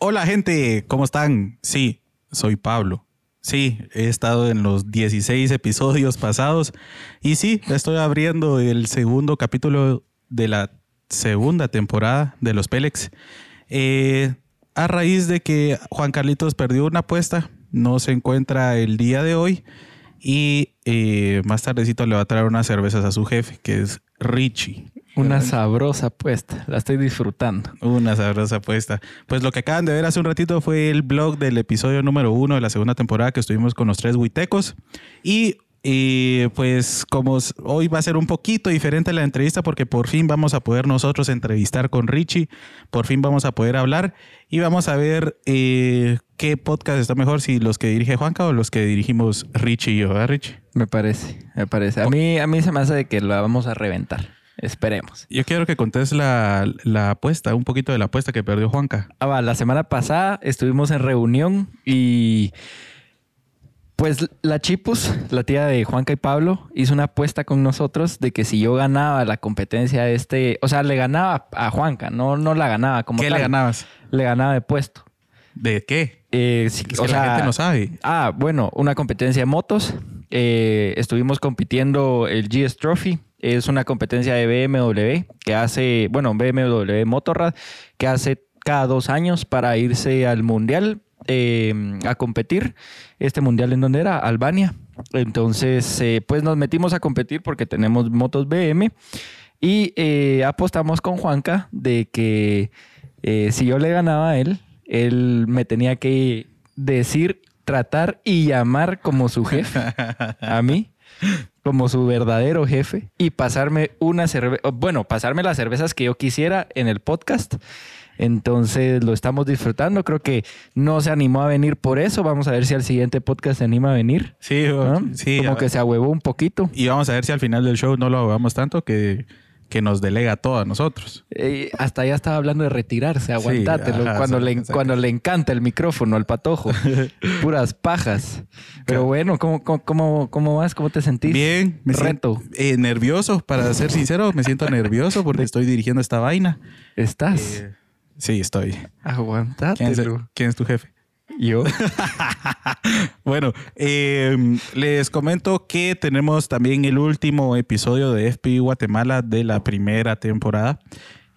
Hola gente, ¿cómo están? Sí, soy Pablo. Sí, he estado en los 16 episodios pasados y sí, estoy abriendo el segundo capítulo de la segunda temporada de los Pélex. Eh, a raíz de que Juan Carlitos perdió una apuesta, no se encuentra el día de hoy y eh, más tardecito le va a traer unas cervezas a su jefe, que es Richie. Una sabrosa apuesta, la estoy disfrutando. Una sabrosa apuesta. Pues lo que acaban de ver hace un ratito fue el blog del episodio número uno de la segunda temporada que estuvimos con los tres huitecos. Y y pues como hoy va a ser un poquito diferente la entrevista porque por fin vamos a poder nosotros entrevistar con Richie, por fin vamos a poder hablar y vamos a ver eh, qué podcast está mejor, si los que dirige Juanca o los que dirigimos Richie y yo, ¿verdad Richie? Me parece, me parece. A mí, a mí se me hace de que lo vamos a reventar. Esperemos. Yo quiero que contes la, la, apuesta, un poquito de la apuesta que perdió Juanca. Ah, va, la semana pasada estuvimos en reunión y pues la Chipus, la tía de Juanca y Pablo, hizo una apuesta con nosotros de que si yo ganaba la competencia de este, o sea, le ganaba a Juanca, no, no la ganaba como ¿Qué le ganabas? Le ganaba de puesto. ¿De qué? Eh, o sea, la gente no sabe. Ah, bueno, una competencia de motos. Eh, estuvimos compitiendo el GS Trophy. Es una competencia de BMW que hace, bueno, BMW Motorrad, que hace cada dos años para irse al mundial eh, a competir. Este mundial en donde era, Albania. Entonces, eh, pues nos metimos a competir porque tenemos motos BM y eh, apostamos con Juanca de que si yo le ganaba a él, él me tenía que decir, tratar y llamar como su jefe a mí como su verdadero jefe y pasarme una cerveza, bueno, pasarme las cervezas que yo quisiera en el podcast entonces lo estamos disfrutando. Creo que no se animó a venir por eso. Vamos a ver si al siguiente podcast se anima a venir. Sí, sí. Como que se ahuevó un poquito. Y vamos a ver si al final del show no lo ahuevamos tanto que que nos delega todo a nosotros. Eh, hasta ya estaba hablando de retirarse, aguantátelo. cuando, le, cuando le encanta el micrófono al patojo. Puras pajas. Pero bueno, ¿cómo, cómo, cómo vas? ¿Cómo te sentís? Bien, me siento eh, nervioso, para ser sincero, me siento nervioso porque estoy dirigiendo esta vaina. ¿Estás? Eh, Sí, estoy. Aguantate. ¿Quién, es, tu jefe? Yo. bueno, em, les comento que tenemos también el último episodio de FPI Guatemala de la primera temporada.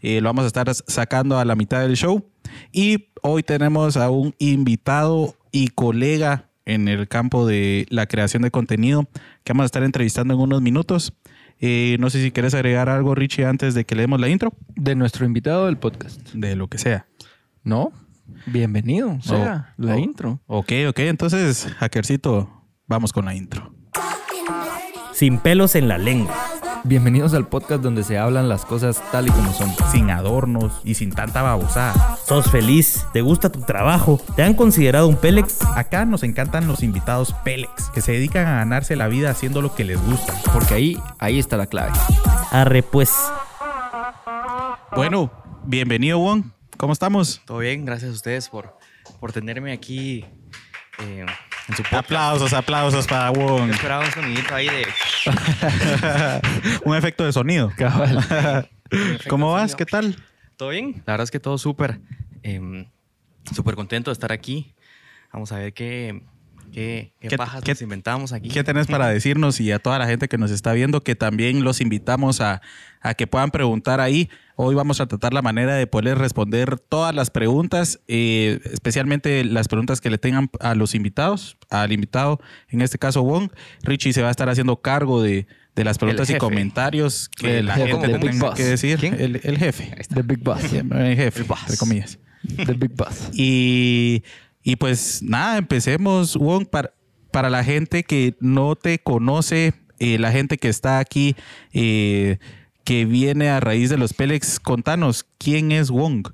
Eh, lo vamos a estar sacando a la mitad del show. Y hoy tenemos a un invitado y colega en el campo de la creación de contenido que vamos a estar entrevistando en unos minutos. Eh, no sé si quieres agregar algo, Richie, antes de que leemos la intro. De nuestro invitado del podcast. De lo que sea. ¿No? Bienvenido, sea, la intro. Ok, ok. Entonces, hackercito, vamos con la intro. Sin pelos en la lengua Bienvenidos al podcast donde se hablan las cosas tal y como son. Sin adornos y sin tanta babosada. ¿Sos feliz? ¿Te gusta tu trabajo? ¿Te han considerado un Pélex? Acá nos encantan los invitados Pélex, que se dedican a ganarse la vida haciendo lo que les gusta. Porque ahí, ahí está la clave. Arre pues. Bueno, bienvenido Juan. ¿Cómo estamos? Todo bien, gracias a ustedes por, por tenerme aquí. Eh, aplausos, aplausos para Wong. Esperaba un sonidito ahí de. un efecto de sonido. ¿Cómo vas? ¿Qué tal? ¿Todo bien? La verdad es que todo súper. Em, súper contento de estar aquí. Vamos a ver qué, ¿Qué, qué, pajas nos inventamos aquí? ¿Qué tenés para decirnos y a toda la gente que nos está viendo que también los invitamos a, a, que puedan preguntar ahí? Hoy vamos a tratar la manera de poder responder todas las preguntas, eh, especialmente las preguntas que le tengan a los invitados, al invitado, en este caso Wong. Richie se va a estar haciendo cargo de, de las preguntas y comentarios que la gente tenga que decir. El, el, jefe. The Big Boss. El jefe, entre comillas. The Big Boss. Y y pues nada, empecemos, Wong, para, para la gente que no te conoce, eh, la gente que está aquí, eh, que viene a raíz de los Pélex, contanos, ¿quién es Wong?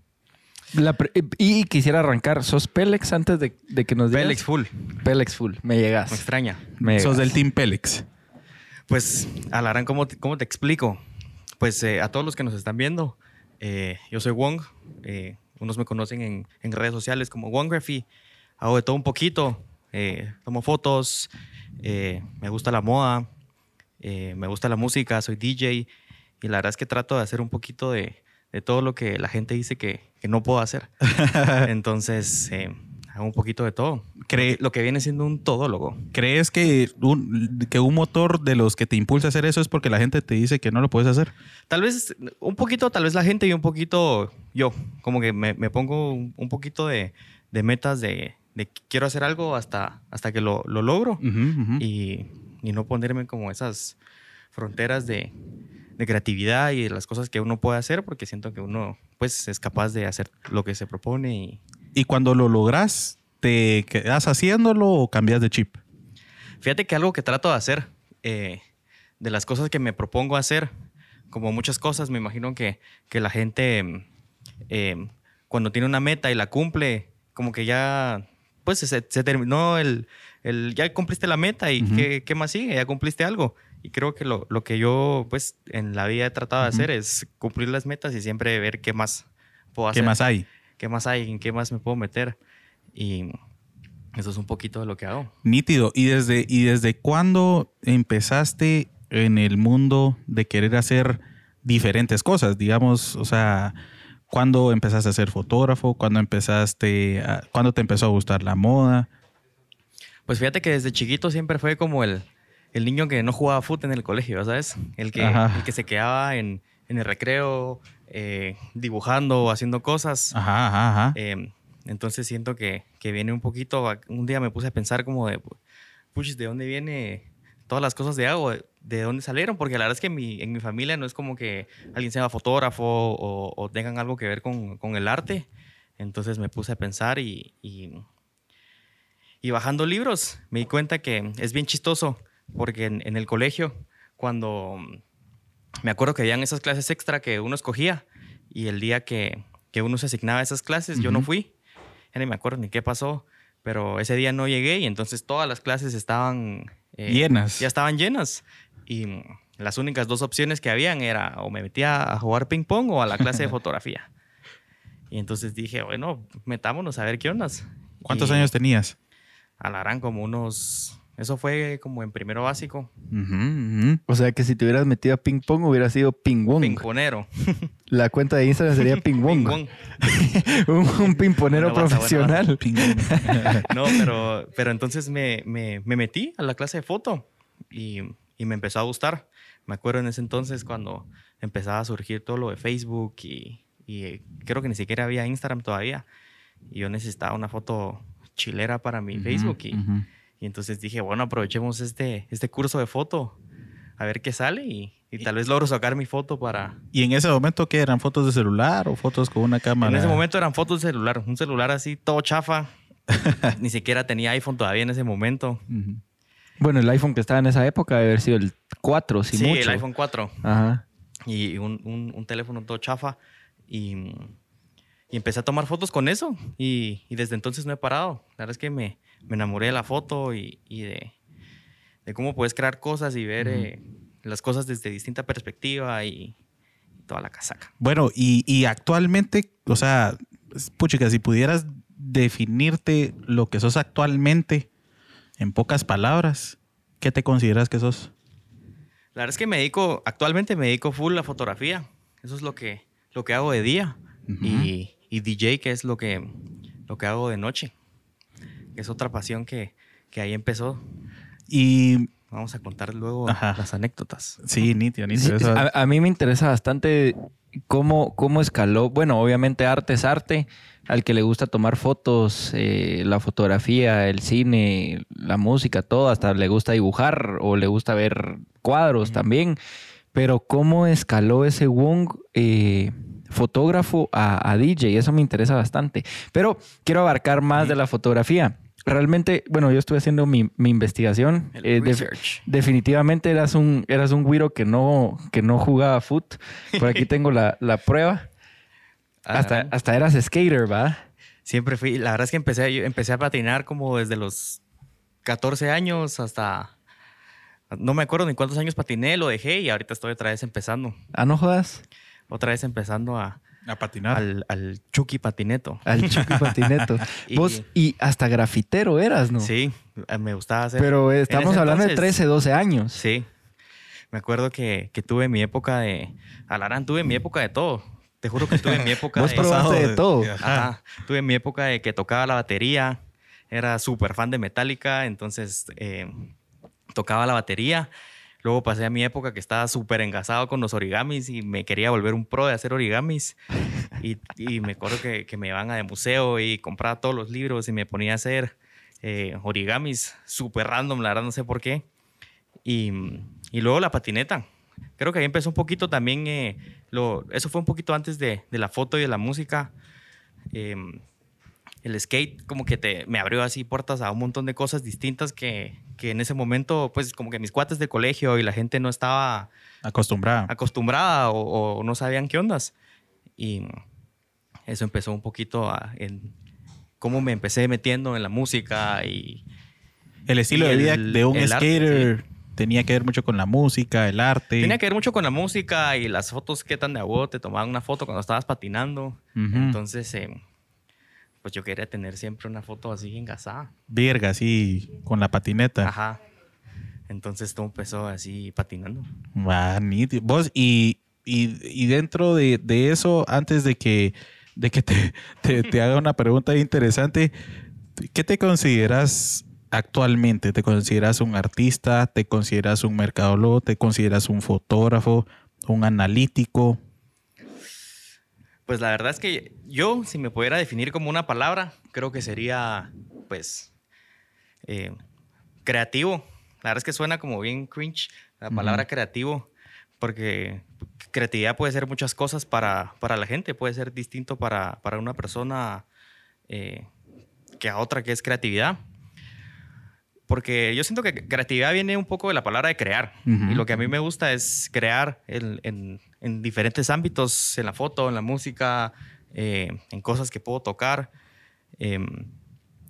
y quisiera arrancar, ¿sos Pélex antes de, que nos digas? Pélex full. Pélex full, me llegas. Me extraña. Sos del Team Pélex. Pues, Alarán, ¿cómo te, cómo te explico? Pues eh, a todos los que nos están viendo, yo soy Wong, unos me conocen en, en redes sociales como OneGraphy. Hago de todo un poquito. Eh, tomo fotos, eh, me gusta la moda, eh, me gusta la música, soy DJ y la verdad es que trato de hacer un poquito de, de todo lo que la gente dice que, que no puedo hacer. Entonces, un poquito de todo. Cree- Lo que viene siendo un todólogo. ¿Crees que un, que un motor de los que te impulsa a hacer eso es porque la gente te dice que no lo puedes hacer? Tal vez un poquito, tal vez la gente y un poquito yo. Como que me, me pongo un, poquito de, de metas de, de quiero hacer algo hasta, hasta que lo, lo logro. Y, y no ponerme como esas fronteras de, de creatividad y de las cosas que uno puede hacer porque siento que uno pues es capaz de hacer lo que se propone y Y cuando lo logras, ¿te quedas haciéndolo o cambias de chip? fíjate que algo que trato de hacer eh, de las cosas que me propongo hacer como muchas cosas me imagino que, que la gente eh, cuando tiene una meta y la cumple como que ya pues se, se terminó el, el ya cumpliste la meta y. ¿qué, qué más sigue ya cumpliste algo y creo que lo, lo que yo pues en la vida he tratado de hacer es cumplir las metas y siempre ver qué más puedo ¿Qué hacer más hay? Qué más hay en qué más me puedo meter y eso es un poquito de lo que hago Nítido. ¿Y desde, ¿Y desde cuándo empezaste en el mundo de querer hacer diferentes cosas? Digamos, o sea, ¿cuándo empezaste a ser fotógrafo? ¿Cuándo empezaste a- ¿Cuándo te empezó a gustar la moda? Pues fíjate que desde chiquito siempre fue como el, el niño que no jugaba fútbol en el colegio, ¿sabes? El que, el que se quedaba en, en el recreo eh, dibujando o haciendo cosas. Ajá, ajá, ajá. Eh, entonces siento que, que viene un poquito, un día me puse a pensar como de, puchis, ¿de dónde viene todas las cosas de hago? ¿De dónde salieron? Porque la verdad es que en mi, en mi familia no es como que alguien sea fotógrafo o, o tengan algo que ver con, con el arte. Entonces me puse a pensar y, y, y bajando libros me di cuenta que es bien chistoso porque en, en el colegio, cuando me acuerdo que habían esas clases extra que uno escogía y el día que, que uno se asignaba a esas clases, yo no fui. Ya ni me acuerdo ni qué pasó, pero ese día no llegué y entonces todas las clases estaban eh, Llenas. Ya estaban llenas. Y las únicas dos opciones que habían era o me metía a jugar ping pong o a la clase de fotografía. Y entonces dije, bueno, metámonos a ver qué ondas. ¿Cuántos Y años tenías? Alarán como unos... Eso fue como en primero básico. O sea que si te hubieras metido a ping pong hubiera sido ping wong. Pingponero. La cuenta de Instagram sería ping wong. Ping-pong. un, un pingponero buena profesional. No, pero, pero entonces me, me- me metí a la clase de foto y, y me empezó a gustar. Me acuerdo en ese entonces cuando empezaba a surgir todo lo de Facebook y, y, eh, creo que ni siquiera había Instagram todavía. Y yo necesitaba una foto chilera para mi Facebook. Y. y entonces dije, bueno, aprovechemos este, este curso de foto a ver qué sale y, y tal vez logro sacar mi foto para... ¿Y en ese momento qué eran? ¿Fotos de celular o fotos con una cámara? En ese momento eran fotos de celular, un celular así todo chafa. Ni siquiera tenía iPhone todavía en ese momento. Bueno, el iPhone que estaba en esa época debe haber sido el 4, si sí, mucho. el iPhone 4 Ajá. y un, un- un teléfono todo chafa. Y, y empecé a tomar fotos con eso. Y, y desde entonces no he parado. La verdad es que me, me enamoré de la foto y, y de, de cómo puedes crear cosas y ver eh, las cosas desde distinta perspectiva y, y toda la casaca. Bueno, y, y actualmente, o sea, puchica, si pudieras definirte lo que sos actualmente en pocas palabras, ¿qué te consideras que sos? La verdad es que me dedico, actualmente me dedico full a la fotografía. Eso es lo que, lo que hago de día. Y, y DJ, que es lo que, lo que hago de noche. Que es otra pasión que, que ahí empezó. Y Vamos a contar luego Ajá. las anécdotas. sí, nítido, Sí, nítido. eso- a, a mí me interesa bastante cómo, cómo escaló. Bueno, obviamente arte es arte. Al que le gusta tomar fotos, eh, la fotografía, el cine, la música, todo, hasta le gusta dibujar o le gusta ver cuadros también. Pero cómo escaló ese Wong eh, fotógrafo a, a DJ, eso me interesa bastante. Pero quiero abarcar más de la fotografía. Realmente, bueno, yo estuve haciendo mi, mi investigación. Eh, definitivamente eras un, eras un güiro que no, que no jugaba foot. Por aquí tengo la, la prueba. Hasta, hasta eras skater, ¿va? Siempre fui, la verdad es que empecé, yo empecé a patinar como desde los 14 años hasta... No me acuerdo ni cuántos años patiné, lo dejé y ahorita estoy otra vez empezando. Ah, no jodas. Otra vez empezando a, a patinar. al, al Chucky Patineto. Al Chucky Patineto. Y- Vos, y hasta grafitero eras, ¿no? Sí, eh, me gustaba hacer... Pero estamos hablando de entonces- 13, 12 años. Sí. Me acuerdo que, que tuve mi época de. Alarán, tuve mi época de todo. te juro que tuve mi época Vos de... probaste de todo. Ajá. Tuve mi época de que tocaba la batería, era súper fan de Metallica, entonces eh, tocaba la batería. Luego pasé a mi época que estaba súper engasado con los origamis y me quería volver un pro de hacer origamis. Y, y me acuerdo que, que me iban a de museo y compraba todos los libros y me ponía a hacer eh, origamis súper random, la verdad no sé por qué. Y, y luego la patineta. Creo que ahí empezó un poquito también, eh, lo, eso fue un poquito antes de, de la foto y de la música. Em, el skate como que te, me abrió así puertas a un montón de cosas distintas que, que en ese momento, pues como que mis cuates de colegio y la gente no estaba Acostumbrada. acostumbrada o, o no sabían qué ondas. Y eso empezó un poquito a- en cómo me empecé metiendo en la música y El estilo y de vida el- de un el arte, skater tenía que ver mucho con la música, el arte. tenía que ver mucho con la música y las fotos que tan de agua te tomaban una foto cuando estabas patinando. Ujú. Entonces, eh, pues yo quería tener siempre una foto así engasada. Verga, así, con la patineta. Ajá. Entonces todo empezó así patinando. Nítido. Vos, y, y, y dentro de, de eso, antes de que, de que te, te- te haga una pregunta interesante, ¿qué te consideras actualmente? ¿Te consideras un artista? ¿Te consideras un mercadólogo? ¿Te consideras un fotógrafo? ¿Un analítico? Pues la verdad es que yo, si me pudiera definir como una palabra, creo que sería, pues, eh, creativo. La verdad es que suena como bien cringe la palabra creativo, porque creatividad puede ser muchas cosas para, para la gente, puede ser distinto para, para una persona eh, que a otra que es creatividad. Porque yo siento que creatividad viene un poco de la palabra de crear. Y lo que a mí me gusta es crear en, en- en diferentes ámbitos, en la foto, en la música, eh, en cosas que puedo tocar. Em,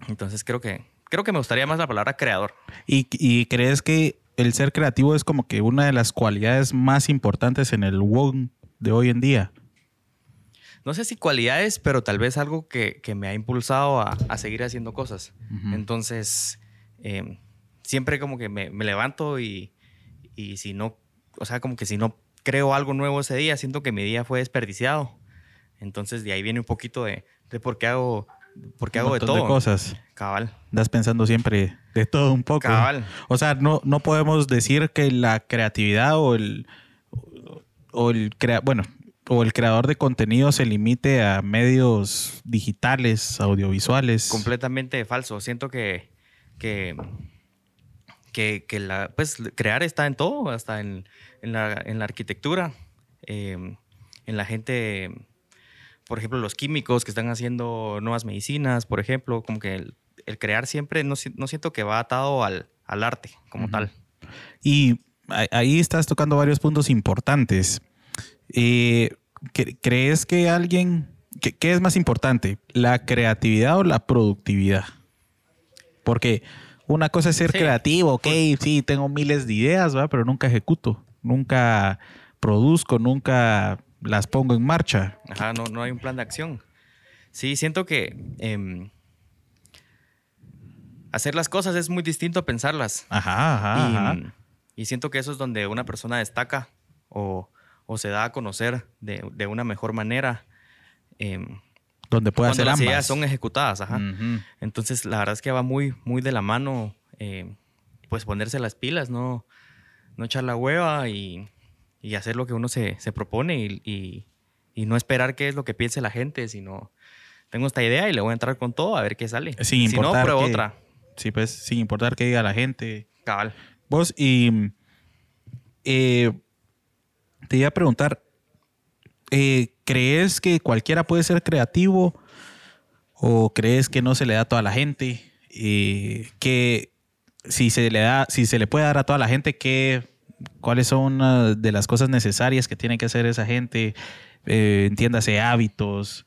entonces creo que, creo que me gustaría más la palabra creador. ¿Y, y crees que el ser creativo es como que una de las cualidades más importantes en el WON de hoy en día? No sé si cualidades, pero tal vez algo que, que me ha impulsado a, a seguir haciendo cosas. Entonces, em, siempre como que me, me levanto y, y si no, o sea, como que si no creo algo nuevo ese día, siento que mi día fue desperdiciado. Entonces, de ahí viene un poquito de, de por qué hago, por qué Un hago de todo. cosas. Cabal. Das pensando siempre de todo un poco. Cabal. O sea, no, no podemos decir que la creatividad o el, o el crea, bueno, o el creador de contenido se limite a medios digitales, audiovisuales. completamente falso. Siento que, que, que, que la, pues, crear está en todo, hasta en, en la, en la arquitectura, eh, en la gente, por ejemplo, los químicos que están haciendo nuevas medicinas, por ejemplo, como que el, el crear siempre no, no siento que va atado al, al arte como tal. Y ahí estás tocando varios puntos importantes. Eh, cre- ¿Crees que alguien, que- qué es más importante, la creatividad o la productividad? Porque una cosa es ser Sí. creativo, ok, sí, tengo miles de ideas, ¿va? pero nunca ejecuto, nunca produzco, nunca las pongo en marcha. Ajá, no, no hay un plan de acción. Sí, siento que em, hacer las cosas es muy distinto a pensarlas. Ajá, ajá, y, ajá. y siento que eso es donde una persona destaca o, o se da a conocer de, de una mejor manera em, Donde puede hacer las ambas. ideas son ejecutadas. Ajá. Entonces, la verdad es que va muy, muy de la mano, eh, pues ponerse las pilas, no, no echar la hueva y, y hacer lo que uno se, se propone y, y- y no esperar qué es lo que piense la gente, sino tengo esta idea y le voy a entrar con todo a ver qué sale. Sin si no, importar pruebo que- otra. Sí, pues, sin importar qué diga la gente. Cabal. Vos, y eh, te iba a preguntar, eh, ¿crees que cualquiera puede ser creativo o crees que no se le da a toda la gente? Eh, que si se le da, si se le puede dar a toda la gente, ¿qué, ¿cuáles son de las cosas necesarias que tiene que hacer esa gente? Eh, entiéndase hábitos.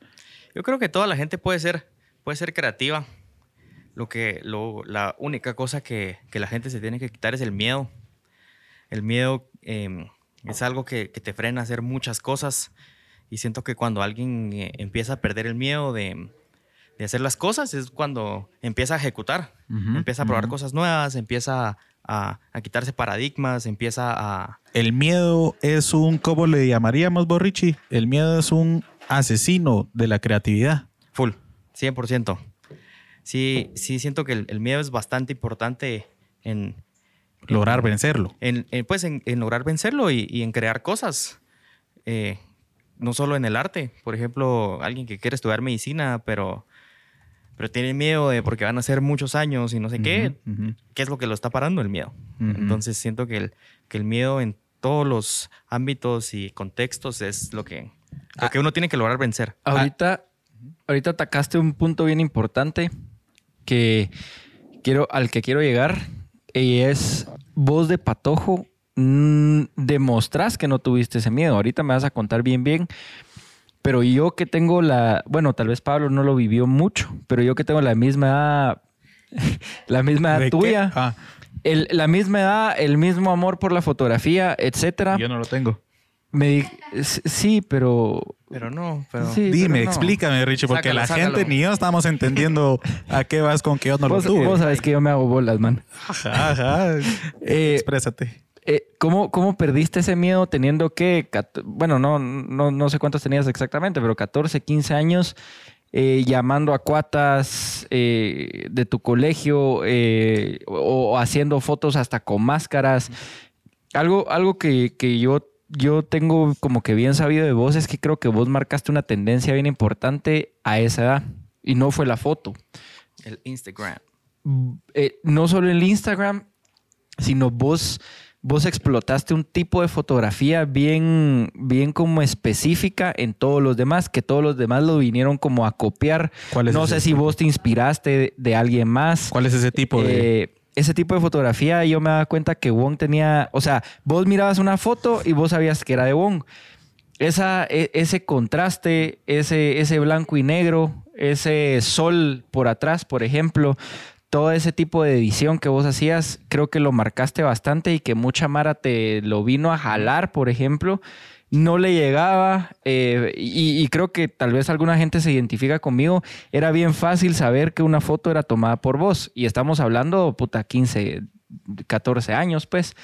Yo creo que toda la gente puede ser, puede ser creativa. Lo que, lo, la única cosa que, que la gente se tiene que quitar es el miedo. El miedo eh, es algo que, que te frena a hacer muchas cosas. Y siento que cuando alguien eh, empieza a perder el miedo de, de hacer las cosas es cuando empieza a ejecutar. Empieza a probar cosas nuevas, empieza a, a quitarse paradigmas, empieza a... El miedo es un, ¿cómo le llamaríamos, Borrichi? El miedo es un asesino de la creatividad. Full, 100%. Sí, sí siento que el, el miedo es bastante importante en, Lograr vencerlo. en, en, pues en, en lograr vencerlo y, y en crear cosas. Eh, no solo en el arte. Por ejemplo, alguien que quiere estudiar medicina, pero, pero tiene miedo de porque van a ser muchos años y no sé qué. ¿Qué es lo que lo está parando? El miedo. Entonces siento que el, que el miedo en todos los ámbitos y contextos es lo que, lo que uno tiene que lograr vencer. Ahorita, ahorita atacaste un punto bien importante que quiero, al que quiero llegar y es vos de patojo mm, demostrás que no tuviste ese miedo. Ahorita me vas a contar bien bien. Pero yo que tengo la, bueno, tal vez Pablo no lo vivió mucho, pero yo que tengo la misma edad, la misma edad tuya, Ah, el- la misma edad, el mismo amor por la fotografía, etcétera. yo no lo tengo. Me sí, pero Pero no, pero... Sí, Dime, pero no. explícame, Richie, porque Sácalo, la sácalo. gente ni yo estamos entendiendo a qué vas con que yo no lo tuve. vos sabes que yo me hago bolas, man. Ajá, ajá. Eh, Exprésate. Eh, ¿cómo, ¿Cómo perdiste ese miedo teniendo que, bueno, no, no, no sé cuántos tenías exactamente, pero 14, 15 años, eh, llamando a cuatas eh, de tu colegio eh, o, o haciendo fotos hasta con máscaras? Algo, algo que, que yo, yo tengo como que bien sabido de vos es que creo que vos marcaste una tendencia bien importante a esa edad y no fue la foto. El Instagram. Eh, no solo el Instagram, sino vos, vos explotaste un tipo de fotografía bien, bien como específica en todos los demás, que todos los demás lo vinieron como a copiar. ¿Cuál es no ese sé si vos te inspiraste de, de alguien más. ¿Cuál es ese tipo de...? Eh, ese tipo de fotografía yo me daba cuenta que Wong tenía, o sea, vos mirabas una foto y vos sabías que era de Wong. Esa, e- ese contraste, ese, ese blanco y negro, ese sol por atrás, por ejemplo, todo ese tipo de edición que vos hacías, creo que lo marcaste bastante y que mucha Mara te lo vino a jalar, por ejemplo. No le llegaba eh, y, y creo que tal vez alguna gente se identifica conmigo. Era bien fácil saber que una foto era tomada por vos y estamos hablando, puta, 15, 14 años, pues.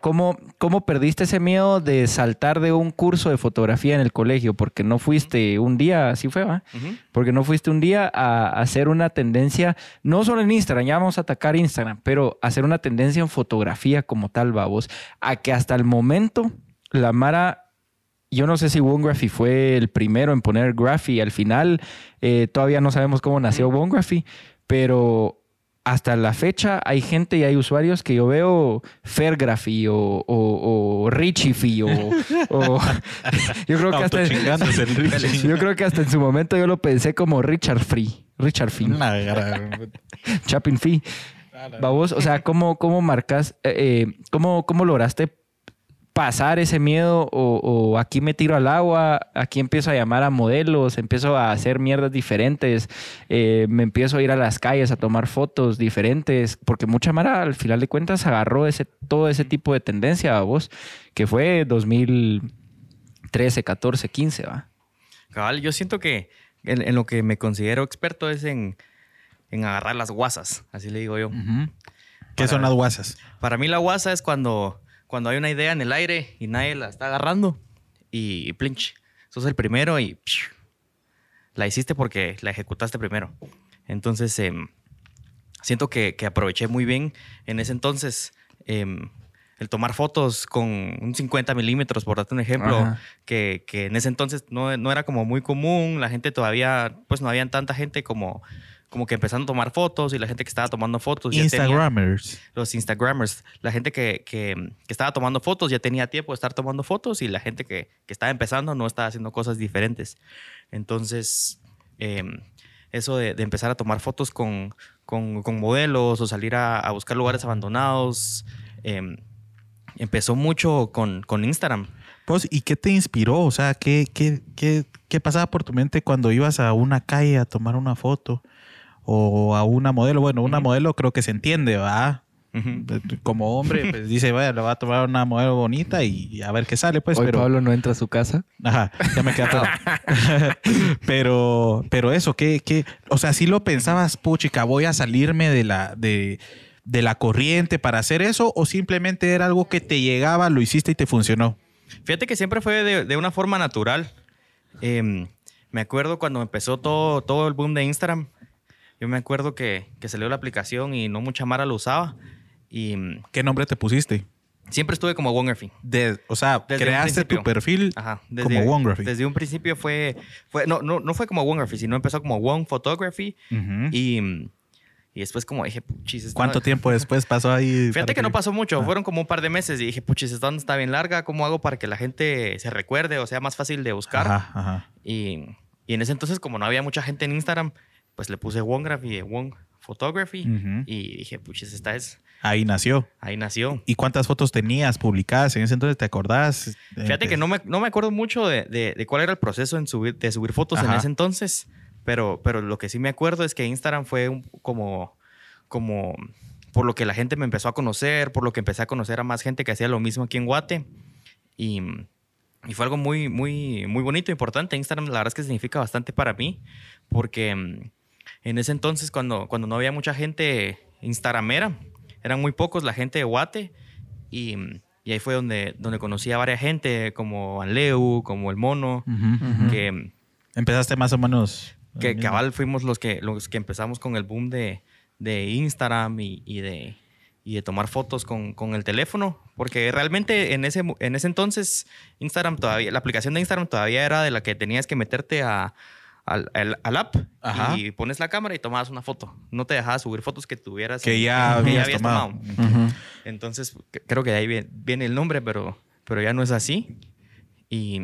¿Cómo, ¿Cómo perdiste ese miedo de saltar de un curso de fotografía en el colegio? Porque no fuiste un día, así fue, ¿va? Porque no fuiste un día a hacer una tendencia, no solo en Instagram, ya vamos a atacar Instagram, pero hacer una tendencia en fotografía como tal, vos. A que hasta el momento la Mara, yo no sé si Wongraphy fue el primero en poner Graphy al final, eh, todavía no sabemos cómo nació Wongraphy, pero hasta la fecha hay gente y hay usuarios que yo veo Fairgraphy o, o, o Richify o, o- yo creo que hasta yo creo que hasta en su momento yo lo pensé como Richard Free. Richard gran- Chapin Fee. Babos, o sea, ¿cómo, cómo marcas, eh, eh, cómo, cómo lograste pasar ese miedo o, o aquí me tiro al agua, aquí empiezo a llamar a modelos, empiezo a hacer mierdas diferentes, eh, me empiezo a ir a las calles a tomar fotos diferentes, porque mucha Mara al final de cuentas agarró ese, todo ese tipo de tendencia, vos, que fue 2013, 14, 15, va. Cabal, yo siento que en, en lo que me considero experto es en, en agarrar las guasas, así le digo yo. ¿Qué son las guasas? Para mí la guasa es cuando, cuando hay una idea en el aire y nadie la está agarrando y, plinch. Sos el primero y psh, la hiciste porque la ejecutaste primero. Entonces, em, siento que, que aproveché muy bien en ese entonces em, el tomar fotos con un 50 milímetros, por darte un ejemplo, que, que en ese entonces no, no era como muy común. La gente todavía, pues no había tanta gente como, como que empezando a tomar fotos y la gente que estaba tomando fotos ya tenía- los Instagramers, la gente que, que- que estaba tomando fotos ya tenía tiempo de estar tomando fotos y la gente que, que estaba empezando no estaba haciendo cosas diferentes. Entonces, em, eso de, de empezar a tomar fotos con, con- con modelos o salir a, a buscar lugares abandonados, em, empezó mucho con, con Instagram. Pues, ¿y qué te inspiró? O sea, ¿qué, qué, qué, qué pasaba por tu mente cuando ibas a una calle a tomar una foto? O a una modelo. Bueno, una Ujú. modelo creo que se entiende, ¿va? Como hombre, pues dice, vaya, le va a tomar una modelo bonita y a ver qué sale, pues. Hoy pero, Pablo no entra a su casa. Ajá, ya me queda todo. pero, pero eso, ¿qué, qué? O sea, si lo pensabas, puchica, voy a salirme de la, de, de la corriente para hacer eso, o simplemente era algo que te llegaba, lo hiciste y te funcionó. Fíjate que siempre fue de, de una forma natural. Em, me acuerdo cuando empezó todo, todo el boom de Instagram. Yo me acuerdo que, que salió la aplicación y no mucha Mara lo usaba. Y mm, ¿Qué nombre te pusiste? siempre estuve como. De, o sea, Desde creaste tu perfil Ajá. como Wongraphy. Desde un principio fue, fue no, no, no fue como Wongraphy, sino empezó como Wong Photography. Y, mm, y después como dije, puchis, ¿Cuánto tiempo después pasó ahí? Fíjate que no pasó mucho, Ah. fueron como un par de meses y dije, puchis, esta está bien larga, ¿cómo hago para que la gente se recuerde o sea más fácil de buscar? Ajá, ajá. Y, y en ese entonces, como no había mucha gente en Instagram, pues le puse Wongraphy Wong Photography Ujú. y dije, puchis, esta es, Ahí nació. ahí nació. ¿Y cuántas fotos tenías publicadas en ese entonces? ¿Te acordás? Eh, Fíjate te- que no me, no me acuerdo mucho de, de- de cuál era el proceso en subir, de subir fotos en Ajá. ese entonces, pero, pero lo que sí me acuerdo es que Instagram fue un- como, como por lo que la gente me empezó a conocer, por lo que empecé a conocer a más gente que hacía lo mismo aquí en Guate. Y, y fue algo muy, muy, muy bonito, importante. Instagram, la verdad es que significa bastante para mí, porque en ese entonces, cuando, cuando no había mucha gente instagramera, eran muy pocos la gente de Guate, y, y ahí fue donde, donde conocí a varias gente, como Anleu, como El Mono, que, Empezaste más o menos. que cabal fuimos los que, los que empezamos con el boom de, de Instagram y, y de, y de tomar fotos con, con el teléfono, porque realmente en ese, en ese entonces Instagram todavía, la aplicación de Instagram todavía era de la que tenías que meterte a, al, al- al app Ajá. y pones la cámara y tomabas una foto. No te dejaba subir fotos que tuvieras. Que en- ya habías habías tomado. Entonces, creo que de ahí viene, viene el nombre, pero, pero ya no es así. Y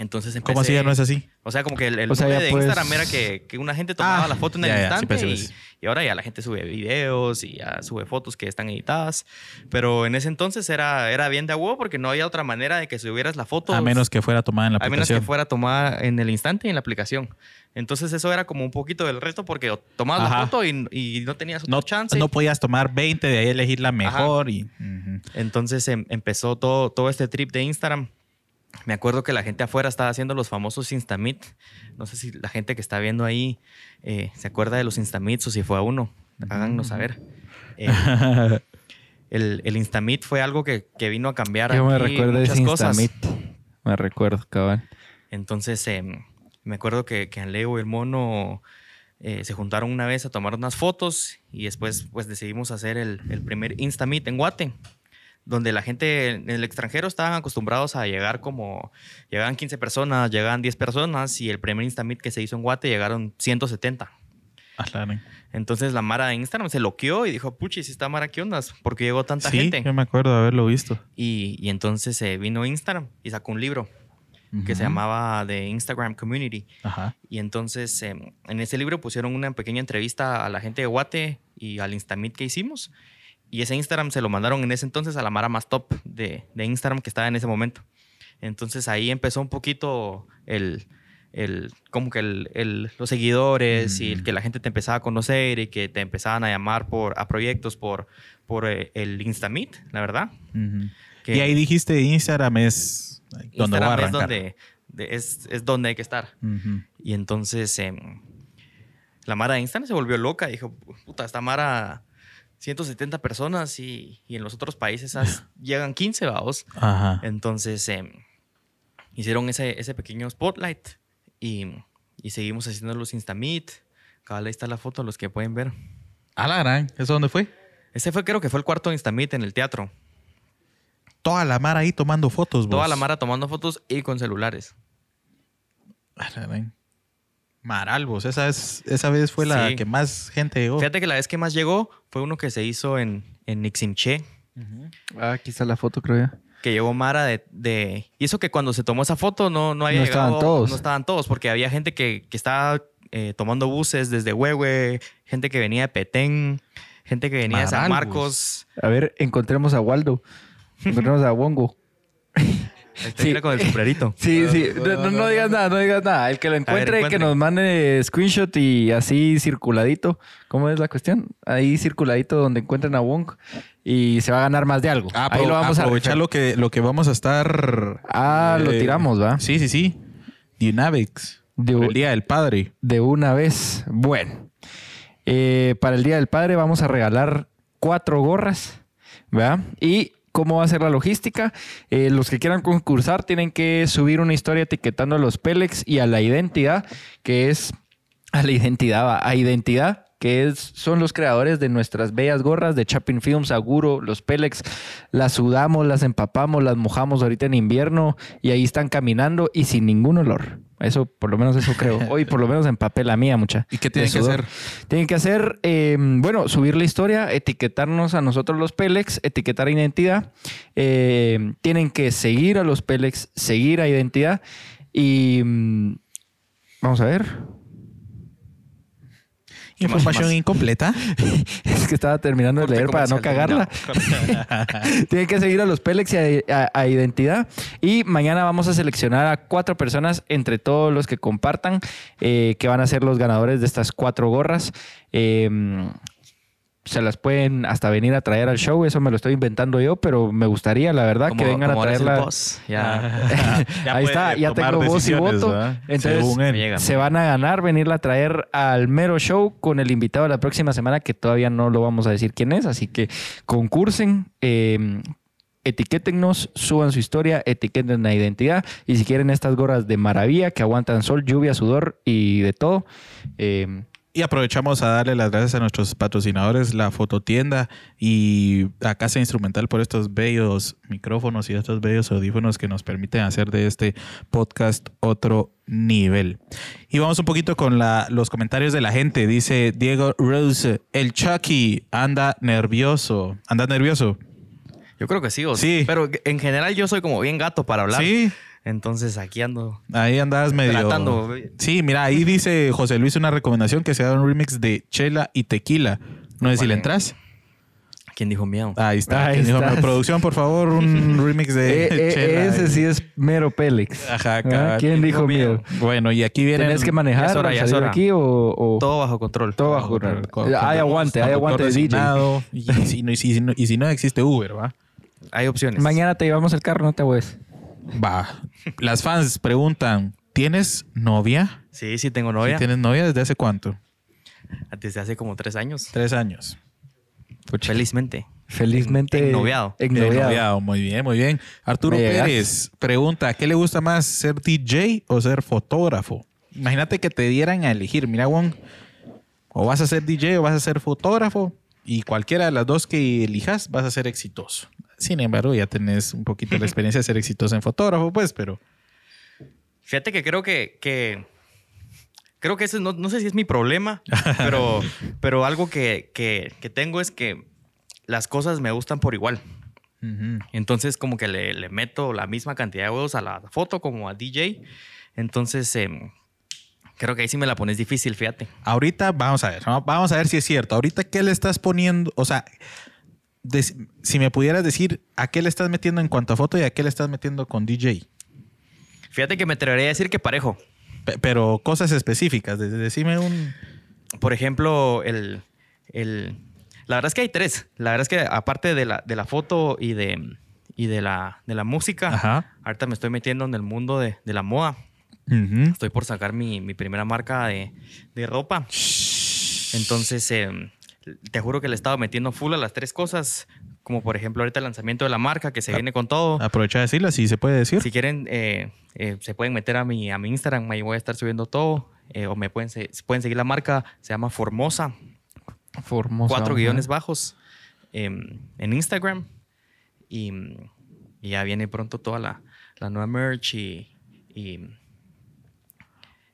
entonces empecé... ¿Cómo así ya no es así? O sea, como que el, el O sea, de Instagram era que, que una gente tomaba Ah, la foto en el ya, ya, sí, instante pues, sí, y, pues. y ahora ya la gente sube videos y ya sube fotos que están editadas. Pero en ese entonces era, era bien de agua porque no había otra manera de que subieras la foto. A menos que fuera tomada en la a menos aplicación. que fuera tomada en el instante y en la aplicación. Entonces eso era como un poquito del resto porque tomabas la Ajá. foto y, y no tenías otra no, chance. no podías tomar 20, de ahí elegir la mejor. Y, ujú. Entonces em- empezó todo, todo este trip de Instagram. Me acuerdo que la gente afuera estaba haciendo los famosos Instamit. No sé si la gente que está viendo ahí eh, se acuerda de los Instamits o si fue a uno. Háganos saber. Eh, el, el Instamit fue algo que, que vino a cambiar Yo me recuerdo de muchas ese cosas. Instamit. Me recuerdo, cabal. Entonces, em, me acuerdo que, que Leo y el mono eh, se juntaron una vez a tomar unas fotos y después pues decidimos hacer el, el primer Instamit en Guate, donde la gente en el extranjero estaban acostumbrados a llegar como, llegaban 15 personas, llegaban 10 personas y el primer Instamit que se hizo en Guate llegaron 170. Ah. Entonces la Mara de Instagram se loqueó y dijo, puchi, si está Mara, ¿qué ondas? Porque llegó tanta Sí, gente. yo me acuerdo de haberlo visto. Y, y entonces se vino Instagram y sacó un libro que se llamaba The Instagram Community. Ajá. Y entonces em, en ese libro pusieron una pequeña entrevista a la gente de Guate y al Instamit que hicimos. Y ese Instagram se lo mandaron en ese entonces a la Mara más top de, de Instagram que estaba en ese momento. Entonces ahí empezó un poquito el, el como que el, el- los seguidores y el Mm. que la gente te empezaba a conocer y que te empezaban a llamar por, a proyectos por, por eh, el Instamit, la verdad. Que Y ahí dijiste Instagram es donde voy a Instagram es donde, de- es, es donde hay que estar. Y entonces em, la Mara de Instagram se volvió loca. Dijo, puta, esta Mara, 170 personas y, y en los otros países as- llegan 15, vamos. Ajá. Entonces em, hicieron ese, ese pequeño spotlight y, y seguimos haciendo los Instamit. Cabal, ahí está la foto, los que pueden ver. A la gran. ¿Eso dónde fue? Ese fue, creo que fue el cuarto Instamit en el teatro. Toda la mar ahí tomando fotos, vos. Toda la Mara tomando fotos y con celulares. A la gran. Maral, vos. Esa, es, esa vez fue la Sí. que más gente llegó. Fíjate que la vez que más llegó fue uno que se hizo en, en Niximché. Ah, aquí está la foto, creo yo. que llegó Mara de, de- Y eso que cuando se tomó esa foto no, no había No llegado- estaban todos. No estaban todos, porque había gente que, que estaba eh, tomando buses desde Huehue, gente que venía de Petén, gente que venía de San. Marcos. A ver, encontremos a Waldo. Encontremos a Wongo. Sí. con el sombrerito. Sí, sí. No, no- no digas nada, no digas nada. El que lo encuentre, que encuentre. nos mande screenshot y así circuladito. ¿Cómo es la cuestión? Ahí circuladito donde encuentren a Wong y se va a ganar más de algo. Ah, Ahí lo vamos a aprovechar lo que, lo que vamos a estar. Ah, lo eh, tiramos, ¿va? Sí, sí, sí. Dynavics. De- el Día del Padre. De una vez. Bueno. Eh, para el Día del Padre vamos a regalar cuatro gorras. ¿Verdad? Y ¿Cómo va a ser la logística? Eh, los que quieran concursar tienen que subir una historia etiquetando a los Pelex y a la identidad, que es a la identidad, a identidad, que es, son los creadores de nuestras bellas gorras de Chapin Films, Aguro, los Pelex. Las sudamos, las empapamos, las mojamos ahorita en invierno y ahí están caminando y sin ningún olor. Eso, por lo menos eso creo. Hoy por lo menos empapé la mía, mucha. ¿Y qué tienen que hacer? Tienen que hacer, eh, bueno, subir la historia, etiquetarnos a nosotros los Pelex, etiquetar a identidad. Eh, tienen que seguir a los Pelex, seguir a identidad. Y mm, vamos a ver. Información más? incompleta. Es que estaba terminando de leer para no cagarla. Tienen que seguir a los Pelex y a, a- a Identidad. Y mañana vamos a seleccionar a cuatro personas entre todos los que compartan, eh, que van a ser los ganadores de estas cuatro gorras. Eh, se las pueden hasta venir a traer al show, eso me lo estoy inventando yo, pero me gustaría, la verdad, que vengan a como traerla. boss, ya. Ahí está, ya tengo voz y voto. Entonces, se van a ganar venirla a traer al mero show con el invitado de la próxima semana, que todavía no lo vamos a decir quién es. Así que concursen, eh, etiquétennos, suban su historia, etiqueten la identidad. Y si quieren estas gorras de maravilla que aguantan sol, lluvia, sudor y de todo, eh, Y aprovechamos a darle las gracias a nuestros patrocinadores, la fototienda y a Casa Instrumental por estos bellos micrófonos y estos bellos audífonos que nos permiten hacer de este podcast otro nivel. Y vamos un poquito con la- los comentarios de la gente. Dice Diego Rose, el Chucky anda nervioso. ¿Anda nervioso? Yo creo que sí, o Sí. Pero en general yo soy como bien gato para hablar. Sí. Entonces aquí ando. Ahí andas medio. Tratando. Sí, mira, ahí dice José Luis una recomendación que se haga un remix de Chela y Tequila. No sé si le entras. ¿Quién dijo miedo? Ahí está. Ahí ¿Quién dijo, producción, por favor, un remix de eh, eh, Chela. ese sí es mero Pélex. Ajá, ¿Ah? ¿Quién dijo miedo? miedo? Bueno, y aquí viene. ¿Tenés que manejar es hora, al ya es salir hora. aquí o, o- Todo bajo control. todo bajo control? Hay aguante, hay aguante de DJ. Y si, no, y, si, no, y si no existe Uber, ¿va? Hay opciones. Mañana te llevamos el carro, no te voy. Va. Las fans preguntan: ¿Tienes novia? Sí, sí tengo ¿Sí novia. ¿Tienes novia desde hace cuánto? Desde hace como tres años. Tres años. Felizmente. Felizmente. Ennoviado. Ennoviado. Noviado, Muy bien, muy bien. Arturo Me llegas. Pérez pregunta: ¿Qué le gusta más, ser DJ o ser fotógrafo? Imagínate que te dieran a elegir. Mira, Juan, o vas a ser DJ o vas a ser fotógrafo. Y cualquiera de las dos que elijas vas a ser exitoso. Sin embargo, ya tenés un poquito la experiencia de ser exitoso en fotógrafo, pues, pero Fíjate que creo que, que creo que ese no, no sé si es mi problema, pero, pero algo que, que- que tengo es que las cosas me gustan por igual. Entonces como que le, le meto la misma cantidad de huevos a la foto como a DJ. Entonces em, creo que ahí sí me la pones difícil, fíjate. ahorita vamos a ver, vamos a ver si es cierto. Ahorita, ¿qué le estás poniendo? O sea, si me pudieras decir, ¿a qué le estás metiendo en cuanto a foto y a qué le estás metiendo con DJ? Fíjate que me atrevería a decir que parejo. Pe- Pero cosas específicas, de- decime un... Por ejemplo, el, el- La verdad es que hay tres. La verdad es que aparte de la, de la foto y de, y de, la, de la música, Ajá. ahorita me estoy metiendo en el mundo de, de la moda. Ujú. Estoy por sacar mi, mi primera marca de, de ropa. Entonces, eh, te juro que le he estado metiendo full a las tres cosas. Como por ejemplo ahorita el lanzamiento de la marca que se Ah. viene con todo. Aprovecha de decirlo, si se puede decir. Si quieren, eh, eh, se pueden meter a mi, a mi Instagram, ahí voy a estar subiendo todo. eh, o me pueden, se- pueden seguir la marca, se llama Formosa, Formosa. cuatro ajá. guiones bajos em, en Instagram. Y, y ya viene pronto toda la, la nueva merch y, y,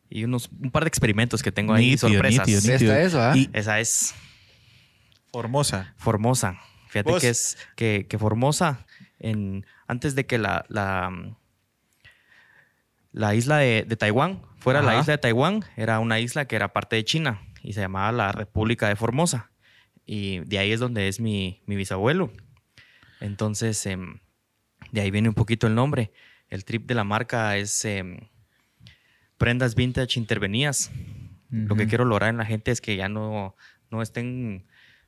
y unos, un par de experimentos que tengo ahí, Nítido, sorpresas. nítido, nítido. Está eso, ¿ah? Y Esa es Formosa. Formosa. Fíjate Vos- que es que, que Formosa, en, antes de que la, la, la isla de, de Taiwán fuera la isla de Taiwán, era una isla que era parte de China y se llamaba la República de Formosa. Y de ahí es donde es mi, mi bisabuelo. Entonces, em, de ahí viene un poquito el nombre. El trip de la marca es em, prendas vintage intervenidas. Lo que quiero lograr en la gente es que ya no, no estén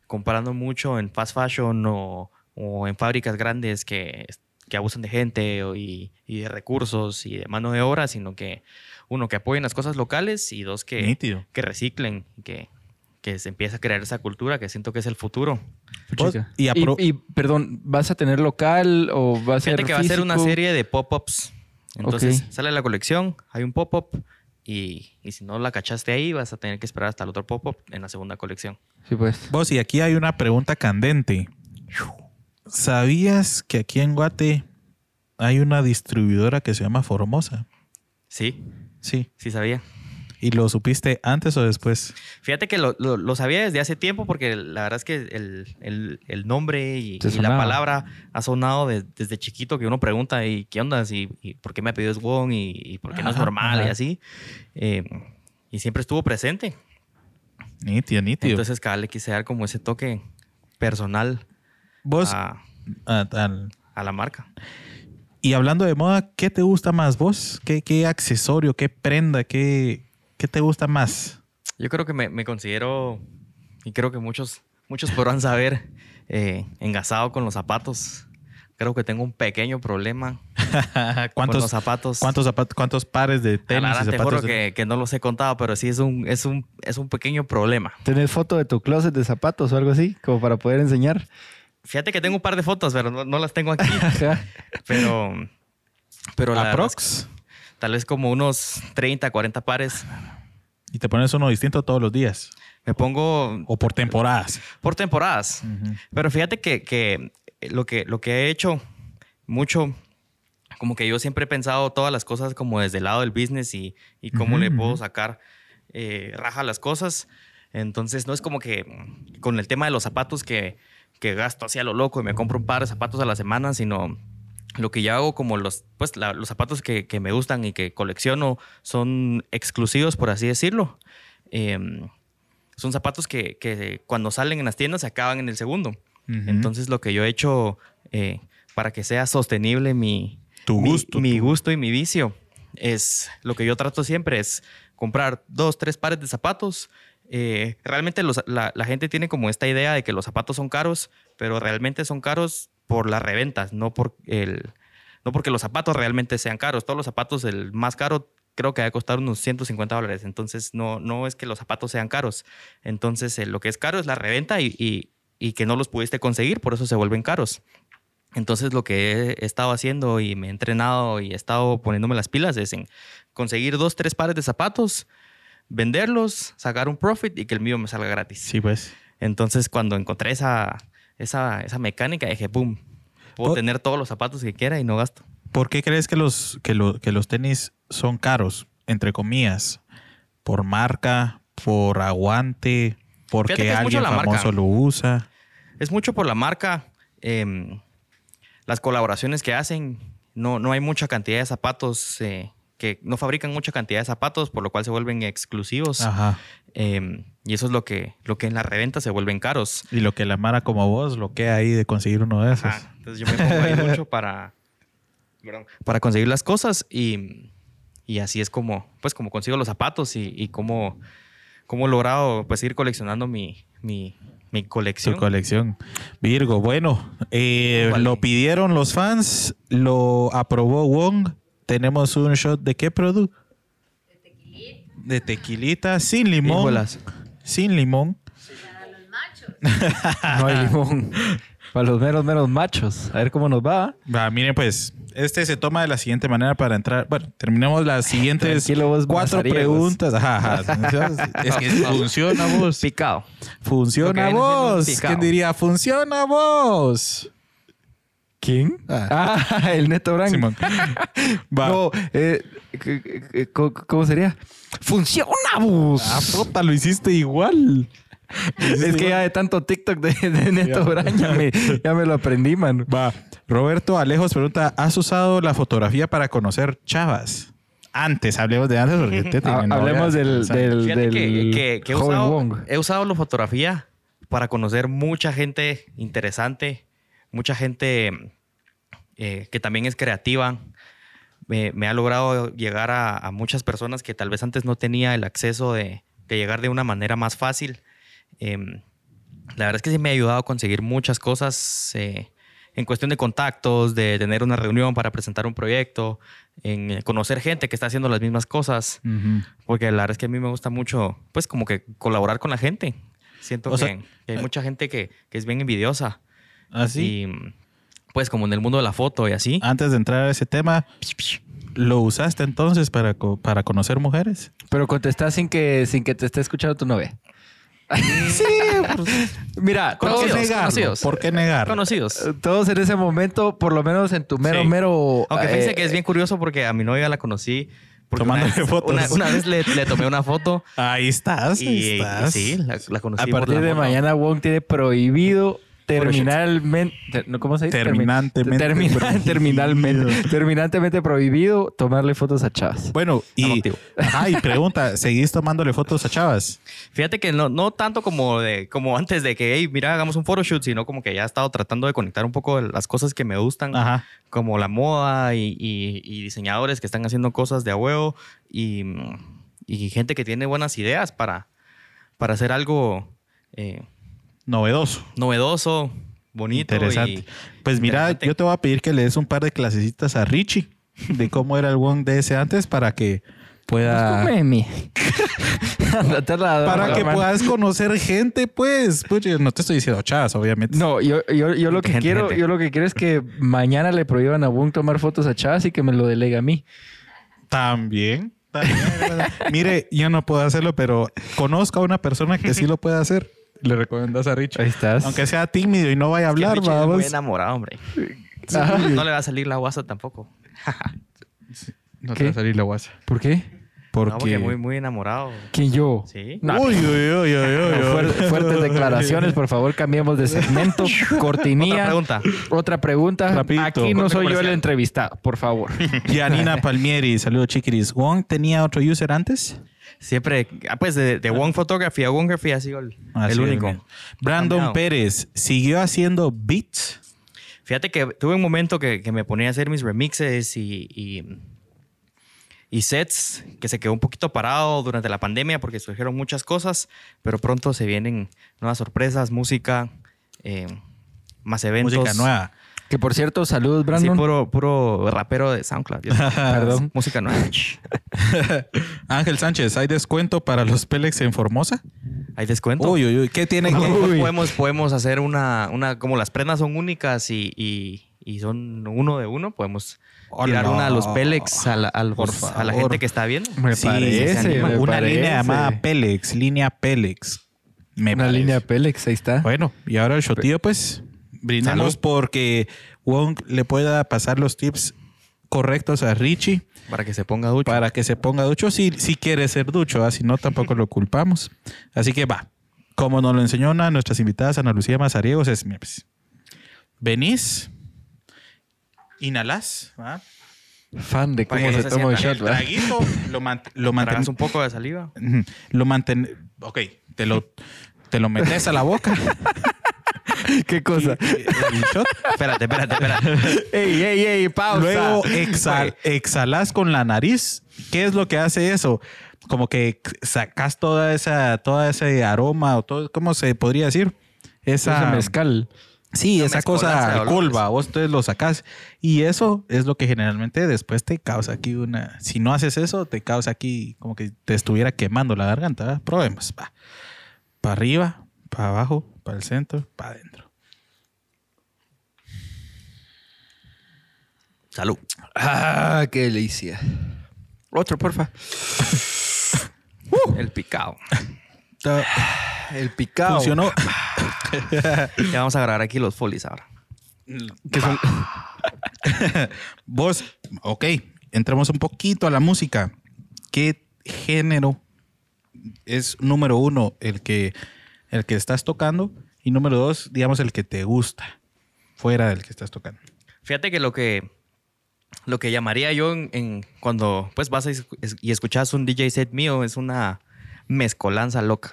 comparando mucho en fast fashion o, o en fábricas grandes que, que abusan de gente o- y, y de recursos y de mano de obra, sino que uno, que apoyen las cosas locales y dos, que, Nítido. que reciclen, que, que se empiece a crear esa cultura que siento que es el futuro. Puchica. y Y, perdón, ¿vas a tener local o va a ser Fíjate que va a ser una serie de pop-ups. Entonces sale la colección, hay un pop-up y, y si no la cachaste ahí, vas a tener que esperar hasta el otro pop-up en la segunda colección. Sí, pues. Vos, y aquí hay una pregunta candente. ¿Sabías que aquí en Guate hay una distribuidora que se llama Formosa? Sí, Sí. sí sabía. ¿Y lo supiste antes o después? Fíjate que lo, lo- lo sabía desde hace tiempo porque la verdad es que el, el- el nombre y, la palabra ha sonado de- desde chiquito que uno pregunta ¿y qué onda? ¿Y, y por qué me ha pedido es Wong? ¿Y, y por qué no es normal? ajá. Y así. Eh, y siempre estuvo presente. Nítido, nítido. Entonces cada vez le quise dar como ese toque personal vos, a, ah, al- a la marca. y hablando de moda, ¿qué te gusta más vos? ¿Qué, qué accesorio, qué prenda, qué, qué te gusta más? Yo creo que me, me considero, y creo que muchos, muchos podrán saber, eh, engasado con los zapatos. Creo que tengo un pequeño problema con los ¿Cuántos, zapatos. cuántos, zapatos, ¿Cuántos pares de tenis la y verdad, te zapatos? juro que, que no los he contado, pero sí es un, es un, es un pequeño problema. ¿Tenés foto de tu closet de zapatos o algo así? Como para poder enseñar. Fíjate que tengo un par de fotos, pero no, no las tengo aquí. Pero, pero la verdad es ¿Aprox? Tal vez como unos 30, 40 pares. Y te pones uno distinto todos los días. Me pongo O por temporadas. por temporadas. Pero fíjate que, que lo que lo que he hecho mucho, como que yo siempre he pensado todas las cosas como desde el lado del business y, y cómo le puedo sacar eh, raja a las cosas. Entonces no es como que con el tema de los zapatos que, que gasto así a lo loco y me compro un par de zapatos a la semana, sino lo que yo hago como los, pues, la- los zapatos que, que me gustan y que colecciono son exclusivos, por así decirlo. Em, son zapatos que, que cuando salen en las tiendas se acaban en el segundo. Entonces lo que yo he hecho eh, para que sea sostenible mi, Tu gusto, mi, gusto y mi vicio es lo que yo trato siempre es comprar dos, tres pares de zapatos. Eh, realmente los- la, la gente tiene como esta idea de que los zapatos son caros, pero realmente son caros por las reventas, no por el, no porque los zapatos realmente sean caros. Todos los zapatos, el más caro creo que va a costar unos 150 dólares. Entonces, no, no es que los zapatos sean caros. Entonces, eh, lo que es caro es la reventa y, y- y que no los pudiste conseguir, por eso se vuelven caros. Entonces, lo que he estado haciendo y me he entrenado y he estado poniéndome las pilas es en conseguir dos, tres pares de zapatos, venderlos, sacar un profit y que el mío me salga gratis. Sí, pues. Entonces, cuando encontré esa, esa, esa mecánica, dije, boom, puedo tener todos los zapatos que quiera y no gasto. ¿Por qué crees que los, que, lo- que los tenis son caros? Entre comillas. ¿Por marca? ¿Por aguante? ¿Porque que alguien la marca. famoso lo usa? Es mucho por la marca, em, las colaboraciones que hacen. No, no hay mucha cantidad de zapatos eh, que no fabrican mucha cantidad de zapatos, por lo cual se vuelven exclusivos. Ajá. Em, y eso es lo que, lo que en la reventa se vuelven caros. Y lo que la Mara como vos, lo que hay de conseguir uno de esos. Ajá. Entonces yo me pongo ahí mucho para, para conseguir las cosas y, y así es como, pues como consigo los zapatos y, y cómo, cómo he logrado pues ir coleccionando mi, mi, mi colección. colección. Virgo, bueno, eh, Vale. lo pidieron los fans, lo aprobó Wong. Tenemos un shot de qué producto? De tequilita, sin limón. Híjolas. Sin limón. No hay limón. Para los meros, meros machos. A ver cómo nos va. Va, miren, pues, este se toma de la siguiente manera para entrar. Bueno, terminemos las siguientes cuatro preguntas. Ajá, ajá. Es que funciona vos. Picado. Funciona vos. picado. ¿Quién diría? Funciona vos. ¿Quién? Ah. Ah, el Neto Brand. Simón. Va. No, eh, ¿cómo sería? ¡Funciona, bus! Ah, puta, lo hiciste igual. es que ya de tanto TikTok de, de Neto Brand ya me, ya me lo aprendí, man. Va. Roberto Alejos pregunta: ¿Has usado la fotografía para conocer chavas? Antes, hablemos de antes porque te Ha- hablemos del, del, Fíjate del que, que- que he, joven usado, Wong. he usado la fotografía para conocer mucha gente interesante, mucha gente eh, que también es creativa. Me, me ha logrado llegar a, a muchas personas que tal vez antes no tenía el acceso de, de llegar de una manera más fácil. Em, la verdad es que sí me ha ayudado a conseguir muchas cosas eh, en cuestión de contactos, de tener una reunión para presentar un proyecto, en eh, conocer gente que está haciendo las mismas cosas. Porque la verdad es que a mí me gusta mucho, pues como que colaborar con la gente. Siento que, sea, que hay mucha gente que, que es bien envidiosa. Así. Y pues como en el mundo de la foto y así. Antes de entrar a ese tema, ¿lo usaste entonces para, para conocer mujeres? Pero contestás sin que, sin que te esté escuchando tu novia. Sí. Mira, ¿Por todos, qué Conocidos, negarlo? conocidos. ¿Por qué negarlo? Conocidos. todos en ese momento, por lo menos en tu mero, Sí. mero... Aunque fíjense eh, que es bien curioso porque a mi novia la conocí. Una Tomándole vez, fotos. Una, una vez le, le tomé una foto Ahí estás, ahí y, y estás. sí, la, la conocí. A por partir la de moto. mañana, Wong tiene prohibido terminalmente... ter- ¿Cómo se dice? Terminantemente Termina- prohibido. terminalmente. Terminantemente prohibido tomarle fotos a chavas. Bueno, y, activo. ajá, y pregunta, ¿seguís tomándole fotos a chavas? Fíjate que no, no tanto como, de, como antes de que, hey, mira, hagamos un photoshoot, sino como que ya he estado tratando de conectar un poco las cosas que me gustan, Ajá. como la moda y, y- y diseñadores que están haciendo cosas de a huevo y, y gente que tiene buenas ideas para, para hacer algo eh, Novedoso. novedoso, bonito. Interesante. y- pues mira, interesante. yo te voy a pedir que le des un par de clasecitas a Richie de cómo era el Wong de ese antes para que pueda... La- Para que puedas conocer gente, pues. Pucha, no te estoy diciendo chavas, obviamente. No, yo, yo, yo lo que Gente, quiero, gente. yo lo que quiero es que mañana le prohíban a Wong tomar fotos a chavas y que me lo delegue a mí. También. también. Mire, yo no puedo hacerlo, pero conozco a una persona que sí lo puede hacer. Le recomiendas a Richie. Ahí estás. Aunque sea tímido y no vaya a Es que hablar, es muy vamos. enamorado, hombre. No le va a salir la guasa tampoco. No ¿Qué? te va a salir la guasa. ¿Por qué? Porque... No, porque muy, muy enamorado. ¿Quién yo? Sí. No, Uy, uy, uy, uy, uy, no, fuer- uy. fuertes declaraciones, por favor, cambiemos de segmento. Cortinilla. Otra pregunta. Otra pregunta. Rapidito. Aquí no soy yo el entrevistado, por favor. Yanina Palmieri, saludos chiquiris. ¿Wong tenía otro user antes? Siempre, ah, pues de, de One Photography a Wongraphy ha sido el, único. bien. Brandon Cambiado. Pérez, ¿siguió haciendo beats? Fíjate que tuve un momento que, que me ponía a hacer mis remixes y, y, y sets que se quedó un poquito parado durante la pandemia porque surgieron muchas cosas, pero pronto se vienen nuevas sorpresas, música, eh, más eventos. Música nueva. Que por cierto, saludos, Sí, Brandon. puro, puro rapero de SoundCloud. Perdón. música nueva. Ángel Sánchez, ¿hay descuento para los Pelex en Formosa? ¿Hay descuento? Uy, uy, uy. ¿Qué tiene que...? Podemos, podemos hacer una, una, como las prendas son únicas y, y, y son uno de uno, podemos tirar Hola. una a los Pelex a la, al- Por a la gente que está viendo. Me Sí, parece, se anima. me Una parece. línea llamada Pelex, línea Pelex. Me Una parece. línea Pélex, ahí está. Bueno, y ahora el shotío, pues, brindamos Salud. porque Wong le pueda pasar los tips correctos a Richie Para que se ponga ducho. para que se ponga ducho si, si quiere ser ducho, ¿ah? si no tampoco lo culpamos. Así que va. Como nos lo enseñó una de nuestras invitadas, Ana Lucía Mazariegos, es mira, pues, venís, inhalás, ¿va? Fan de cómo se toma el shot, el ¿verdad? traguito, lo, man- lo mantén- un poco de saliva. Lo manten... Ok, te lo, te lo metes a la boca. ¿Qué cosa? El shot. espérate, espérate, espérate. ey, ey, ey, pausa. Luego exhal- exhalas con la nariz. ¿Qué es lo que hace eso? Como que sacas toda esa, toda ese aroma o todo, ¿cómo se podría decir? Esa Ese mezcal. Sí, esa cosa colva, vos entonces lo sacás. Y eso es lo que generalmente después te causa aquí una. Si no haces eso, te causa aquí como que te estuviera quemando la garganta. ¿verdad? Probemos. Para arriba, para abajo, para el centro, para adentro. Salud. Ah, qué delicia. Otro, porfa. El picado. El picado. Funcionó. Ya vamos a grabar aquí los folies ahora. Que son- Vos, ok, entramos un poquito a la música. ¿Qué género es número uno el que, el que estás tocando? Y número dos, digamos, el que te gusta, fuera del que estás tocando. Fíjate que lo que lo que llamaría yo en, en- cuando pues vas a y escuchas un DJ set mío es una mezcolanza loca.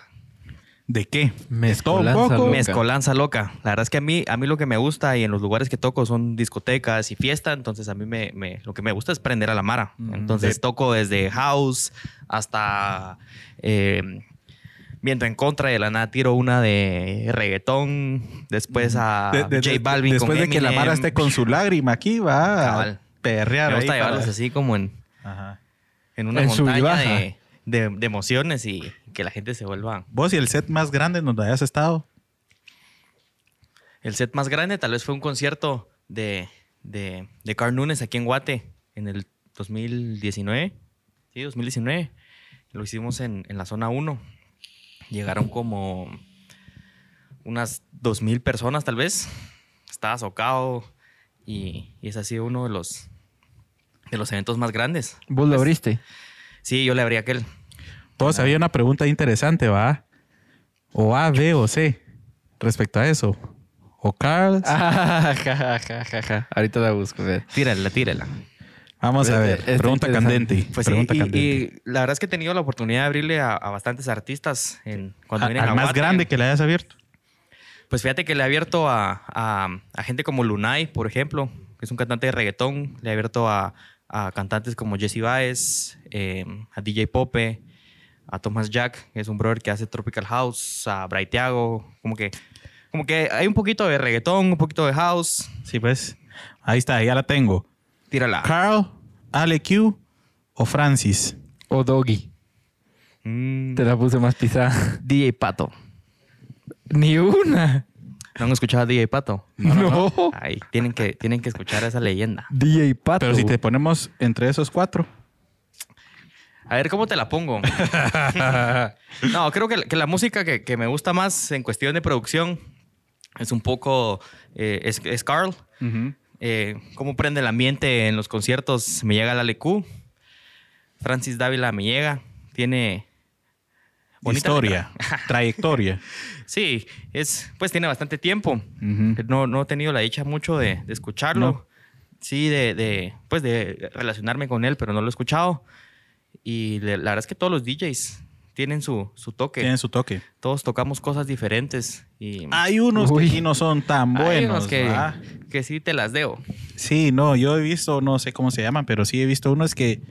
¿De qué? Mezcolanza ¿De todo un poco? loca. Mezcolanza loca. La verdad es que a mí, a mí lo que me gusta y en los lugares que toco son discotecas y fiesta, entonces a mí me, me- lo que me gusta es prender a la mara. Mm, Entonces de- toco desde house hasta eh, viento en contra y de la nada tiro una de reggaetón, después a De- de- J de- Balvin después con de que la Mara esté con su lágrima aquí, va Cabal. Perrear Me ahí gusta para- llevarlos así como en, Ajá. en una En montaña de- de emociones y que la gente se vuelva. Vos y el set más grande en donde hayas estado. El set más grande tal vez fue un concierto de, de, de Carl Nunes aquí en Guate en el 2019. Sí, 2019. Lo hicimos en, en la zona 1. Llegaron como unas 2.000 personas tal vez. Estaba socado y, y ese ha sido uno de los, de los eventos más grandes. ¿Vos lo abriste? Sí, yo le abrí aquel. Vos había una pregunta interesante, ¿va? O A, B o C respecto a eso. O Carl. Ah, ja, ja, ja, ja, ja. Ahorita la busco. a ver. Tírala, tírala. Vamos a ver. Pregunta candente. Pues sí, y, candente. y la verdad es que he tenido la oportunidad de abrirle a, a bastantes artistas en, cuando A- vienen al a más Guate. grande que le hayas abierto. Pues fíjate que le he abierto a, a- a gente como Lunay, por ejemplo, que es un cantante de reggaetón. Le he abierto a, a cantantes como Jesse Baez, eh, a DJ Pope, a Thomas Jack, que es un brother que hace Tropical House, a Braithiago. Como que, como que hay un poquito de reggaetón, un poquito de house. Sí, pues. Ahí está, ya la tengo. Tírala. Carl, Ale Q o Francis. O Doggy. Mm, Te la puse más pisada. DJ Pato. Ni una. ¿No han escuchado a DJ Pato? No. Ay, tienen que, tienen que escuchar esa leyenda. DJ Pato. Pero si te ponemos entre esos cuatro. A ver, ¿cómo te la pongo? no, creo que, que la música que, que me gusta más en cuestión de producción es un poco... eh, es, es Carl. Eh, cómo prende el ambiente en los conciertos. Me llega la LQ. Francis Dávila me llega. Tiene... bonita Historia, letra. trayectoria. Sí, es, pues tiene bastante tiempo. Ujú. No, no he tenido la dicha mucho de, de escucharlo. No. Sí, de, de, pues de relacionarme con él, pero no lo he escuchado. Y la verdad es que todos los DJs tienen su, su toque. Tienen su toque. Todos tocamos cosas diferentes. Y Hay unos Uy. que sí no son tan hay buenos. unos que, sí te las debo. Sí, no, yo he visto, no sé cómo se llaman, pero sí he visto unos que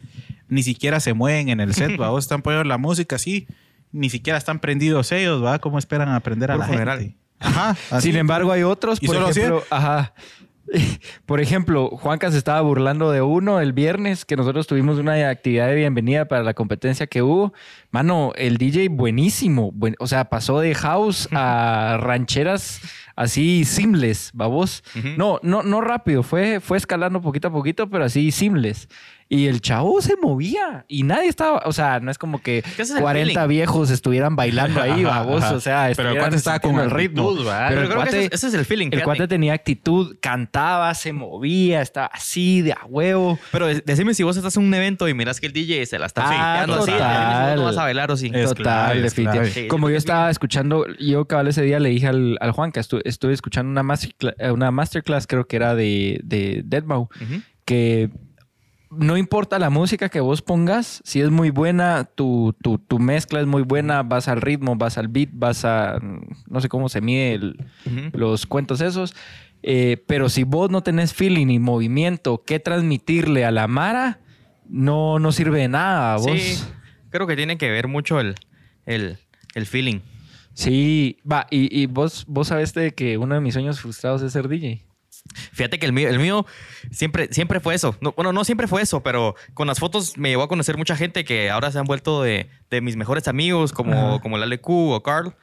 ni siquiera se mueven en el set, ¿va? O están poniendo la música así, ni siquiera están prendidos ellos, ¿va? ¿Cómo esperan aprender a la gente? Ajá. así. Sin embargo, hay otros, ¿Y por ejemplo, ajá. Por ejemplo, Juanca se estaba burlando de uno el viernes que nosotros tuvimos una actividad de bienvenida para la competencia que hubo. Mano, el DJ buenísimo. buen- o sea, pasó de house a rancheras así simples, babos. Ujú. No, no, no rápido, fue, fue escalando poquito a poquito, pero así simples. Y el chavo se movía y nadie estaba, o sea, no es como que es el 40 feeling. viejos estuvieran bailando ahí, Ajá, babos. ajá. O sea, Pero el cuate estaba con el ritmo. Pero Pero el creo que ese, es- ese es el feeling. el cuate tenía actitud, cantaba, se movía, estaba así de a huevo. Pero de- decime si vos estás en un evento y miras que el DJ se la está Ah, así, total. ¿no vas a bailar o sí? Es Total, definitivamente. Como yo estaba escuchando, yo cabal ese día le dije al, al Juan que estu- estuve escuchando una, masterclass, una masterclass, creo que era de, de Deadmau, que no importa la música que vos pongas, si es muy buena, tu, tu, tu mezcla es muy buena, vas al ritmo, vas al beat, vas a, no sé cómo se mide el- los cuentos esos, eh, pero si vos no tenés feeling y movimiento que transmitirle a la Mara, no, no sirve de nada. Vos. Sí, creo que tiene que ver mucho el, el, el feeling. Sí, va, y, y vos, vos sabés de que uno de mis sueños frustrados es ser DJ. Fíjate que el mío, el mío siempre, siempre fue eso. No, bueno, no siempre fue eso, pero con las fotos me llevó a conocer mucha gente que ahora se han vuelto de, de mis mejores amigos, como, Ajá. como el LQ o Carl,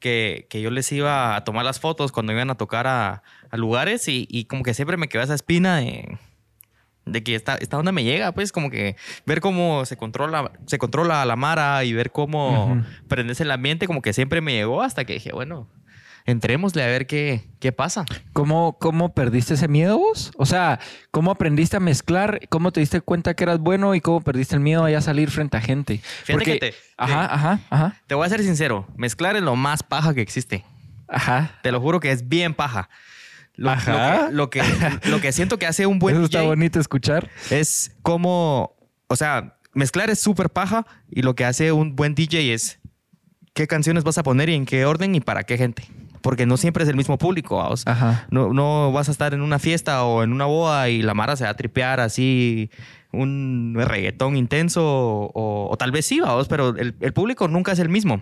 que, que yo les iba a tomar las fotos cuando iban a tocar a, a lugares y, y como que siempre me quedó esa espina de, de que esta, esta onda me llega, pues como que ver cómo se controla, se controla a la Mara y ver cómo prendes el ambiente, como que siempre me llegó hasta que dije, bueno, entrémosle a ver qué, qué pasa. ¿Cómo, ¿Cómo perdiste ese miedo vos? O sea, ¿cómo aprendiste a mezclar? ¿Cómo te diste cuenta que eras bueno? ¿Y cómo perdiste el miedo a ya salir frente a gente? Fíjate que te- Ajá, ajá, ajá, Te voy a ser sincero, mezclar es lo más paja que existe. ajá. Te lo juro que es bien paja. Lo, Ajá. Lo, que, lo, que, lo que siento que hace un buen Eso DJ está bonito escuchar. es como, o sea, mezclar es súper paja y lo que hace un buen DJ es qué canciones vas a poner y en qué orden y para qué gente. Porque no siempre es el mismo público. ¿vaos? Ajá. No, no vas a estar en una fiesta o en una boda y la Mara se va a tripear así un reggaetón intenso o, o tal vez sí, vamos, pero el, el público nunca es el mismo.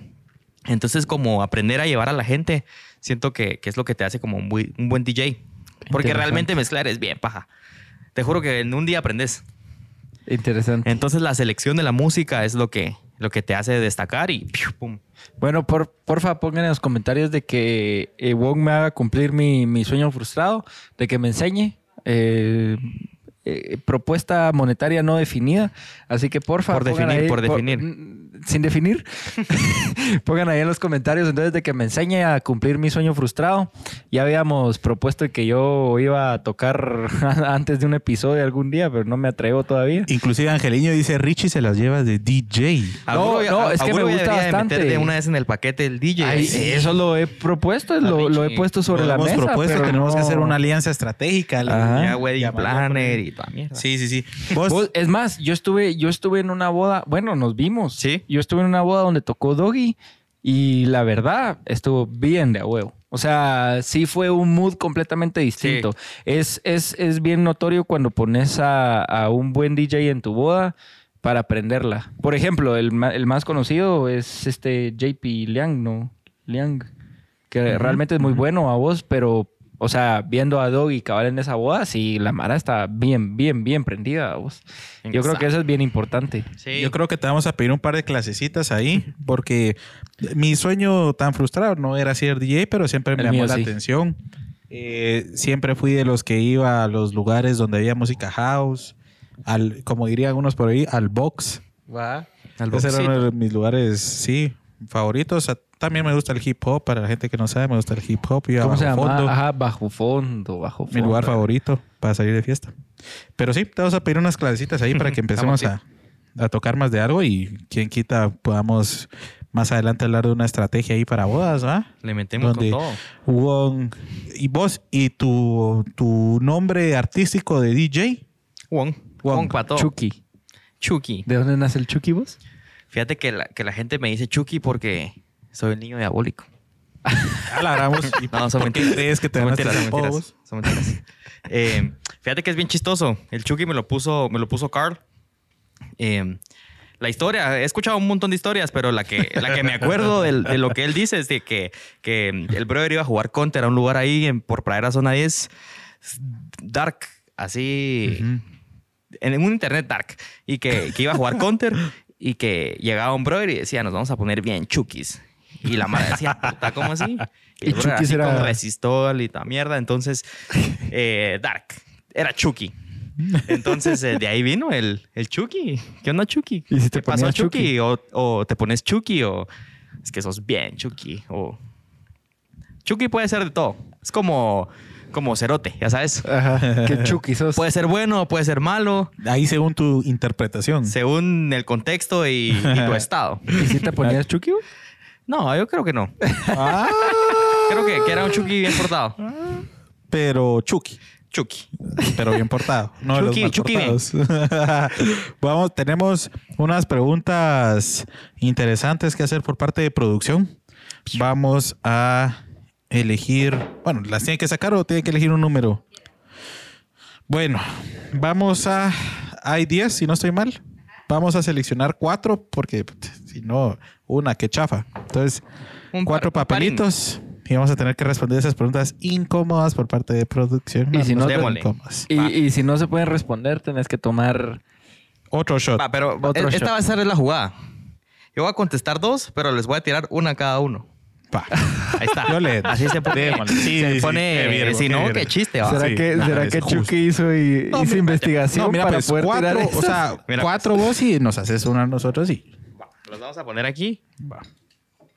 Entonces, como aprender a llevar a la gente, siento que, que es lo que te hace como un, un buen DJ. Porque realmente mezclar es bien paja. Te juro que en un día aprendes. Interesante. Entonces, la selección de la música es lo que, lo que te hace destacar y pum. Bueno, por, porfa, pongan en los comentarios de que eh, Wong me haga cumplir mi, mi sueño frustrado, de que me enseñe. eh, eh, propuesta monetaria no definida. Así que porfa. Por definir, ahí- por definir. Sin definir. pongan ahí en los comentarios entonces de que me enseñe a cumplir mi sueño frustrado. Ya habíamos propuesto que yo iba a tocar antes de un episodio algún día, pero no me atrevo todavía. Inclusive Angeliño dice, Richie se las lleva de DJ. No, es que me gusta bastante. de una vez en el paquete el DJ. Ay, Sí. Eso lo he propuesto, lo, lo he puesto sobre Lo la hemos mesa. propuesto, pero tenemos que hacer una alianza estratégica. Ajá. Ya wedding Ya, planner y toda mierda. Sí, sí, sí. Vos, Vos- es más, yo estuve, yo estuve en una boda, bueno, nos vimos. Sí. Yo estuve en una boda donde tocó Doggy y la verdad estuvo bien de a huevo. O sea, sí fue un mood completamente distinto. Es, es, es bien notorio cuando pones a, a un buen DJ en tu boda para aprenderla. Por ejemplo, el, el más conocido es este JP Liang, ¿no? Liang. Que realmente es muy bueno a vos, pero, o sea, viendo a Doggy cabal en esa boda, sí, la Mara está bien, bien, bien prendida vos. Yo creo que eso es bien importante. Sí. yo creo que te vamos a pedir un par de clasecitas ahí, porque mi sueño tan frustrado no era ser DJ, pero siempre me El llamó mío la sí. atención. Eh, siempre fui de los que iba a los lugares donde había música house, al, como dirían unos por ahí, al box. Va. Al Ese era uno de mis lugares, sí, favoritos. También me gusta el hip hop. Para la gente que no sabe, me gusta el hip hop. Iba ¿Cómo se bajo llama? fondo. Ajá, bajo fondo, bajo fondo. Mi lugar favorito para salir de fiesta. Pero sí, te vamos a pedir unas clasecitas ahí para que empecemos a, a tocar más de algo y quien quita podamos más adelante hablar de una estrategia ahí para bodas, ¿va? Le metemos Donde con todo. Wong y vos y tu, tu nombre artístico de DJ. Wong. Wong. Wong para todo. Chucky. Chucky. ¿De dónde nace el Chucky vos? Fíjate que la, que la gente me dice Chucky porque soy el niño diabólico. Hablamos. No, son ¿Por qué mentiras. crees que te son mentiras, son mentiras. vos? Son mentiras. Eh, fíjate que es bien chistoso. El Chucky me lo puso, me lo puso Carl. Eh, la historia, he escuchado un montón de historias, pero la que, la que me acuerdo de, lo que él dice es de que, que el brother iba a jugar Counter a un lugar ahí en, por Pradera Zona 10, dark, así, en un internet dark, y que, que iba a jugar Counter y que llegaba un brother y decía, nos vamos a poner bien chukis. Y la madre decía, puta, ¿cómo así? Y el Chukis era- con resistol y toda mierda. Entonces, eh, Dark. Era Chucky. Entonces, eh, de ahí vino el, el Chucky. ¿Qué onda, Chucky? ¿Y si te ¿Qué pasó, Chucky? Chucky? O, o te pones Chucky o es que sos bien Chucky. O... Chucky puede ser de todo. Es como, como cerote, ya sabes. Ajá. ¿Qué Chucky sos? Puede ser bueno, puede ser malo, Ahí según tu interpretación. según el contexto y, y tu estado. ¿Y si te ponías Chucky? vos? No, yo creo que no. Ah, Creo que, que era un Chucky bien portado. pero Chucky. Chucky. pero bien portado. No de los Chucky, Chucky portados. Vamos, tenemos unas preguntas interesantes que hacer por parte de producción. Vamos a elegir, bueno, las tiene que sacar o tiene que elegir un número. Bueno, vamos a, hay 10 si no estoy mal. Vamos a seleccionar cuatro porque put, si no, una que chafa. Entonces, Un cuatro par- parín. papelitos y vamos a tener que responder esas preguntas incómodas por parte de producción. Y si no. Y, y si no se pueden responder, tenés que tomar... Otro shot. Va, pero Otro e- esta shot. va a ser la jugada. Yo voy a contestar dos, pero les voy a tirar una a cada uno. Va. Ahí está. Así se pone. Sí, se sí, pone. Qué virgo, si no, qué chiste. va. ¿Será sí. que, Nah, ¿será es que. Chucky hizo, y, No, hizo mira, investigación No, mira, para pues poder cuatro, tirar o sea, Mira, cuatro vos y nos haces una a nosotros y. Los vamos a poner aquí.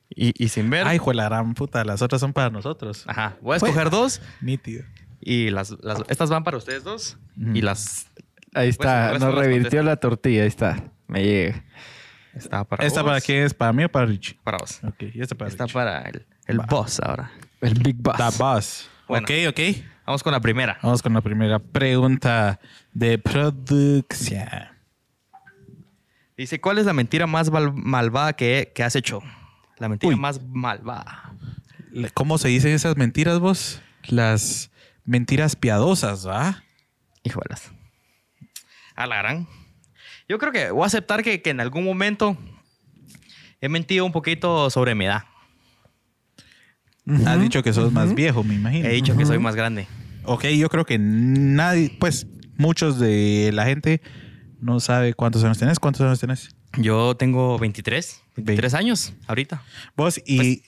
Y, y sin ver. Ay, hijo la gran puta, las otras son para nosotros. Ajá. Voy a escoger dos Nítido. y las, las- estas van para ustedes dos. Y las. Ahí está, Pues, nos pues, revirtió la tortilla, ahí está. Me llega. Está para ¿Esta vos. para quién es? ¿Para mí o para Richie? Para vos. Ok, y esta para Está Richie. para el, el boss ahora. El Big Boss. The Boss. Bueno. Ok, ok. Vamos con la primera. Vamos con la primera pregunta de producción. Dice, ¿cuál es la mentira más malvada que, que has hecho? La mentira Uy. más malvada. ¿Cómo se dicen esas mentiras vos? Las mentiras piadosas, ¿va? Híjolas. A la gran. Yo creo que voy a aceptar que, que en algún momento he mentido un poquito sobre mi edad. Has dicho que sos más viejo, me imagino. He dicho que soy más grande. Ok, yo creo que nadie, pues muchos de la gente no sabe cuántos años tenés. ¿Cuántos años tenés? Yo tengo 23, 23 años ahorita. Vos, y,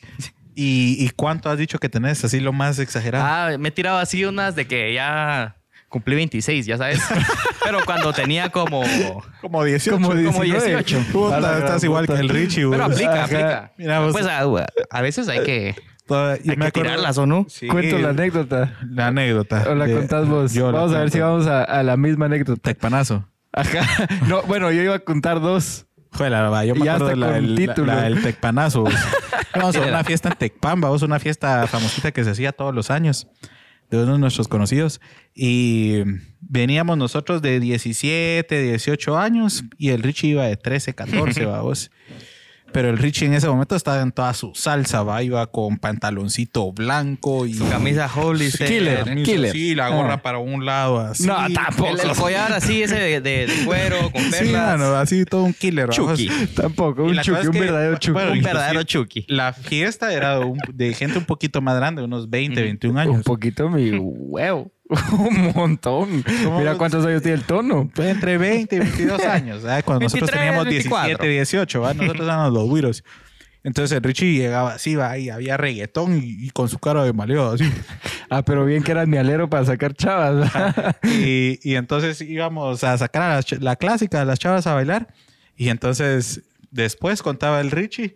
y, ¿y cuánto has dicho que tenés? Así lo más exagerado. Ah, me he tirado así unas de que ya cumplí 26, ya sabes. Pero cuando tenía como... como 18. como como 18. Puta, la estás igual que el Richie, Pero vos. aplica, Ajá. aplica. Mira, Pues a, a veces hay que, Toda- hay me que acuerdo- tirarlas, ¿o no? Sí, Cuento la anécdota. La anécdota. O la de- contás vos. yo la vamos a ver si vamos a, a la misma anécdota. Tecpanazo. Ajá. No, bueno, yo iba a contar dos. Joder, la- va, yo me Ya acuerdo de la, el, título. la- el Tecpanazo. vos. Vamos a Era. una fiesta en Tecpan, vamos a una fiesta famosita que se hacía todos los años de uno de nuestros conocidos. Y veníamos nosotros de 17, 18 años y el Richie iba de 13, 14, vamos. Pero el Richie en ese momento estaba en toda su salsa, va, iba con pantaloncito blanco y Su camisa Hollister. Killer. camisa Killer. Sí, la gorra Ah. para un lado así. No, tampoco. El, el collar así, ese de, de- de cuero, con perlas. Sí, mano, así todo un killer. vamos. Chucky. Tampoco. Un chuki, un verdadero chuki. bueno, Un verdadero Chucky. La fiesta era de, un- de gente un poquito más grande, unos 20, 21 Un años. poquito mi huevo. un montón. Mira cuántos años tiene el tono. Fue entre 20 y 22 años. ¿verdad? Cuando nosotros 23, teníamos 24. 17, 18, ¿verdad? nosotros éramos los güiros. Entonces el Richie llegaba así, va, y había reggaetón y, y con su cara de maleo, así. Ah, pero bien que eras mi alero para sacar chavas. y, y entonces íbamos a sacar a ch- la clásica, a las chavas a bailar. Y entonces después contaba el Richie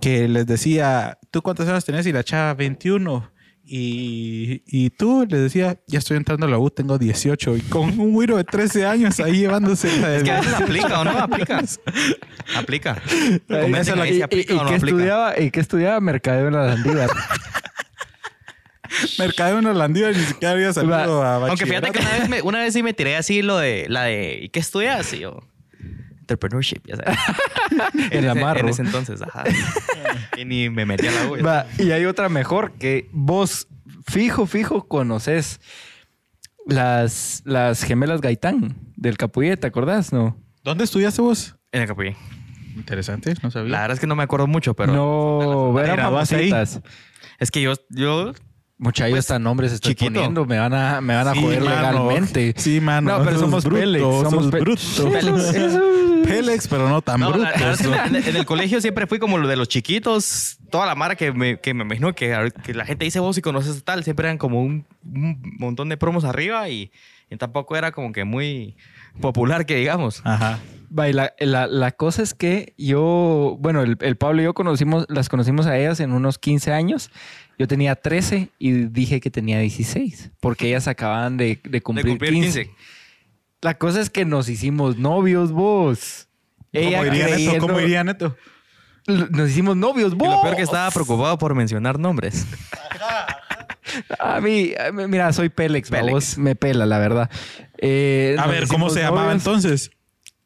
que les decía, ¿tú cuántas horas tenés? Y la chava, 21. Y, y tú les decía, ya estoy entrando a la U, tengo 18. Y con un güiro de 13 años ahí llevándose la Es que a veces aplica o no aplica. Aplica. Ay, Convencen y, a que aplica y o no que aplica. estudiaba, y que estudiaba mercadeo en la Landívar. Mercado en Holandía ni siquiera había salido a Aunque fíjate que bachillerato. una vez, me- una vez sí me tiré así lo de la de ¿y qué estudias? Y yo, entrepreneurship, ya sabes. El ese- amarro. En ese entonces, ajá. y ni me metí a la U. Va, y hay otra mejor que vos fijo, fijo conoces las, las gemelas Gaitán del Capuyé, ¿te acordás? No. ¿Dónde estudiaste vos? En el Capullín. Interesante, no sabía. La verdad es que no me acuerdo mucho, pero no, eran ahí? es que yo, yo Muchachos, Pues, hasta nombres estoy chiquito. poniendo. Me van a, me van a Sí, joder mano. legalmente. Sí, mano. No, pero somos bruto, Pélex. sos Somos pe- bruto. Pélex. Pélex, pero no tan No, bruto. la- la verdad es que en, en el colegio siempre fui como lo de los chiquitos. Toda la mara que me, que me imagino que, que la gente dice vos si conoces tal, siempre eran como un, un montón de promos arriba y, y tampoco era como que muy popular que digamos. Ajá. Va, y la, la- la cosa es que yo, bueno, el, el Pablo y yo conocimos, las conocimos a ellas en unos 15 años. Yo tenía 13 y dije que tenía 16, porque ellas acababan de, de De cumplir, cumplir 15. 15. La cosa es que nos hicimos novios, vos. ¿Cómo iría Neto? creyendo- ¿Cómo iría Neto? Nos hicimos novios, Y vos. lo peor que estaba preocupado por mencionar nombres. A mí, a mí, mira, soy Pélex, Pélex. vos me pela, la verdad. Eh, A ver, ¿cómo se llamaba entonces?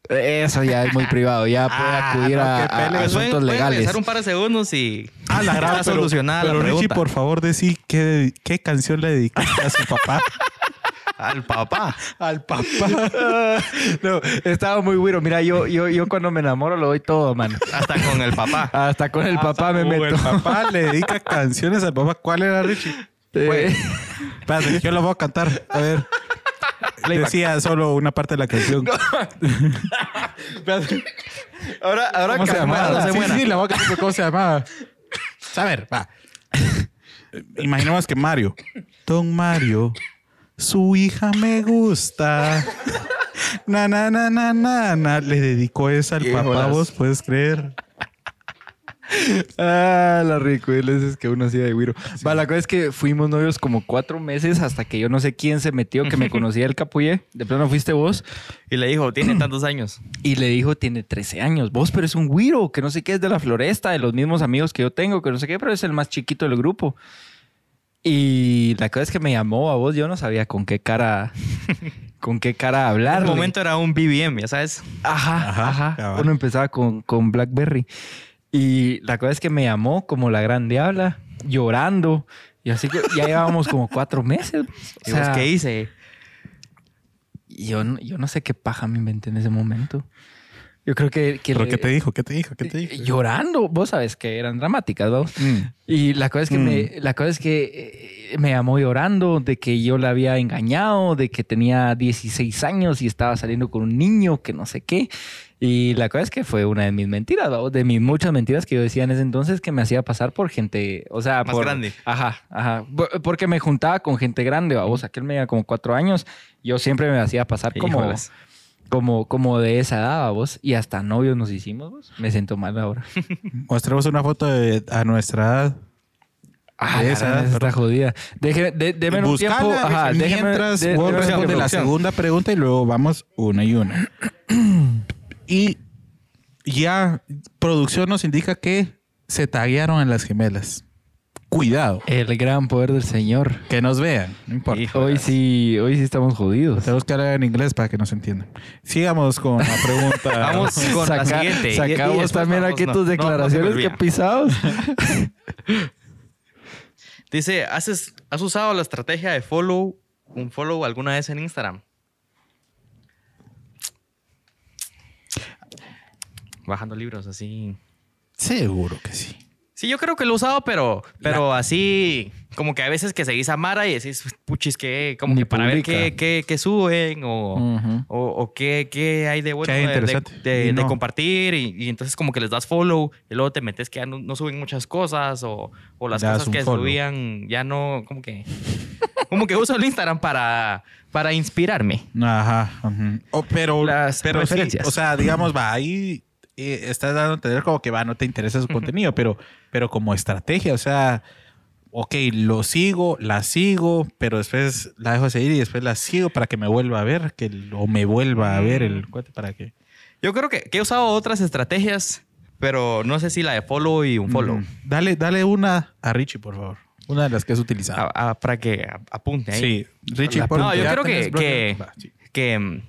Eso ya es muy privado, ya puede Ah, acudir no, a, qué a- pueden, asuntos pueden legales. regresar un par de segundos y Ah, la graba solucionada pero, la Richie, por favor, decí qué, qué canción le dedicaste a su papá. Al papá. Al papá. no, estaba muy güiro. Mira, yo, yo, yo cuando me enamoro lo doy todo, man. Hasta con el papá. Hasta con el papá me Uh, meto. El papá le dedica canciones al papá. ¿Cuál era Richie? Eh, Espérate, yo lo voy a cantar. A ver. Decía solo una parte de la canción. Ahora, ahora ¿Cómo se que- llamaba? Sí, muera. sí, la voy a cantar, pero ¿cómo se llamaba? A ver, va. Imaginemos que Mario. Don Mario, su hija me gusta. Na, na, na, na, na, na. Le dedicó esa al papá, vos puedes creer. Ah, la ridiculez es que uno hacía de güiro. Va, la cosa es que fuimos novios como cuatro meses hasta que yo no sé quién se metió, que me conocía el capullé. De plano fuiste vos. Y le dijo, tiene tantos años. Y le dijo, tiene 13 años. Vos, pero es un güiro, que no sé qué, es de la floresta, de los mismos amigos que yo tengo, que no sé qué, pero es el más chiquito del grupo. Y la cosa es que me llamó a vos, yo no sabía con qué cara, con qué cara En hablar. un momento era un BBM, ya sabes. Ajá, Ajá, ajá. Uno empezaba con, con Blackberry. Y la cosa es que me llamó como la gran diabla, llorando. Y así que ya llevábamos como cuatro meses. O Y vos, sea, ¿qué hice? yo, no- yo no sé qué paja me inventé en ese momento. Yo creo que... que ¿Pero le- qué te dijo? ¿Qué te dijo? ¿Qué te dijo? Llorando. Vos sabes que eran dramáticas, ¿no? Mm. Y la cosa es que Mm. me, la cosa es que eh, me llamó llorando de que yo la había engañado, de que tenía 16 años y estaba saliendo con un niño que no sé qué. Y la cosa es que fue una de mis mentiras, de mis muchas mentiras que yo decía en ese entonces que me hacía pasar por gente, o sea, Más por, grande. Ajá, ajá. Por- Porque me juntaba con gente grande, vamos, aquel me como cuatro años. Yo siempre me hacía pasar como, Híjoles. como, como de esa edad, vos. Y hasta novios nos hicimos, vos. Me siento mal ahora. Mostremos una foto de, a nuestra edad. Ah, Esa, esa está jodida. Deje, de, un tiempo. Ajá, déjeme- mientras de- déjeme- responde la segunda pregunta y luego vamos una y una. y ya producción nos indica que se taguearon en las gemelas. Cuidado, El gran poder del Señor. que nos vean, no importa. Hoy sí, hoy sí estamos jodidos. Tenemos que hablar en inglés para que nos entiendan. Sigamos con la pregunta. Vamos con la siguiente. Y- y Sacamos también vamos, aquí no, tus no, no declaraciones que pisados. Dice, ¿has, ¿has usado la estrategia de follow, un follow alguna vez en Instagram? Bajando libros así. Seguro que sí. Sí, yo creo que lo he usado, pero, pero así, como que a veces que seguís a Mara y decís, puchis, que como Ni que para ver qué, qué- qué suben o, o, o qué, qué hay de bueno hay de- de, compartir y, y entonces como que les das follow y luego te metes que ya no, no suben muchas cosas o, o las Das cosas que follow. subían ya no, como que, como que uso el Instagram para, para inspirarme. Ajá. pero Las pero sí, referencias. o sea, digamos, va, ahí eh, estás dando a entender como que va, no te interesa su contenido, pero, pero como estrategia, o sea, ok, lo sigo, la sigo, pero después la dejo seguir y después la sigo para que me vuelva a ver, que o me vuelva a ver el cuate para que. Yo creo que, que he usado otras estrategias, pero no sé si la de follow y un follow. Mm, Dale, dale una a Richie, por favor. Una de las que has utilizado. A- a- para que apunte ahí. Sí, Richie, La- por- No, yo creo que, que, Va, sí. que, mm,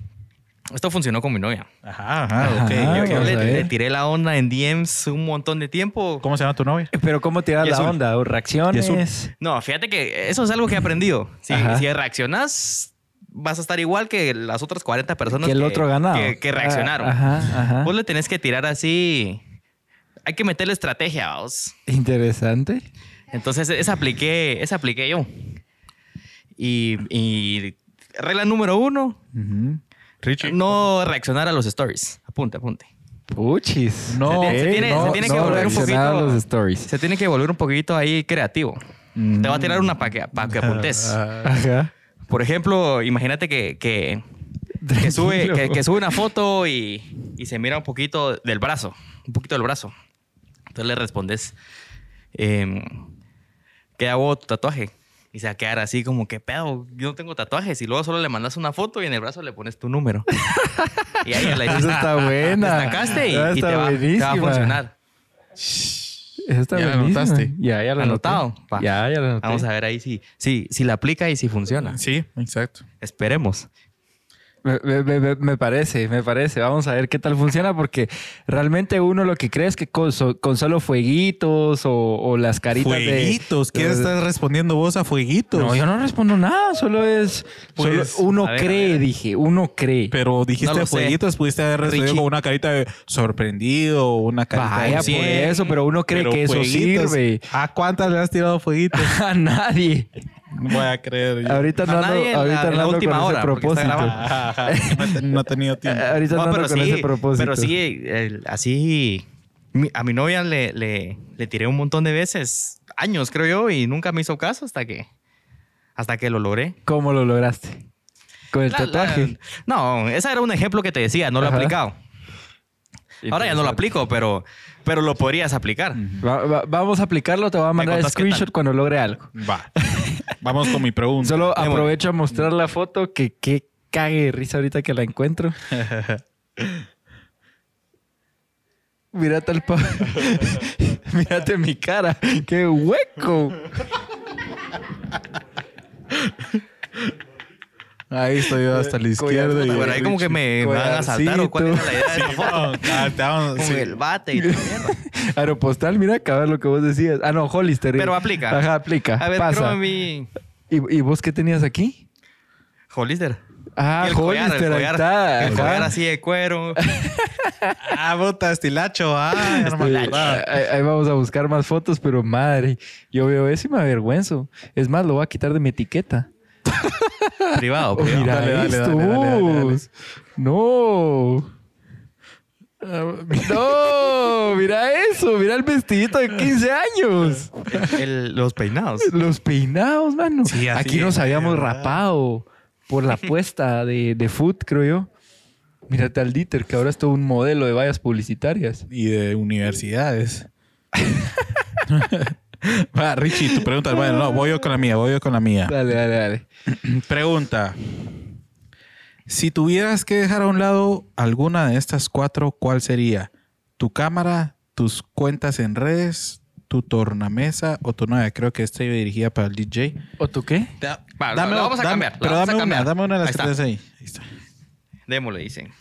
esto funcionó con mi novia. Ajá, ajá. Yo, Ah, vamos le, tiré la onda en DMs un montón de tiempo. ¿Cómo se llama tu novia? Pero ¿cómo tirar la onda? ¿O Y reacciones? No, fíjate que eso es algo que he aprendido. Si, reaccionas, vas a estar igual que las otras 40 personas Que el otro ganado. que, que reaccionaron. Ah, Ajá, ajá. Vos le tenés que tirar así. Hay que meterle estrategia, vos. Interesante. Entonces, esa apliqué, esa apliqué yo. Y, y regla número uno, Ujú. Richie. no reaccionar a los stories. Apunte, apunte. Puchis. No, se tiene- se tiene que volver un poquito- los stories. Se tiene que volver un poquito ahí creativo. Te va a tirar una para que, pa' que apuntes. Ajá. Por ejemplo, imagínate que, que, que sube, que, que sube una foto y, y se mira un poquito del brazo, un poquito del brazo. Entonces le respondes, eh, ¿qué hago tu tatuaje? Y se va a quedar así como que pedo, yo no tengo tatuajes. Y luego solo le mandas una foto y en el brazo le pones tu número. y ahí la Esa hiciste. está buena. Te estancaste y, y te, va, te va a funcionar. Esa está Ya la buenísima. anotaste. Ya, ya la anoté. Anotado. Ya, ya la anoté. Vamos a ver ahí si, si, si la aplica y si funciona. Sí, exacto. Esperemos. Me, me- me- me parece, me parece. Vamos a ver qué tal funciona porque realmente uno lo que cree es que con, so- con solo fueguitos o, o las caritas de- Fueguitos. ¿Qué de- estás respondiendo vos a fueguitos? No, yo no respondo nada, solo es... Pues, solo uno ver, cree, dije, uno cree. Pero dijiste No lo sé. fueguitos, pudiste haber respondido Richie. con una carita de sorprendido o una carita Vaya, de por cien, eso, pero uno cree Pero que eso sirve. ¿A cuántas le has tirado fueguitos? A nadie. No voy a creer. yo. Ahorita no ando, la- ahorita en no la ando última con hora, ese propósito. Ajá, ajá. No, he ten- no he tenido tiempo. Ahorita no, No, pero con sí, ese propósito. pero sí, el- así mi- a mi novia le, le, le tiré un montón de veces, años creo yo, y nunca me hizo caso hasta que, hasta que lo logré. ¿Cómo lo lograste? Con el La- tatuaje. la- no, ese era un ejemplo que te decía, no lo he aplicado. Ahora ya no lo aplico, pero, pero lo podrías aplicar. Va- va- vamos a aplicarlo, te voy a mandar el screenshot cuando logre algo. Va. Vamos con mi pregunta. Solo aprovecho a mostrar la foto que qué cague de risa ahorita que la encuentro. Mírate el pa... Mírate mi cara. ¡Qué hueco! Ahí estoy yo hasta la izquierda. y Pero ahí como que me van a asaltar o cuál era la idea de esa foto. No, ah, Con el bate y toda mierda. Aeropostal, mira, acaba lo que vos decías. Ah, no, Hollister. Pero aplica. Ajá, aplica. A ver, Pasa. creo mi ¿Y, ¿Y vos qué tenías aquí? Hollister. Ah, el collar, Hollister, el collar, está. el collar Ajá. así de cuero. Ah, puta, estilacho. Ah, hermano. Este, ahí, ahí vamos a buscar más fotos, pero madre, yo veo eso y me avergüenzo. Es más, lo voy a quitar de mi etiqueta. Privado, Oh, privado. mira Dale, dale, esto. dale, dale, dale, dale. No. No, mira eso, mira el vestidito de 15 años. El- el- los peinados. Los peinados, mano. Sí, Aquí nos habíamos ¿verdad? rapado por la apuesta de, de food, creo yo. Mírate al Dieter, que ahora es todo un modelo de vallas publicitarias. Y de universidades. Va, Richie, tu pregunta. Bueno, no, voy yo con la mía, voy yo con la mía. Dale, dale, dale. Pregunta. Si tuvieras que dejar a un lado alguna de estas cuatro, ¿cuál sería? ¿Tu cámara, tus cuentas en redes, tu tornamesa o tu novia? Creo que esta iba dirigida para el DJ. ¿O tú qué? Va, lo- lo vamos a dame- cambiar, Pero dame una, cambiar. dame una de las Ahí tienes ahí. Ahí está. Démosle, dicen.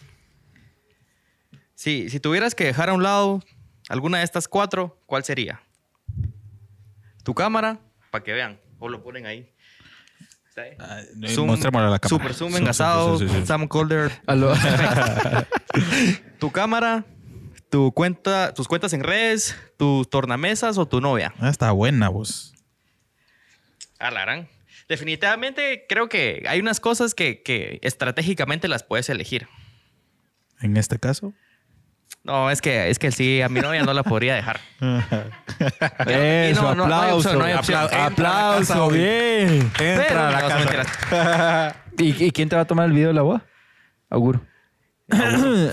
Sí, si tuvieras que dejar a un lado alguna de estas cuatro, ¿cuál sería? Tu cámara, para que vean. O lo ponen ahí. Ah, Zoom, mostrémosle a la cámara. Super zoom Zoom, engasado, sí, sí, sí. Sam lo- Tu cámara, tu cuenta, tus cuentas en redes, tus tornamesas o tu novia. Ah, está buena, vos. Alarán. Definitivamente creo que hay unas cosas que, que estratégicamente las puedes elegir. En este caso. No, es que, es que sí, a mi novia no la podría dejar. Eso, no, no, no hay aplauso. opción, no hay opción. Apla- Entra a la aplauso, bien. Entra Pero, a la no, casa. ¿Y, y quién te va a tomar el video de la boda? Auguro.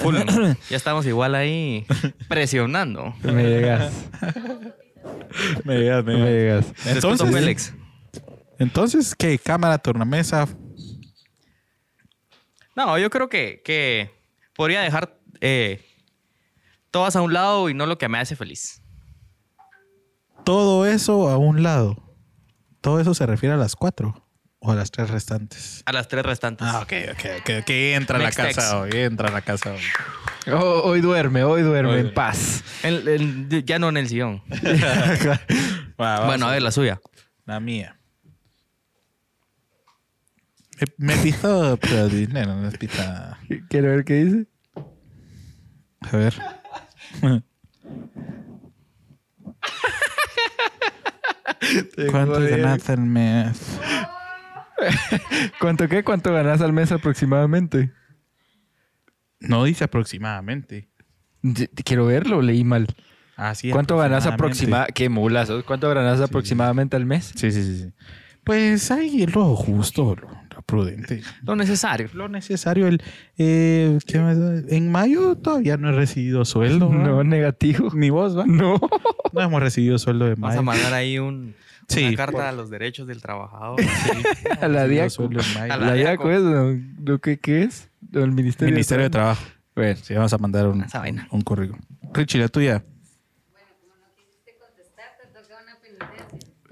Full. Ya estamos igual ahí presionando. Me llegas. Me digas, me llegas. Entonces, Entonces, Félix. entonces, ¿qué? Cámara, tornamesa. No, yo creo que, que podría dejar eh, todas a un lado y no lo que me hace feliz. Todo eso a un lado. Todo eso se refiere a las cuatro o a las tres restantes. A las tres restantes. Ah, ok, ok, ok. ok. Entra a la casa text. hoy. Entra a la casa hoy. Oh, hoy duerme, hoy duerme Hoy en paz. En- en- ya no en el sillón. Bueno, a ver, la suya. La mía. Me pisó, pero dinero, no es pita. Quiero ver qué dice. A ver. ¿Cuánto ganas al mes? ¿Cuánto qué? ¿Cuánto ganas al mes aproximadamente? No dice aproximadamente. Quiero verlo, leí mal. Ah, sí, ¿Cuánto ganas aproximadamente. ¿Qué mulas? sos? ¿Cuánto ganas aproximadamente al mes? Sí, sí, sí, sí. Pues lo justo, lo, lo prudente. Lo necesario. Lo necesario. El, eh, ¿qué más? En mayo todavía no he recibido sueldo. No, ¿no? negativo. Ni vos, ¿va? No. No hemos recibido sueldo de Vas a mayo. mandar ahí un, Sí. una carta a los derechos del trabajador. A la DIACO. mayo. A La la DIACO es. ¿Lo que, ¿Qué es? El Ministerio, Ministerio de Trabajo. Bueno. Sí, vamos a mandar un, un currículum. Richie, la tuya.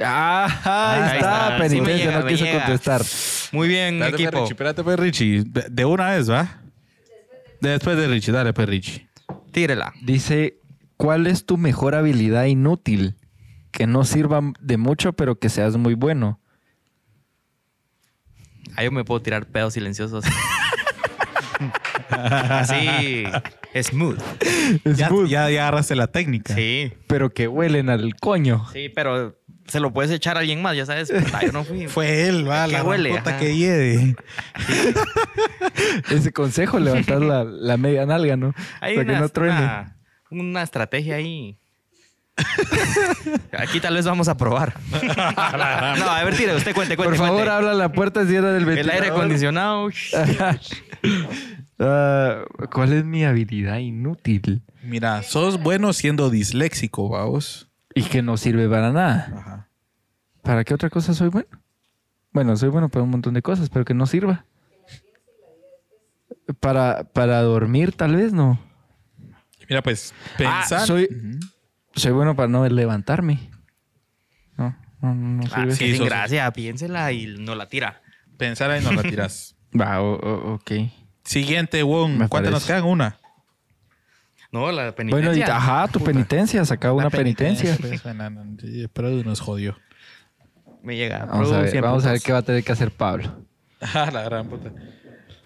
Ah, ahí Ahí está. está. Sí Penitencia, llega, no quiso llega. contestar. Muy bien, Espérate, pues, equipo. Richie, espérate, pues, Richie. De, de una vez, ¿va? Después de Richie, dale, pues, Richie. Tírela. Dice, ¿cuál es tu mejor habilidad inútil? Que no sirva de mucho, pero que seas muy bueno. Ahí yo me puedo tirar pedos silenciosos. Así, smooth. Ya, Smooth, ya, ya agarraste la técnica. Sí, Pero que huelen al coño. sí, pero se lo puedes echar a alguien más, ya sabes. Puta, yo no fui. Fue él, va, ¿Qué la huele? puta Ajá. que hiede. Ese consejo, levantar la, la media nalga, ¿no? Hay Para que una, no truene. una, una estrategia ahí. Aquí tal vez vamos a probar. no, a ver, tire, usted cuente, cuente. Por favor, cuente. abra la puerta, cierra el El ventilador. aire acondicionado. Ah, ¿Cuál es mi habilidad inútil? Mira, sos bueno siendo disléxico, vamos. Y que no sirve para nada. Ajá. ¿Para qué otra cosa soy bueno? Bueno, soy bueno para un montón de cosas, pero que no sirva. Para, para dormir, tal vez no. Mira, pues, pensar. Ah, soy- bueno para no levantarme. No, no, no, no Ah, sirve. sí, Sí, sin sos- gracia, piénsela y no la tira. Pensar ahí no la tiras. Va, o- o- ok. Siguiente, Wong. ¿Cuántas nos quedan? Una. No, la penitencia. Bueno, y, ajá, tu penitencia, saca una La penitencia. pues, bueno, no, pero nos jodió. Me llega. Vamos a ver, Producen vamos a ver putos. qué va a tener que hacer Pablo. Ah, la gran puta.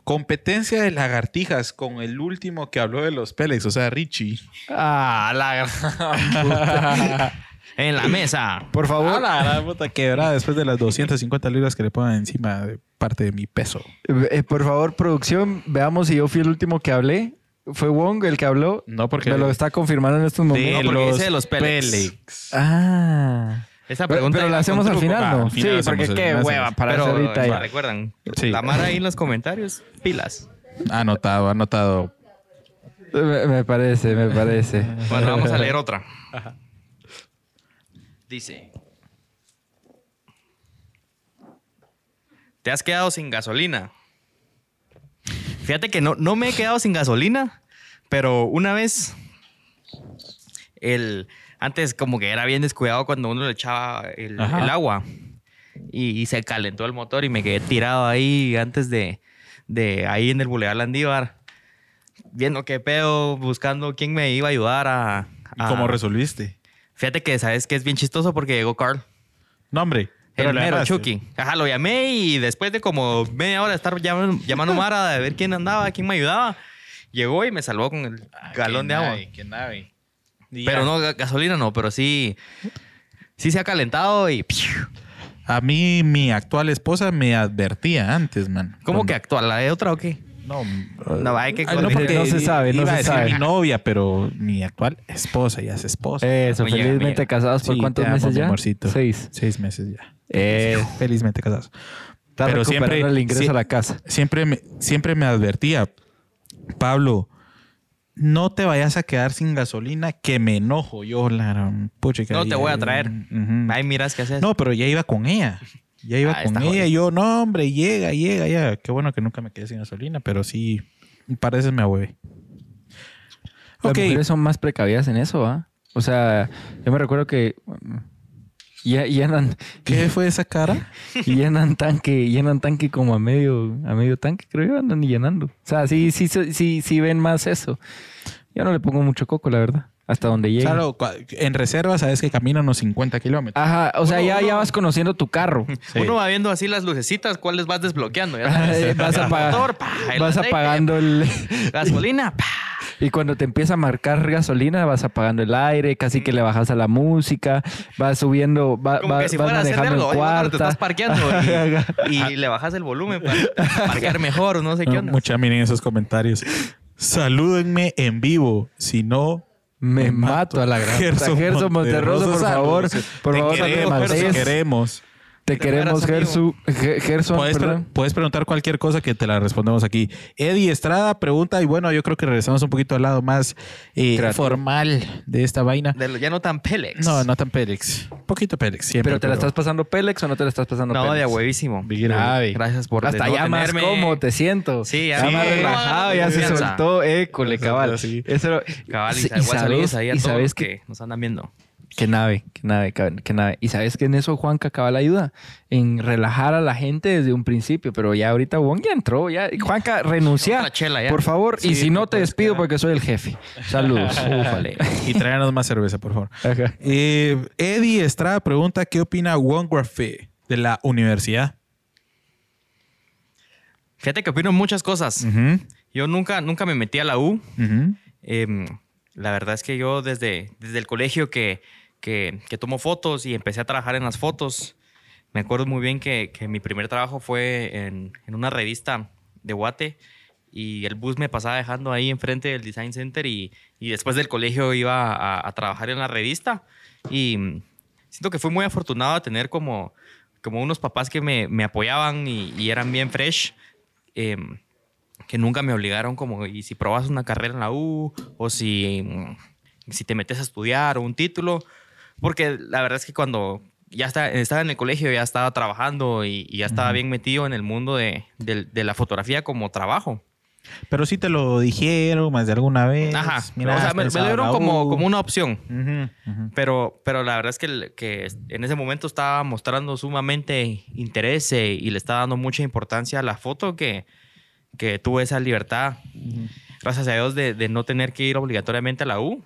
Competencia de lagartijas con el último que habló de los Pélex, o sea, Richie. Ah, la gran puta. En la mesa. Por Ah, favor, la gran puta quebrada después de las 250 libras que le pongan encima de parte de mi peso. eh, por favor, producción, veamos si yo fui el último que hablé. ¿Fue Wong el que habló? No, porque Me lo está confirmando en estos momentos. No, porque ese de los Pélex. Ah. Esa Pero, pregunta pero la hacemos al final, Ah, ¿no? al final sí, porque qué hueva para Pero hacer ahorita ya. recuerdan, Sí. la ahí en los comentarios, pilas. Anotado, anotado. Me, me parece, me parece. Bueno, vamos a leer otra. Dice: ¿Te has quedado sin gasolina? Fíjate que no, no me he quedado sin gasolina, pero una vez, el, antes como que era bien descuidado cuando uno le echaba el, el agua y, y se calentó el motor y me quedé tirado ahí antes de, de ahí en el Boulevard Landívar, viendo qué pedo, buscando quién me iba a ayudar a... ¿Y a- cómo resolviste? Fíjate que sabes que es bien chistoso porque llegó Carl. No, hombre. El le mero. Chucky. Ajá, lo llamé y después de como media hora de estar llamando, llamando a Mara de ver quién andaba, quién me ayudaba, llegó y me salvó con el Ah, galón de agua. qué nave. Y Pero ya. no, ga- gasolina no, pero sí, sí se ha calentado y... A mí, mi actual esposa me advertía antes, man. ¿Cómo Cuando- que actual? ¿La de otra o qué? No, No, hay que Ay, no, porque No se sabe, no iba a se decir sabe. mi novia, pero mi actual esposa ya es esposa. Eso, felizmente casados por Sí, cuántos amo, meses ya? amorcito. Seis. Seis meses ya. Eh, Felizmente casados. está Pero siempre- el ingreso a la casa. Siempre me, siempre me advertía, Pablo, no te vayas a quedar sin gasolina, que me enojo yo, la puchica. No te voy a traer. Ujú. Ahí miras qué haces. No, pero ya iba con ella. Ya iba Ah, con ella. jodido. Y yo, no, hombre, llega, llega, ya. Qué bueno que nunca me quedé sin gasolina, pero sí, parece me ahueve. Las Ok. mujeres son más precavidas en eso, ¿ah? O sea, yo me recuerdo que ya- llenan, ¿Qué fue esa cara? llenan tanque, llenan tanque como a medio, a medio tanque, creo yo, andan llenando. O sea, sí, sí, sí, sí, sí ven más eso. Yo no le pongo mucho coco, la verdad. Hasta donde llegue. Claro, en reserva sabes que caminan unos 50 kilómetros. Ajá, o sea, Uno- ya, ya vas conociendo tu carro. Sí. Uno va viendo así las lucecitas, cuáles vas desbloqueando. ya sabes. vas motor, pa, vas aceite, apagando el... Gasolina, pa. Y cuando te empieza a marcar gasolina, vas apagando el aire, casi que le bajas a la música, vas subiendo, va- Como va- que si vas manejando algo. en cuarta. te estás parqueando y, y le bajas el volumen para parquear mejor o no sé qué onda. mucha miren esos comentarios. Salúdenme en vivo, si no Me mato a la gran. Gerson, Gerson Monterroso, por favor, por favor, queremos, queremos. Te Te queremos, Gersu, Ge- Gerson, Puedes, pre- perdón. puedes preguntar cualquier cosa que te la respondemos aquí. Eddie Estrada pregunta, y bueno, yo creo que regresamos un poquito al lado más eh, formal de esta vaina. De lo- ya no tan Pélex. No, no tan Pélex. Un poquito Pélex, siempre. ¿Pero te la estás pasando Pélex o no te la estás pasando No, Pélex? de a huevísimo. Gracias por Hasta no ya más cómodo te siento. Sí, ya ya más sí. relajado, ya se soltó. École, cabal. Sí. Eso, Cabal, y, Sí, saludos ahí a y todos sabes los que, que nos andan viendo. Qué nave, qué nave, qué nave. Y sabes que en eso Juanca cabal ayuda, en relajar a la gente desde un principio, pero ya ahorita Juan ya entró, ya. Juanca, renuncia, Otra chela ya. por favor, y si no te despido quedar. porque soy el jefe. Saludos. Ufale. Y tráenos más cerveza, por favor. Eh, Eddie Estrada pregunta, ¿qué opina Juan Grafé de la universidad? Fíjate que opino muchas cosas. Yo nunca, nunca me metí a la U. Em, la verdad es que yo desde, desde el colegio que, que, que tomo fotos y empecé a trabajar en las fotos, me acuerdo muy bien que, que mi primer trabajo fue en, en una revista de Guate y el bus me pasaba dejando ahí enfrente del Design Center y, y después del colegio iba a, a trabajar en la revista y mm, siento que fui muy afortunado de tener como, como unos papás que me, me apoyaban y, y eran bien fresh. em, que nunca me obligaron como, y si probas una carrera en la U, o si, mm, si te metes a estudiar o un título, porque la verdad es que cuando ya está- estaba en el colegio, ya estaba trabajando y, y ya estaba bien metido en el mundo de, de- de la fotografía como trabajo. Pero sí te lo dijeron más de alguna vez. Ajá. Mira, o sea, me, me pensado dieron como, como una opción. Ujú, ujú. Pero, pero la verdad es que, que en ese momento estaba mostrando sumamente interés eh, y le estaba dando mucha importancia a la foto que, que tuve esa libertad, gracias a Dios, de, de no tener que ir obligatoriamente a la U.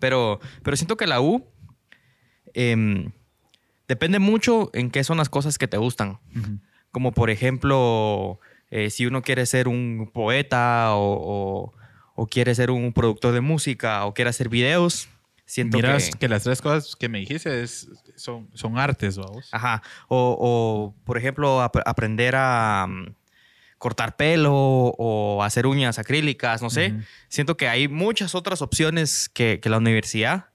Pero, pero siento que la U em, depende mucho en qué son las cosas que te gustan. Como por ejemplo, eh, si uno quiere ser un poeta o, o- o quiere ser un productor de música o quiere hacer videos, siento Miras que... que... las tres cosas que me dijiste es- son, son artes, vamos. Ajá. O, o, por ejemplo, ap- aprender a mm, cortar pelo o hacer uñas acrílicas, no sé. Siento que hay muchas otras opciones que, que la universidad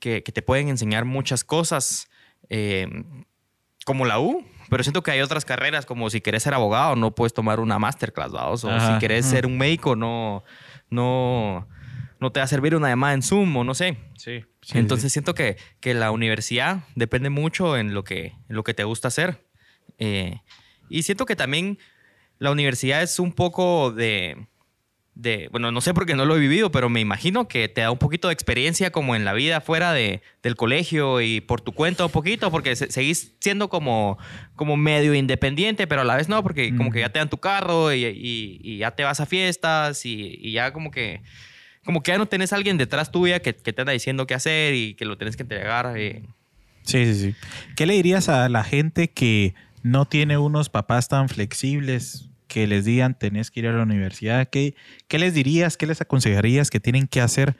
que, que te pueden enseñar muchas cosas, eh, como la U. Pero siento que hay otras carreras, como si querés ser abogado, no puedes tomar una masterclass, ¿vaos? O Ajá, si querés ser un médico, no, no, no te va a servir una llamada en Zoom o no sé. Sí. Entonces siento que, que la universidad depende mucho en lo que, en lo que te gusta hacer. Eh, y siento que también la universidad es un poco de, de, bueno, no sé porque no lo he vivido, pero me imagino que te da un poquito de experiencia como en la vida fuera de, del colegio y por tu cuenta un poquito, porque se- seguís siendo como, como medio independiente, pero a la vez no, porque como que ya te dan tu carro y, y- y ya te vas a fiestas y, y ya como que como que ya no tenés a alguien detrás tuya que, que te anda diciendo qué hacer y que lo tienes que entregar. eh. Sí, sí, sí. ¿Qué le dirías a la gente que no tiene unos papás tan flexibles que les digan tenés que ir a la universidad? ¿Qué, qué les dirías, qué les aconsejarías que tienen que hacer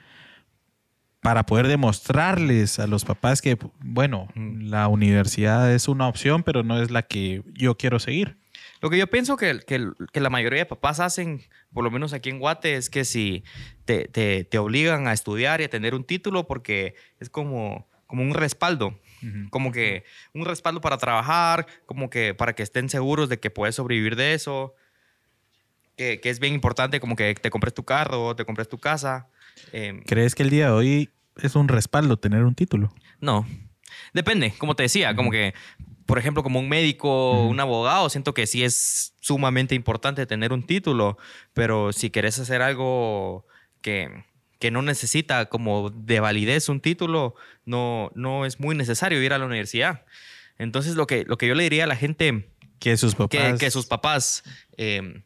para poder demostrarles a los papás que, bueno, la universidad es una opción, pero no es la que yo quiero seguir? Lo que yo pienso que, que- que la mayoría de papás hacen, por lo menos aquí en Guate, es que si te, te- te obligan a estudiar y a tener un título porque es como, como un respaldo. Como que un respaldo para trabajar, como que para que estén seguros de que puedes sobrevivir de eso. Que, que es bien importante, como que te compres tu carro, te compres tu casa. Eh, ¿Crees que el día de hoy es un respaldo tener un título? No. Depende, como te decía, como que, por ejemplo, como un médico, un abogado, siento que sí es sumamente importante tener un título, pero si querés hacer algo que, que no necesita como de validez un título, no, no es muy necesario ir a la universidad. Entonces, lo que, lo que yo le diría a la gente Que sus papás... que sus papás eh,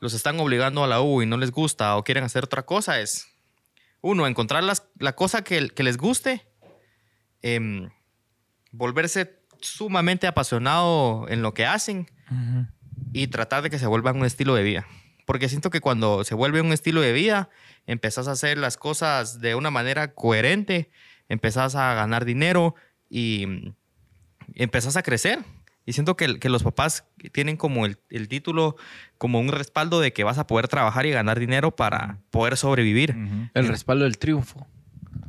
los están obligando a la U y no les gusta o quieren hacer otra cosa es, uno, encontrar las- la cosa que, que les guste, em, volverse sumamente apasionado en lo que hacen y tratar de que se vuelva un estilo de vida. Porque siento que cuando se vuelve un estilo de vida, empezás a hacer las cosas de una manera coherente, empezás a ganar dinero y mm, empezás a crecer. Y siento que, que los papás tienen como el, el título, como un respaldo de que vas a poder trabajar y ganar dinero para poder sobrevivir. El respaldo del triunfo.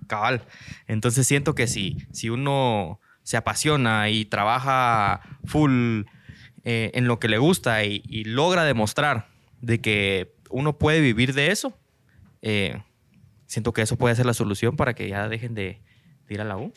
Cabal. Entonces siento que si, si uno se apasiona y trabaja full eh, en lo que le gusta y, y logra demostrar de que uno puede vivir de eso, eh, siento que eso puede ser la solución para que ya dejen de, de ir a la U.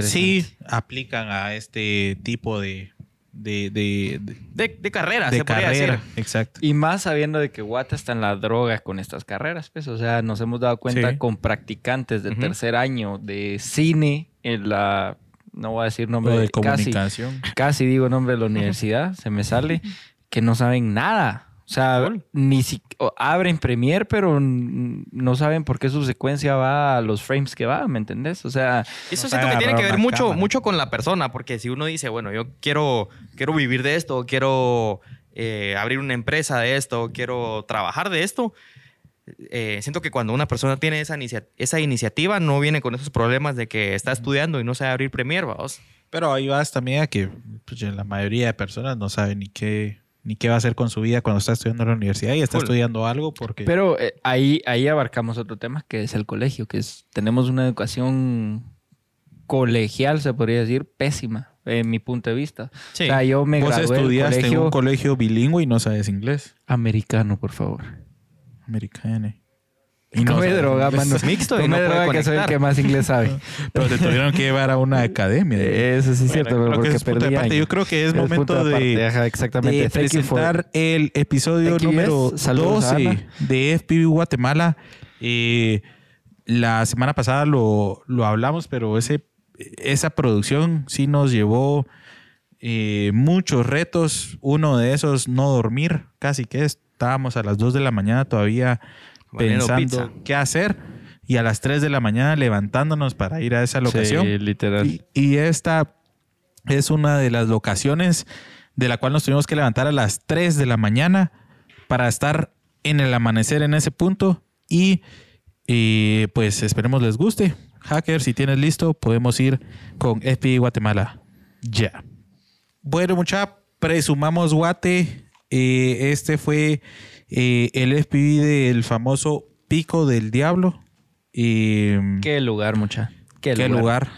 Sí, aplican a este tipo de, de, de, de- De, de carrera, de se podría carrera. decir. Exacto. Y más sabiendo de que Guata está en la droga con estas carreras, pues, o sea, nos hemos dado cuenta Sí. con practicantes de Ujú. tercer año de cine en la, no voy a decir nombre, Lo de casi, comunicación. casi digo nombre de la universidad, se me sale, que no saben nada. O sea, Cool. ni si o abren Premiere, pero no saben por qué su secuencia va a los frames que va, ¿me entendés? O sea, Eso No siento que tiene que ver mucho, cámara. mucho con la persona, porque si uno dice, bueno, yo quiero, quiero vivir de esto, quiero eh, abrir una empresa de esto, quiero trabajar de esto, eh, siento que cuando una persona tiene esa, inicia- esa iniciativa, no viene con esos problemas de que está estudiando y no sabe abrir Premiere, vamos. Pero ahí vas también a que pues, la mayoría de personas no saben ni qué, ni qué va a hacer con su vida cuando está estudiando en la universidad y está estudiando algo porque... Pero eh, ahí, ahí abarcamos otro tema que es el colegio, que es tenemos una educación colegial, se podría decir, pésima, en mi punto de vista. Sí. O sea, yo me Vos gradué estudiaste en un colegio bilingüe y no sabes inglés. americano, por favor. Americano. Y no sabes droga, mano. mixto y Tome no puede droga, que soy el que más inglés sabe. Pero te tuvieron que llevar a una academia. Eso sí es cierto, Bueno, pero porque es perdí aparte. años. Yo creo que es momento de, ajá, exactamente. de presentar el episodio número yes. Saludos a 12 Ana. de FPV Guatemala. Eh, la semana pasada lo, lo hablamos, pero ese, esa producción sí nos llevó eh, muchos retos. Uno de esos, no dormir. Casi que estábamos a las 2 de la mañana todavía Pensando pizza. qué hacer. Y a las 3 de la mañana levantándonos para ir a esa locación. Sí, literal. Y, y esta es una de las locaciones de la cual nos tuvimos que levantar a las 3 de la mañana para estar en el amanecer en ese punto y eh, pues esperemos les guste. Hacker, si tienes listo, podemos ir con FBI Guatemala. Ya. Bueno, mucha, presumamos Guate. Eh, este fue eh, el FBI del famoso Pico del Diablo. Eh, Qué lugar, mucha. Qué, ¿Qué lugar?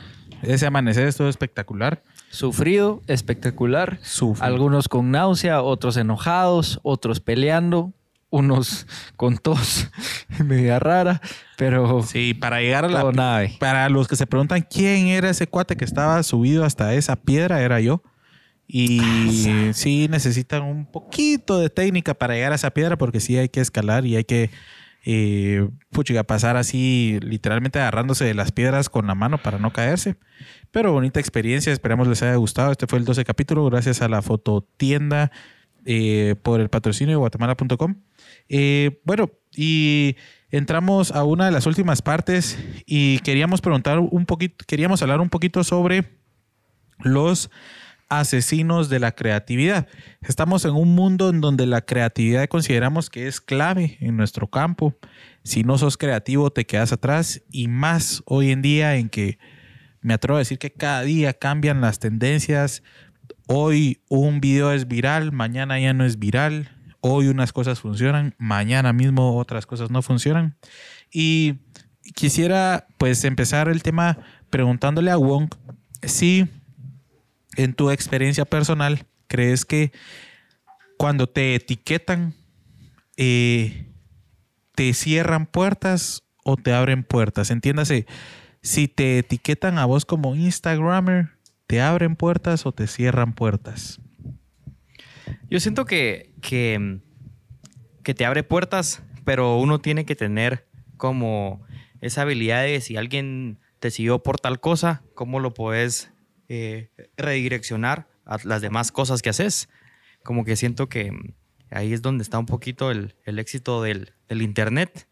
Ese amanecer estuvo espectacular. Sufrido, espectacular. Sufrido. Algunos con náusea, otros enojados, otros peleando, unos con tos media rara, pero Sí, para llegar a la... eh. Para los que se preguntan quién era ese cuate que estaba subido hasta esa piedra, era yo. Y sí necesitan un poquito de técnica para llegar a esa piedra porque sí hay que escalar y hay que eh, puchiga, pasar así literalmente agarrándose de las piedras con la mano para no caerse. Pero bonita experiencia, esperamos les haya gustado. Este fue el 12 capítulo gracias a la fototienda eh, por el patrocinio de guatemala.com. Eh, bueno, y entramos a una de las últimas partes y queríamos preguntar un poquito, queríamos hablar un poquito sobre los asesinos de la creatividad. Estamos en un mundo en donde la creatividad consideramos que es clave en nuestro campo. Si no sos creativo te quedas atrás y más hoy en día en que me atrevo a decir que cada día cambian las tendencias. Hoy un video es viral, mañana ya no es viral. Hoy unas cosas funcionan, mañana mismo otras cosas no funcionan. Y quisiera pues empezar el tema preguntándole a Wong si en tu experiencia personal crees que cuando te etiquetan eh, te cierran puertas o te abren puertas. Entiéndase, si te etiquetan a vos como Instagrammer, ¿te abren puertas o te cierran puertas? Yo siento que, que, que te abre puertas, pero uno tiene que tener como esa habilidad de si alguien te siguió por tal cosa, cómo lo puedes eh, redireccionar a las demás cosas que haces. Como que siento que ahí es donde está un poquito el, el éxito del, del Internet,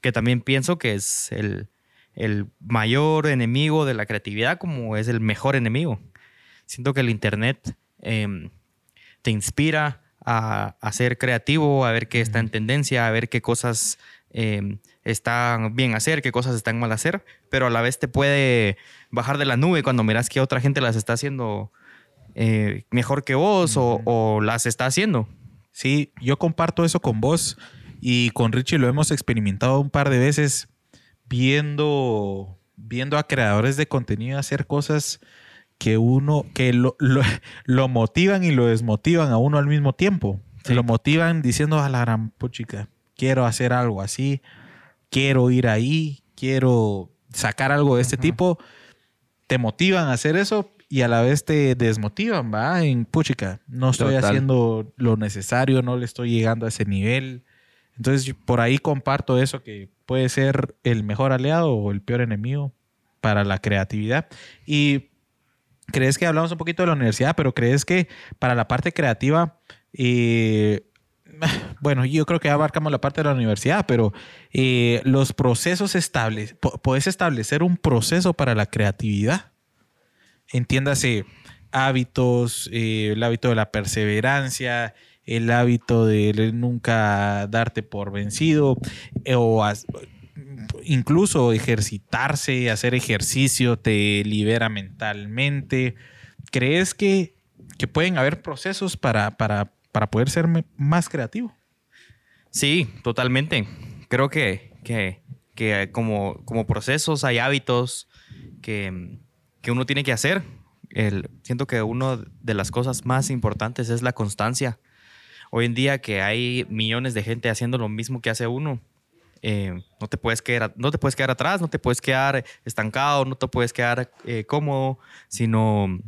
que también pienso que es el, el mayor enemigo de la creatividad, como es el mejor enemigo. Siento que el Internet em, te inspira a, a, ser creativo, a ver qué está en tendencia, a ver qué cosas eh, están bien hacer, qué cosas están mal hacer, pero a la vez te puede bajar de la nube cuando miras que otra gente las está haciendo eh, mejor que vos o, o, las está haciendo. Sí, yo comparto eso con vos y con Richie lo hemos experimentado un par de veces viendo, viendo a creadores de contenido hacer cosas que uno, que lo, lo, lo motivan y lo desmotivan a uno al mismo tiempo. Sí. Lo motivan diciendo a la gran puchica, quiero hacer algo así, quiero ir ahí, quiero sacar algo de este uh -huh. tipo. Te motivan a hacer eso y a la vez te desmotivan, ¿va? En puchica, no estoy Total. haciendo lo necesario, no le estoy llegando a ese nivel. Entonces, por ahí comparto eso que puede ser el mejor aliado o el peor enemigo para la creatividad. Y crees que hablamos un poquito de la universidad, pero crees que para la parte creativa, eh, bueno, yo creo que abarcamos la parte de la universidad, pero eh, los procesos estables, puedes establecer un proceso para la creatividad. Entiéndase hábitos, eh, el hábito de la perseverancia, el hábito de nunca darte por vencido eh, o incluso ejercitarse, hacer ejercicio te libera mentalmente. ¿Crees que, que pueden haber procesos para, para, para poder ser más creativo? Sí, totalmente. Creo que, que, que como, como procesos hay hábitos que, que uno tiene que hacer. El, siento que una de las cosas más importantes es la constancia hoy en día que hay millones de gente haciendo lo mismo que hace uno, eh, no, te puedes quedar, no te puedes quedar atrás, no te puedes quedar estancado, no te puedes quedar eh, cómodo, sino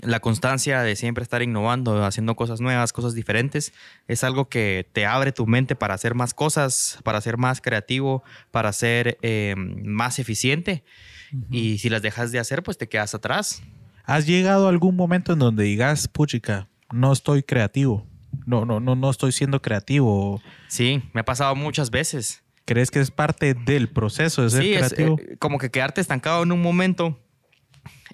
la constancia de siempre estar innovando, haciendo cosas nuevas, cosas diferentes, es algo que te abre tu mente para hacer más cosas, para ser más creativo, para ser eh, más eficiente. Uh -huh. Y si las dejas de hacer, pues te quedas atrás. ¿Has llegado a algún momento en donde digas, puchica, no estoy creativo? no, no, no, no estoy siendo creativo. Sí, me ha pasado muchas veces. ¿Crees que es parte del proceso de ser sí, creativo? Es, eh, como que quedarte estancado en un momento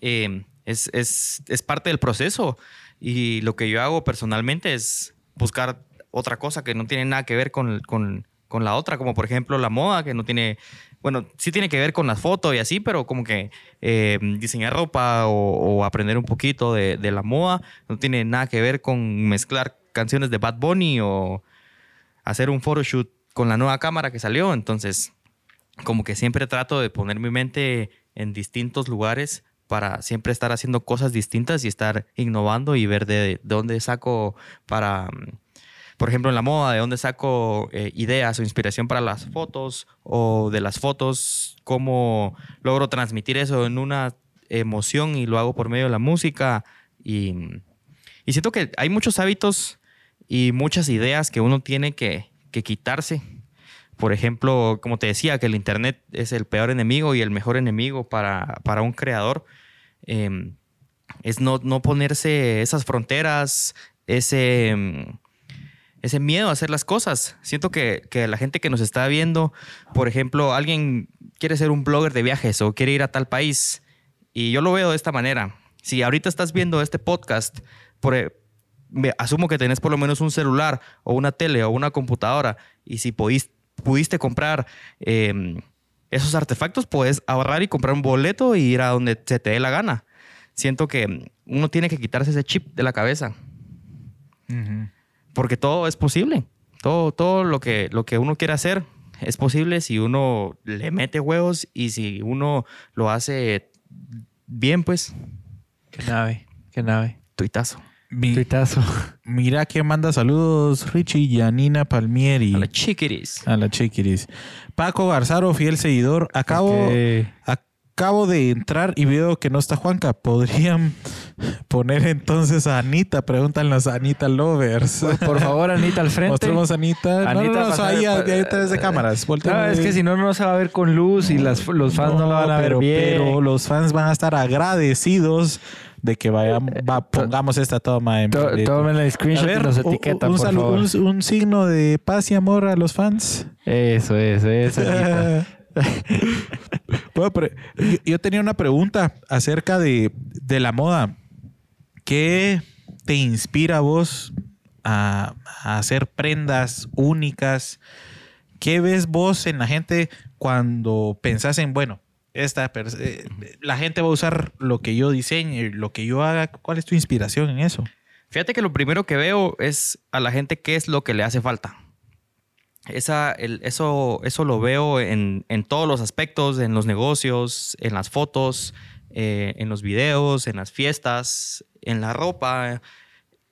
eh, Es, es, es parte del proceso. Y lo que yo hago personalmente es buscar otra cosa que no tiene nada que ver con, con, con la otra, como por ejemplo la moda, que no tiene, bueno, sí tiene que ver con las fotos y así, pero como que eh, diseñar ropa o, aprender un poquito de, de la moda no tiene nada que ver con mezclar canciones de Bad Bunny o hacer un photoshoot con la nueva cámara que salió. Entonces, como que siempre trato de poner mi mente en distintos lugares para siempre estar haciendo cosas distintas y estar innovando y ver de, de dónde saco para, mm, por ejemplo, en la moda, de dónde saco eh, ideas o inspiración para las fotos o de las fotos, cómo logro transmitir eso en una emoción y lo hago por medio de la música. Y, y siento que hay muchos hábitos y muchas ideas que uno tiene que, que quitarse. Por ejemplo, como te decía, que el Internet es el peor enemigo y el mejor enemigo para, para un creador. Eh, es no, no, ponerse esas fronteras, ese, ese miedo a hacer las cosas. Siento que, que, la gente que nos está viendo, por ejemplo, alguien quiere ser un blogger de viajes o quiere ir a tal país, y yo lo veo de esta manera. Si ahorita estás viendo este podcast, por, e, asumo que tenés por lo menos un celular o una tele o una computadora, y si pudiste comprar eh, esos artefactos, puedes ahorrar y comprar un boleto y ir a donde se te dé la gana. Siento que uno tiene que quitarse ese chip de la cabeza. Uh -huh. Porque todo es posible. Todo, todo lo, que, lo que uno quiere hacer es posible si uno le mete huevos y si uno lo hace bien, pues. Qué nave, qué nave. Tuitazo. Mi, Tuitazo. Mira quién manda saludos, Richie y Anina Palmieri. A la chiquiris. A la chiquiris. Paco Garzaro, fiel seguidor. Acabo, okay. acabo de entrar y veo que no está Juanca. ¿Podrían poner entonces a Anita? Preguntan las Anita Lovers. Por, por favor, Anita al frente. Mostremos a Anita. Anita no, no, no, ahí, ahí detrás de cámaras. No, es que si no, no se va a ver con luz y las, los fans no, no la van a pero, ver bien. Pero los fans van a estar agradecidos de que vaya, va, pongamos esta toma en to, Tomen el screenshot ver, y nos etiquetan, un, por saludo, favor. Un, un, signo de paz y amor a los fans. Eso, eso, eso. bueno, pero yo, yo, tenía una pregunta acerca de, de, la moda. ¿Qué te inspira a vos a, a hacer prendas únicas? ¿Qué ves vos en la gente cuando pensás en, bueno, esta eh, la gente va a usar lo que yo diseñe, lo que yo haga. ¿Cuál es tu inspiración en eso? Fíjate que lo primero que veo es a la gente qué es lo que le hace falta. Esa, el, eso, eso lo veo en, en, todos los aspectos, en los negocios, en las fotos, eh, en los videos, en las fiestas, en la ropa.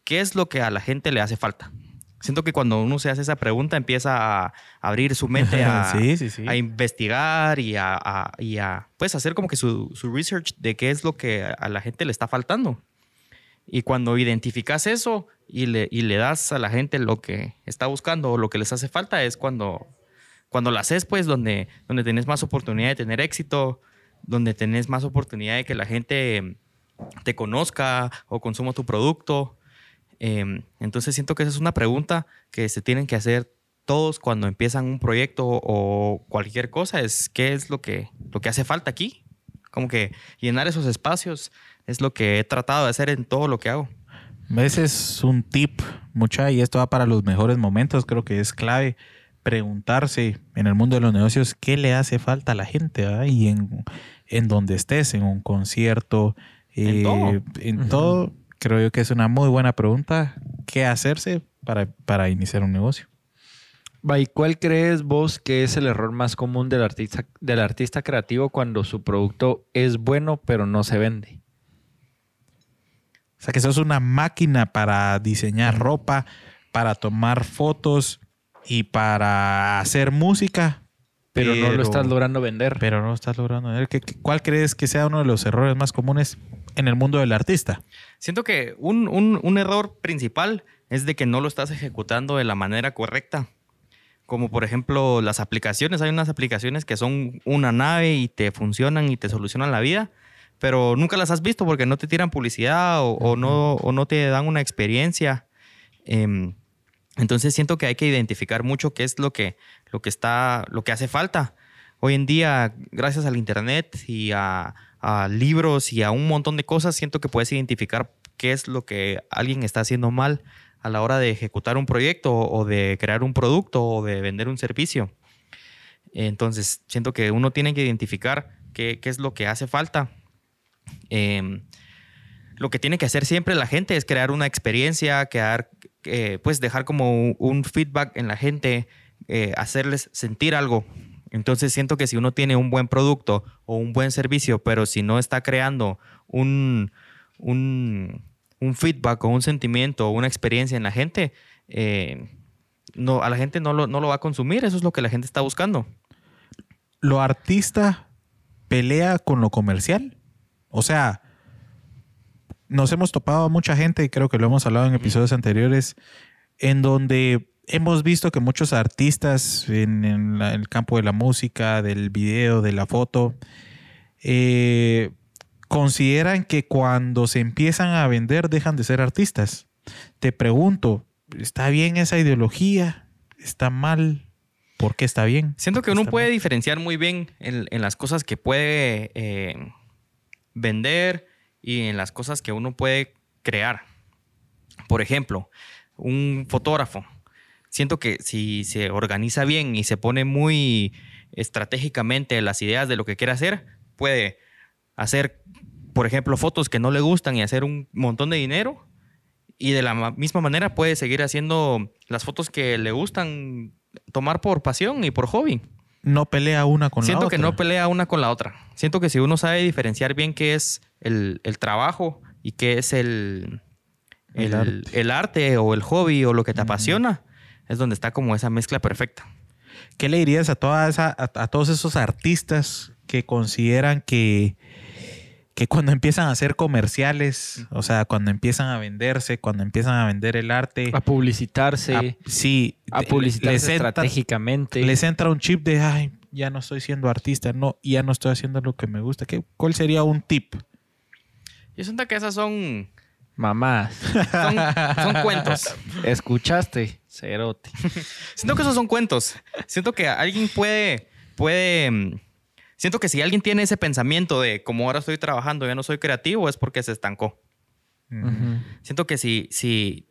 ¿Qué es lo que a la gente le hace falta? Siento que cuando uno se hace esa pregunta empieza a abrir su mente a, sí, sí, sí. a investigar y a, a, y a, pues hacer como que su, su, research de qué es lo que a la gente le está faltando. Y cuando identificas eso y le, y le das a la gente lo que está buscando o lo que les hace falta es cuando, cuando lo haces, pues, donde, donde tenés más oportunidad de tener éxito, donde tenés más oportunidad de que la gente te conozca o consuma tu producto. Eh, entonces siento que esa es una pregunta que se tienen que hacer todos cuando empiezan un proyecto o cualquier cosa, es qué es lo que, lo que hace falta aquí. Como que llenar esos espacios es lo que he tratado de hacer en todo lo que hago. Ese es un tip, mucha, y esto va para los mejores momentos, creo que es clave preguntarse en el mundo de los negocios qué le hace falta a la gente, ¿verdad? y en, en donde estés, en un concierto, en eh, todo, en uh -huh. todo creo yo que es una muy buena pregunta. ¿Qué hacerse para, para iniciar un negocio? ¿Y cuál crees vos que es el error más común del artista, del artista creativo cuando su producto es bueno pero no se vende? O sea, que sos una máquina para diseñar ropa, para tomar fotos y para hacer música. Pero, pero no lo estás logrando vender. Pero no lo estás logrando vender. ¿Cuál crees que sea uno de los errores más comunes en el mundo del artista? Siento que un, un, un error principal es de que no lo estás ejecutando de la manera correcta. Como por ejemplo las aplicaciones. Hay unas aplicaciones que son una nave y te funcionan y te solucionan la vida, pero nunca las has visto porque no te tiran publicidad o, o no, o no te dan una experiencia. Eh, entonces siento que hay que identificar mucho qué es lo que, lo que, está, lo que hace falta. Hoy en día, gracias al Internet y a, a libros y a un montón de cosas, siento que puedes identificar qué es lo que alguien está haciendo mal a la hora de ejecutar un proyecto o de crear un producto o de vender un servicio. Entonces, siento que uno tiene que identificar qué, qué es lo que hace falta. Em, lo que tiene que hacer siempre la gente es crear una experiencia, crear, eh, pues dejar como un feedback en la gente, eh, hacerles sentir algo. Entonces siento que si uno tiene un buen producto o un buen servicio, pero si no está creando un, un, un feedback o un sentimiento o una experiencia en la gente, eh, no, a la gente no lo, no lo va a consumir. Eso es lo que la gente está buscando. ¿Lo artista pelea con lo comercial? O sea, nos hemos topado a mucha gente, y creo que lo hemos hablado en episodios anteriores, en donde hemos visto que muchos artistas en, la- el campo de la música, del video, de la foto, eh, consideran que cuando se empiezan a vender dejan de ser artistas. Te pregunto, ¿está bien esa ideología? ¿Está mal? ¿Por qué está bien? Siento que uno puede mal. diferenciar muy bien en, en las cosas que puede eh, vender y en las cosas que uno puede crear. Por ejemplo, un fotógrafo. Siento que si se organiza bien y se pone muy estratégicamente las ideas de lo que quiere hacer, puede hacer, por ejemplo, fotos que no le gustan y hacer un montón de dinero. Y de la ma- misma manera puede seguir haciendo las fotos que le gustan tomar por pasión y por hobby. No pelea una con Siento la que otra. no pelea una con la otra. Siento que si uno sabe diferenciar bien qué es el, el trabajo y qué es el, El el, arte. el arte o el hobby o lo que te apasiona, es donde está como esa mezcla perfecta. ¿Qué le dirías a, toda esa, a, a todos esos artistas que consideran que, que cuando empiezan a hacer comerciales, o sea, cuando empiezan a venderse, cuando empiezan a vender el arte, A publicitarse, a- a, sí, de- publicitarse les entra, estratégicamente. les entra un chip de, ay, ya no estoy siendo artista, no, ya no estoy haciendo lo que me gusta. ¿Qué, ¿Cuál sería un tip? Yo siento que esas son, Mamás, son, son cuentos. ¿escuchaste? Cerote. Siento que esos son cuentos. Siento que alguien puede, puede, mm, siento que si alguien tiene ese pensamiento de como ahora estoy trabajando, ya no soy creativo, es porque se estancó. Siento que si, si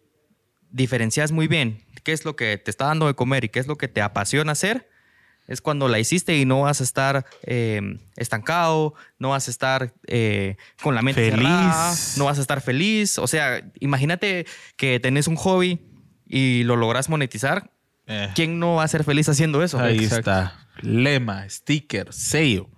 diferencias muy bien qué es lo que te está dando de comer y qué es lo que te apasiona hacer, es cuando la hiciste y no vas a estar eh, estancado, no vas a estar eh, con la mente Feliz. cerrada, no vas a estar feliz. O sea, imagínate que tenés un hobby y lo logras monetizar. Eh, ¿Quién no va a ser feliz haciendo eso? ahí Exacto. está. Lema, sticker, sello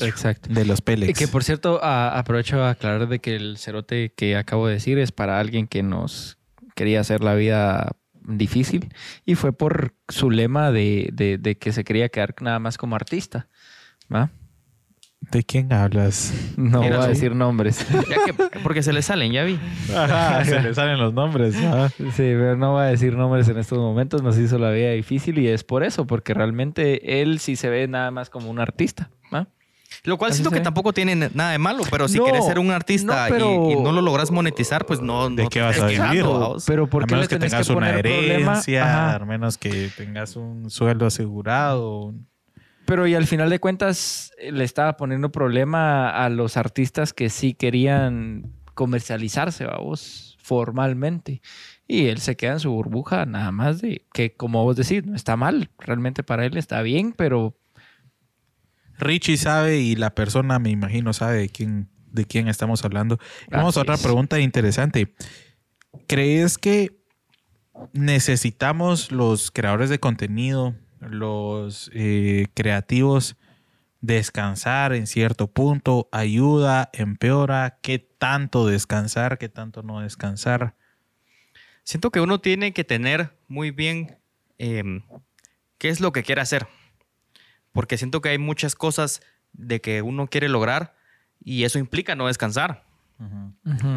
Exacto. de los Y Pelex. que por cierto, a- aprovecho a aclarar de que el cerote que acabo de decir es para alguien que nos quería hacer la vida difícil y fue por su lema de, de- de que se quería quedar nada más como artista. ¿va? ¿De quién hablas? No voy a decir nombres. Ya que- porque se le salen, ya vi. Ajá, se le salen los nombres. Sí, pero no voy a decir nombres en estos momentos, nos hizo la vida difícil y es por eso, porque realmente él sí se ve nada más como un artista. ¿va? Lo cual Así siento que ve. tampoco tiene nada de malo, pero si No, quieres ser un artista no, y- pero- y, no lo logras monetizar, pues no. ¿De no qué vas a vivir? Pero ¿por a qué menos le que tengas que una poner herencia, a menos que tengas un sueldo asegurado. Pero y al final de cuentas eh, le estaba poniendo problema a los artistas que sí querían comercializarse, vamos, formalmente. Y él se queda en su burbuja nada más de que, como vos decís, no está mal. Realmente para él está bien, pero Richie sabe y la persona, me imagino, sabe de quién, de quién estamos hablando. Y Vamos a otra pregunta interesante. ¿Crees que necesitamos los creadores de contenido, los eh, creativos, descansar en cierto punto? ¿Ayuda? ¿Empeora? ¿Qué tanto descansar? ¿Qué tanto no descansar? Siento que uno tiene que tener muy bien em, qué es lo que quiere hacer. Porque siento que hay muchas cosas de que uno quiere lograr y eso implica no descansar.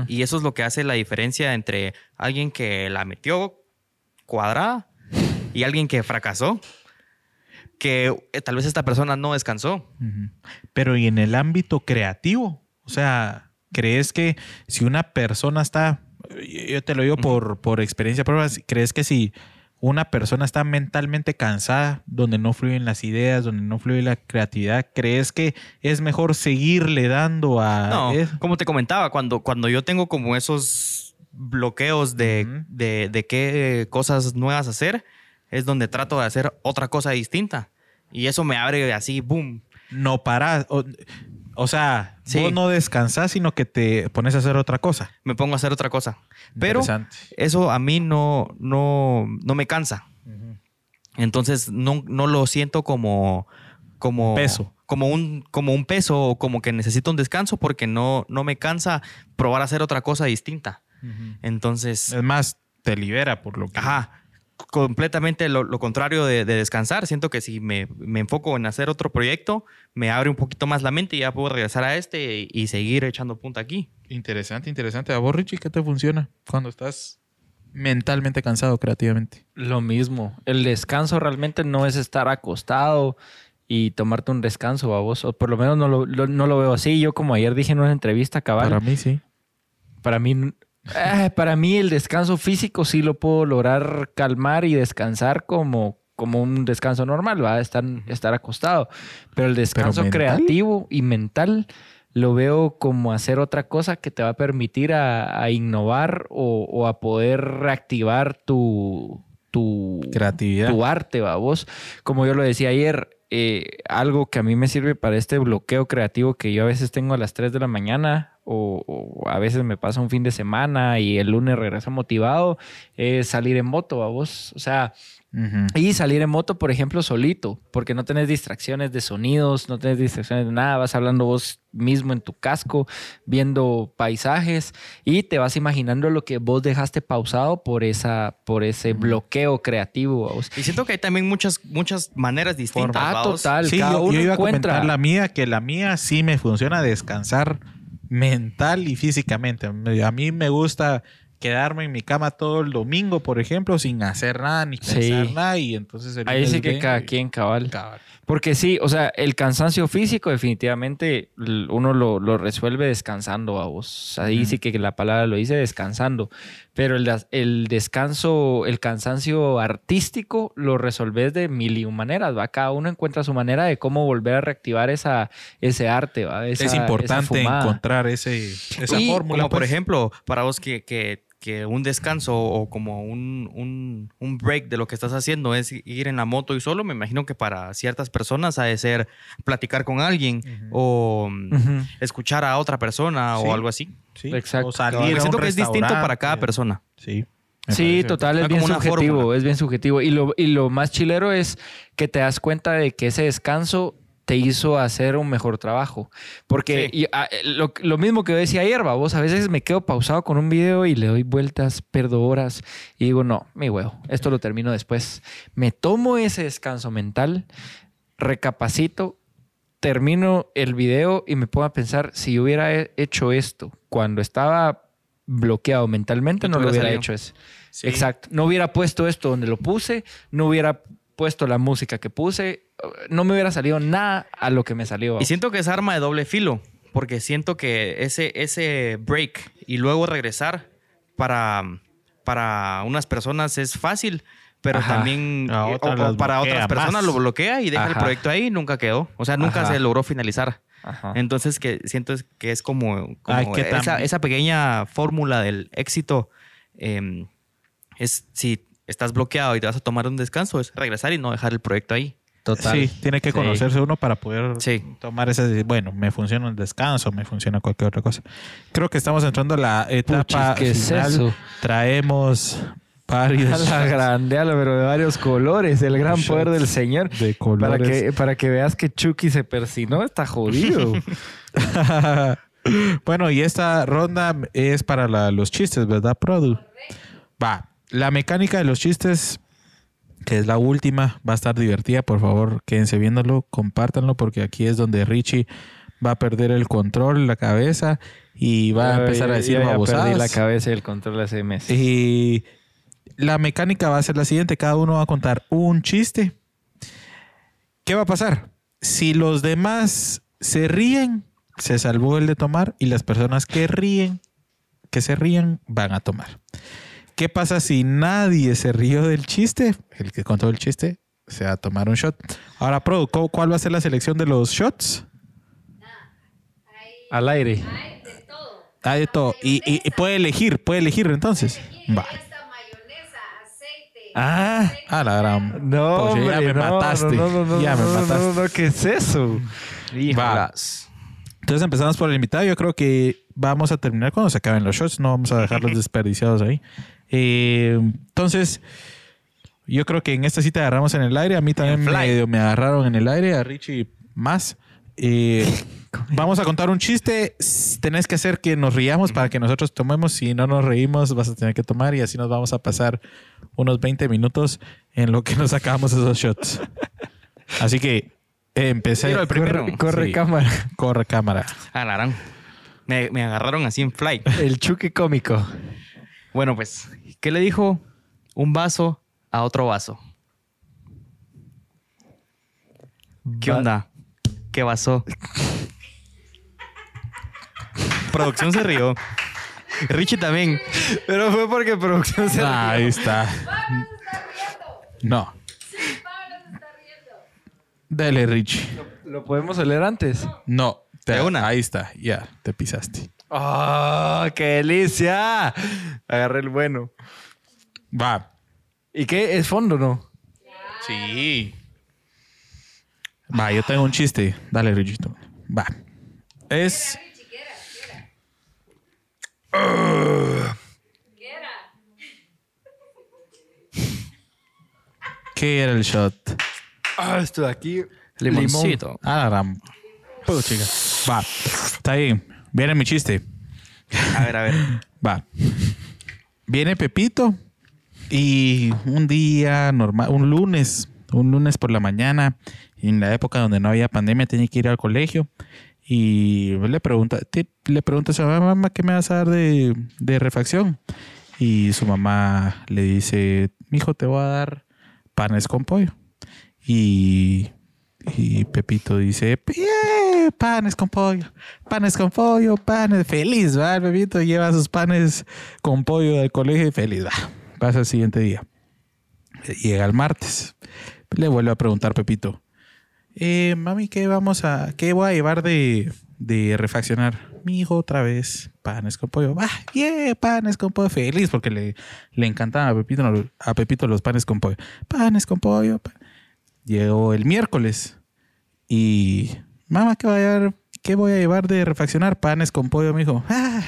Y eso es lo que hace la diferencia entre alguien que la metió cuadrada y alguien que fracasó. Que eh, tal vez esta persona no descansó. Pero y en el ámbito creativo, o sea, ¿crees que si una persona está, yo te lo digo por, por experiencia propia, ¿crees que si una persona está mentalmente cansada, donde no fluyen las ideas, donde no fluye la creatividad, ¿crees que es mejor seguirle dando a... No, como te comentaba, cuando, cuando yo tengo como esos bloqueos de, de, de qué cosas nuevas hacer, es donde trato de hacer otra cosa distinta. Y eso me abre así, boom. no paras? O, sea, Sí. vos no descansas, sino que te pones a hacer otra cosa. Me pongo a hacer otra cosa. Pero eso a mí no, no, no me cansa. Entonces no, no lo siento como, como Peso. Como un, como un peso o como que necesito un descanso porque no, no me cansa probar a hacer otra cosa distinta. Entonces, Es más, te libera por lo que... ajá, completamente lo, lo contrario de, de descansar. Siento que si me, me enfoco en hacer otro proyecto, me abre un poquito más la mente y ya puedo regresar a este y, y seguir echando punta aquí. Interesante, interesante. ¿A vos, Richie, qué te funciona cuando estás mentalmente cansado creativamente? Lo mismo. El descanso realmente no es estar acostado y tomarte un descanso a vos. O por lo menos no lo, lo- no lo veo así. Yo como ayer dije en una entrevista cabal, Para para, mí, sí. mí... eh, para mí el descanso físico sí lo puedo lograr calmar y descansar como, como un descanso normal, va a estar, estar acostado. Pero el descanso mental? creativo y mental lo veo como hacer otra cosa que te va a permitir a, a innovar o, o a poder reactivar tu, tu, Creatividad. tu arte, va vos. Como yo lo decía ayer, eh, algo que a mí me sirve para este bloqueo creativo que yo a veces tengo a las 3 de la mañana o, o a veces me pasa un fin de semana y el lunes regreso motivado, es salir en moto, va vos. O sea, Ujú. y salir en moto, por ejemplo, solito, porque no tenés distracciones de sonidos, no tenés distracciones de nada, vas hablando vos mismo en tu casco, viendo paisajes y te vas imaginando lo que vos dejaste pausado por esa por ese bloqueo creativo. vos. Y siento que hay también muchas, muchas maneras distintas. Ah, total. Sí, cada yo, yo uno iba a encuentra. comentar la mía, que la mía sí me funciona descansar mental y físicamente. Me- A mí me gusta quedarme en mi cama todo el domingo, por ejemplo, sin hacer nada ni Sí. pensar nada y entonces el Ahí sí que cada y- quien cabal. Cabal. Porque sí, o sea, el cansancio físico definitivamente uno lo, lo resuelve descansando a vos. Ahí sí que la palabra lo dice descansando. Pero el, el descanso, el cansancio artístico lo resolves de mil y un maneras, ¿va? Cada uno encuentra su manera de cómo volver a reactivar esa, ese arte, ¿va? Esa- es importante encontrar ese, esa Y fórmula. Como por pues. ejemplo, para vos que, que, que un descanso o como un, un, un break de lo que estás haciendo es ir en la moto y solo, me imagino que para ciertas personas ha de ser platicar con alguien o escuchar a otra persona Sí. o algo así. Sí, Exacto. O salir siento que es distinto para cada persona. Sí. Sí, parece. total, es bien subjetivo, fórmula. es bien subjetivo. Y lo, y lo más chilero es que te das cuenta de que ese descanso te hizo hacer un mejor trabajo. Porque Sí. y, ah, lo, lo mismo que yo decía ayer, vos a veces me quedo pausado con un video y le doy vueltas, perdo horas y digo, no, mi huevo, esto lo termino después. Me tomo ese descanso mental, recapacito, termino el video y me pongo a pensar, si yo hubiera he- hecho esto cuando estaba bloqueado mentalmente, No lo hubiera salido. hecho eso. Sí. Exacto. No hubiera puesto esto donde lo puse, no hubiera puesto la música que puse, no me hubiera salido nada a lo que me salió. Y siento que es arma de doble filo, porque siento que ese, ese break y luego regresar para, para unas personas es fácil, pero Ajá. también A o- otras o las para otras personas más. lo bloquea y deja el proyecto ahí y nunca quedó. O sea, nunca Ajá. se logró finalizar. Ajá. Entonces, que siento que es como, como Ay, que esa, pequeña fórmula del éxito. eh, es si estás bloqueado y te vas a tomar un descanso, es regresar y no dejar el proyecto ahí. Total. Sí, tiene que Sí. conocerse uno para poder Sí. tomar ese, bueno, me funciona el descanso, me funciona cualquier otra cosa. Creo que estamos entrando a la etapa Puchis, ¿qué es final. eso? Traemos varios A la grande, pero de varios colores, el gran Shots poder del Señor. de Para colores. que, para que veas que Chucky se persinó, está jodido. bueno, y esta ronda es para la- los chistes, ¿verdad, Produ? Va, la mecánica de los chistes, que es la última, va a estar divertida. Por favor, quédense viéndolo, compártanlo, porque aquí es donde Richie va a perder el control, la cabeza, y va a empezar a decir babosadas. perdí la cabeza y el control hace meses. Y la mecánica va a ser la siguiente. Cada uno va a contar un chiste. ¿Qué va a pasar? Si los demás se ríen, se salvó el de tomar y las personas que ríen, que se ríen, van a tomar. ¿Qué pasa si nadie se rió del chiste? El que contó el chiste se va a tomar un shot. Ahora, Pro, ¿cu- ¿cuál va a ser la selección de los shots? Al aire. Hay de todo. Hay de todo. Y, y- y puede elegir, puede elegir entonces. Va. Ah. Ah, la gran. No, Poche, ya hombre, me no, mataste. No, no, no, ya me no, no, mataste. No, no, ¿qué es eso? Híjolas. Entonces empezamos por el invitado. Yo creo que vamos a terminar cuando se acaben los shots. No vamos a dejarlos desperdiciados ahí. Eh, entonces, yo creo que en esta cita agarramos en el aire. A mí también medio me agarraron en el aire. A Richie más. Eh, vamos a contar un chiste. Tenés que hacer que nos riamos para que nosotros tomemos. Si no nos reímos, vas a tener que tomar y así nos vamos a pasar unos 20 minutos en lo que nos sacamos esos shots. Así que eh, empecé. El primero. Corre, corre Sí. cámara. Corre cámara. Alarán. Me, me agarraron así en fly. El chuque cómico. Bueno, pues, ¿qué le dijo un vaso a otro vaso? ¿Qué Va- onda? ¿Qué vaso? Producción se rió. Richie también. Pero fue porque producción se Ah, ahí está. Pablo se está riendo. No. Sí, Pablo se está riendo. Dale, Richie. ¿Lo podemos leer antes? No. Te- De una. Ahí está. Ya, te pisaste. ¡Oh, qué delicia! Agarré el bueno. Va. ¿Y qué? ¿Es fondo no? Sí. Va, yo tengo un chiste. Dale, Richie. tú. Va. Es. ¿qué era? ¿Qué era? ¿Qué era? ¿Qué era el shot? Ah, esto de aquí. Limoncito. Ah, la gran- Puedo, chica. Va. Está bien. Viene mi chiste. A ver, a ver. Va. Viene Pepito y un día normal, un lunes, un lunes por la mañana, en la época donde no había pandemia, tenía que ir al colegio y le pregunta, le pregunta a su mamá, mamá, ¿qué me vas a dar de, de refacción? Y su mamá le dice, mijo, te voy a dar panes con pollo. Y, y Pepito dice, "Bien, panes con pollo, panes con pollo, panes. Feliz, va, Pepito lleva sus panes con pollo del colegio y feliz, va. Pasa el siguiente día. Llega el martes. Le vuelve a preguntar Pepito, eh, mami, ¿qué vamos a, qué voy a llevar de, de refaccionar? Mi hijo otra vez, panes con pollo. Va, yeah, panes con pollo. Feliz porque le, le encantaban a Pepito, a Pepito los panes con pollo. Panes con pollo. Llegó el miércoles y, mamá, ¿qué voy a llevar, qué voy a llevar de refaccionar? Panes con pollo, mi hijo. Ah,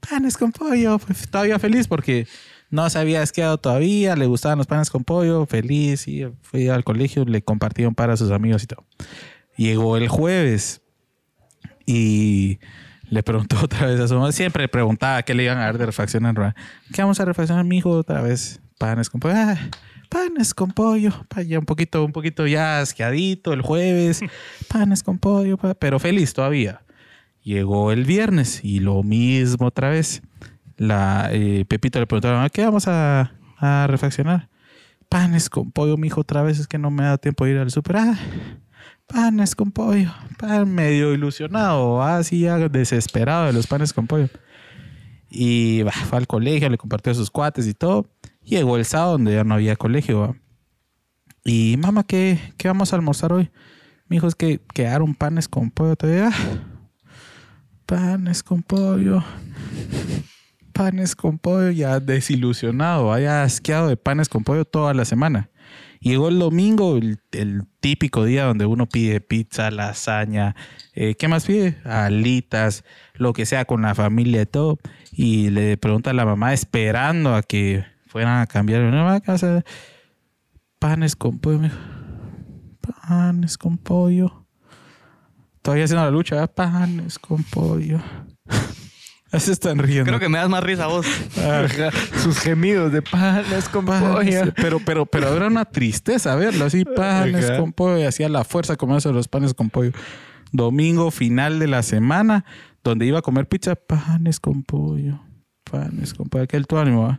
panes con pollo. Pues, todavía feliz porque no se había esquiado todavía, le gustaban los panes con pollo, feliz, y fui al colegio, le compartieron para sus amigos y todo. Llegó el jueves y le preguntó otra vez a su mamá, siempre le preguntaba qué le iban a dar de refaccionar. ¿Qué vamos a refaccionar, mi hijo? Otra vez, panes con pollo. Ah, panes con pollo, ya un poquito, un poquito ya asqueadito el jueves, panes con pollo, pero feliz todavía. Llegó el viernes y lo mismo otra vez. La, eh, Pepito le mamá, ¿qué vamos a, refaccionar? Panes con pollo, mijo, otra vez es que no me da tiempo de ir al súper. Ah, panes con pollo. Pan medio ilusionado, así ya desesperado de los panes con pollo. Y bah, fue al colegio, le compartió sus cuates y todo. Llegó el sábado donde ya no había colegio. Y mamá, ¿qué, ¿qué vamos a almorzar hoy? Mi hijo es que quedaron panes con pollo todavía. Panes con pollo. Panes con pollo, ya desilusionado, haya asqueado de panes con pollo toda la semana. Llegó el domingo, el, típico día donde uno pide pizza, lasaña, eh, ¿qué más pide? Alitas, lo que sea con la familia y todo. Y le pregunta a la mamá esperando a que fueran a cambiar. No, a casa, panes con pollo. Panes con pollo. Todavía haciendo la lucha, panes con pollo. Se están riendo. Creo que me das más risa a vos. Ajá, Sus gemidos de panes con Panes, pollo. Pero, pero, pero era una tristeza verlo así, panes Ajá. con pollo, y hacía la fuerza comerse los panes con pollo. Domingo final de la semana, donde iba a comer pizza, panes con pollo, panes con pollo, aquel tu ánimo.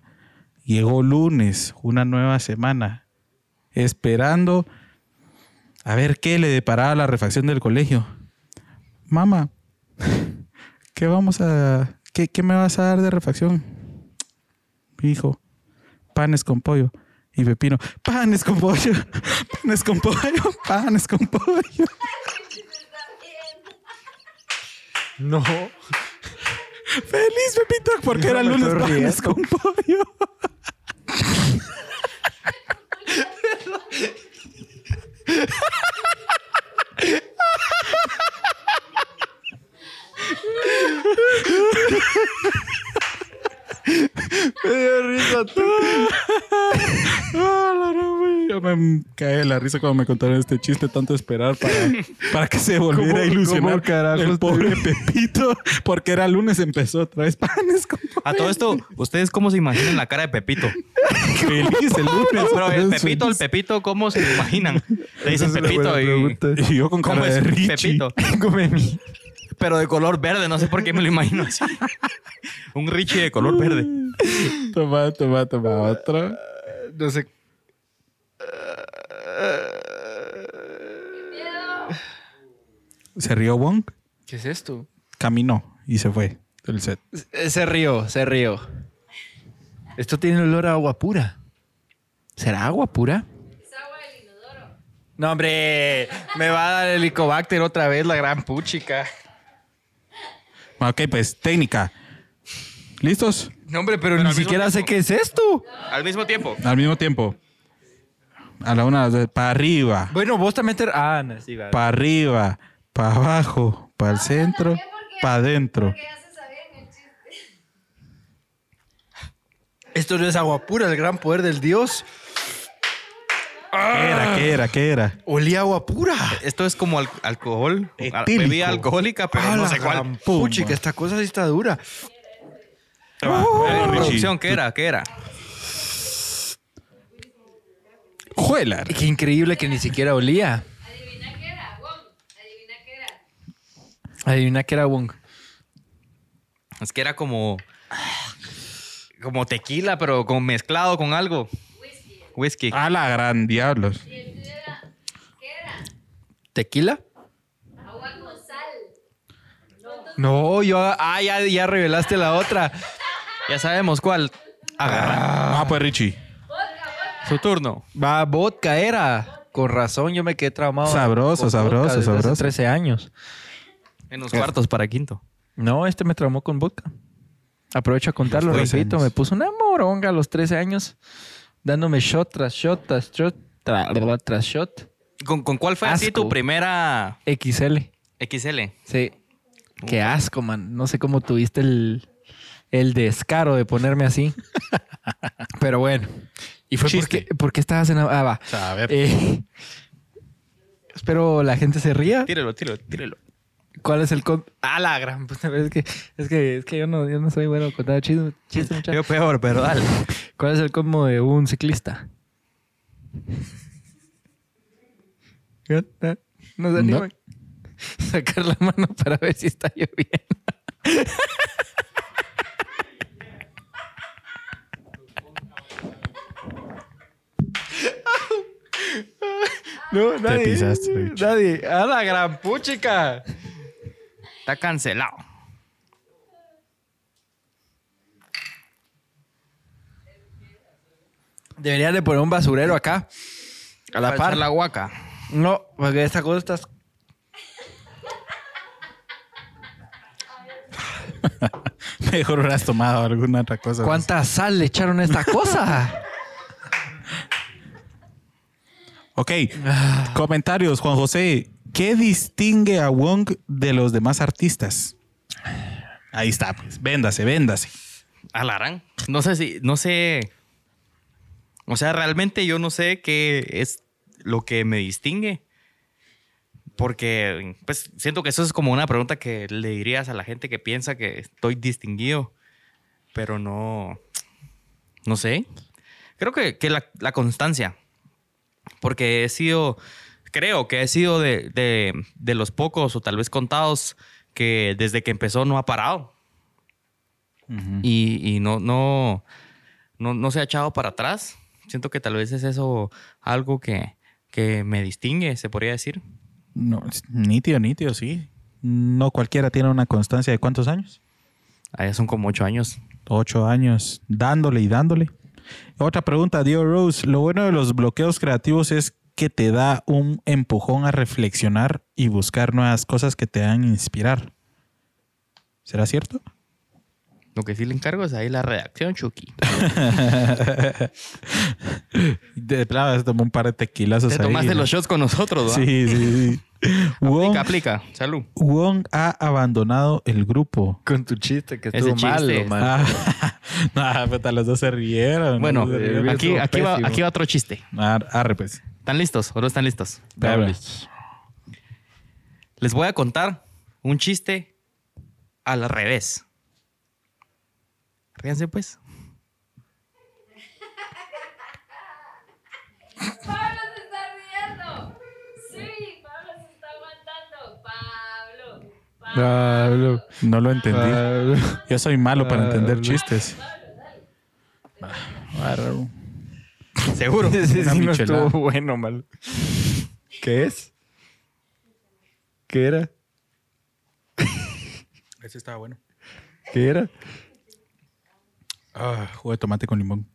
Llegó lunes, una nueva semana, esperando a ver qué le deparaba la refacción del colegio. Mamá, ¿qué vamos a, qué, qué me vas a dar de refacción? Hijo, panes con pollo. Y Pepino, panes con pollo, panes con pollo, panes con pollo. No. Feliz Pepito, porque era lunes panes con pollo. Ah, la no, güey. Yo me caí de la risa cuando me contaron este chiste, tanto esperar para, para que se volviera ¿Cómo- a ilusionar cómo el pobre Pepito, porque era lunes, empezó otra vez panes con. A todo esto, ¿ustedes cómo se imaginan la cara de Pepito? Feliz el lunes. Pero el. Pepito, el Pepito, ¿cómo se lo imaginan? Le dicen Pepito y... Y yo con ¿Cómo cara es de Richie. Pepito? Pero de color verde, no sé por qué me lo imagino así. Un Richie de color verde. Toma, toma, toma otro. No sé. Se rió Wong, ¿Qué es esto? caminó y se fue del set. Se rió, se rió. Esto tiene olor a agua pura. ¿Será agua pura? Es agua del inodoro. No, hombre. Me va a dar el Helicobacter otra vez, la gran puchica. Ok, pues técnica. ¿Listos? No, hombre, pero, Pero ni siquiera sé qué es esto. Al mismo tiempo. Al mismo tiempo. A la una, a las dos, para arriba, Bueno, vos también te... Ah, no, sí, va. para arriba, para abajo, para el centro, para adentro. Esto no es agua pura, el gran poder del Dios. ¿Qué era? ¿Qué era? ¿Qué era? Olía agua pura. Esto es como al- alcohol. Etílico. Bebida alcohólica, pero Ah, no sé cuál. gran Puchica, esta cosa sí está dura. Producción, ¿qué era? ¿Qué era? ¡Juela! Qué increíble que ni siquiera olía. Adivina qué era, Wong. Adivina qué era. Adivina que era Wong. Es que era como... Como tequila, pero como mezclado con algo. Whisky. Whisky. A la gran diablos. ¿Tequila? Agua con sal. No, yo... Ah, ya, ya revelaste la otra. Ya sabemos cuál. Agarra. Ah, pues Richie. Su turno. Va, vodka era. Con razón, yo me quedé traumado. Sabroso, con sabroso, vodka desde hace sabroso. 13 años. En los cuartos para quinto. No, este me traumó con vodka. Aprovecho a contarlo, Los 13 repito. años. Me puso una moronga a los 13 años. Dándome shot tras shot tras shot tra- tras shot. ¿Con, con cuál fue así tu primera XL. XL? Sí. Qué asco, man. No sé cómo tuviste el, el descaro de ponerme así. Pero bueno. ¿Y fue Chiste. porque, porque estabas en... Ah, va. A ver. Eh, espero la gente se ría. Tírelo, tírelo, tírelo. ¿Cuál es el con... Ah, la gran... puta, Es que, es que, es que yo, no, yo no soy bueno contar chistes, chistes muchachos. Yo peor, pero dale. ¿Cuál es el colmo de un ciclista? No se animan. Sacar la mano para ver si está lloviendo. No, nadie. pisaste, Rich. Nadie. A la gran puchica. Está cancelado. Deberían de poner un basurero acá. A la Para par. echar la guaca. No, porque esta cosa está... Mejor hubieras tomado alguna otra cosa. ¿Cuánta sal le echaron a esta cosa? Ok. Comentarios, Juan José. ¿Qué distingue a Wong de los demás artistas? Ahí está, pues. Véndase, véndase. Alarán. No sé si, no sé. O sea, realmente yo no sé qué es lo que me distingue. Porque, pues, siento que eso es como una pregunta que le dirías a la gente que piensa que estoy distinguido. Pero no. No sé. Creo que, que la, la constancia. Porque he sido. Creo que he sido de, de, de los pocos o tal vez contados que desde que empezó no ha parado y, y no, no, no, no se ha echado para atrás. Siento que tal vez es eso algo que, que me distingue, se podría decir. No, nítido, nítido, sí. No cualquiera tiene una constancia de cuántos años. Allá son como ocho años. Ocho años dándole y dándole. Otra pregunta, Dio Rose. Lo bueno de los bloqueos creativos es que te da un empujón a reflexionar y buscar nuevas cosas que te dan inspirar. ¿Será cierto? Lo que sí le encargo es ahí la redacción, Chucky. De plano, se tomó un par de tequilazos Te ahí, tomaste ¿no? los shots con nosotros, ¿va? Sí, sí, sí. Wong, Aplica, aplica. Salud. Wong ha abandonado el grupo. Con tu chiste que estuvo chiste. malo, man. Ah, no, puta, los dos se rieron. Bueno, se rieron. aquí, aquí, va, aquí va otro chiste. Ar- Arre, pues. ¿Están listos o no están listos? Dale. Les voy a contar un chiste al revés. Ríanse pues. Pablo se está riendo. Sí, Pablo se está aguantando. Pablo. Pablo. Pablo. No lo entendí. Pablo. Yo soy malo para entender chistes. Arre. Seguro. Ese Una sí no estuvo bueno, mal. ¿Qué es? ¿Qué era? Ese estaba bueno. ¿Qué era? Ah, jugo de tomate con limón.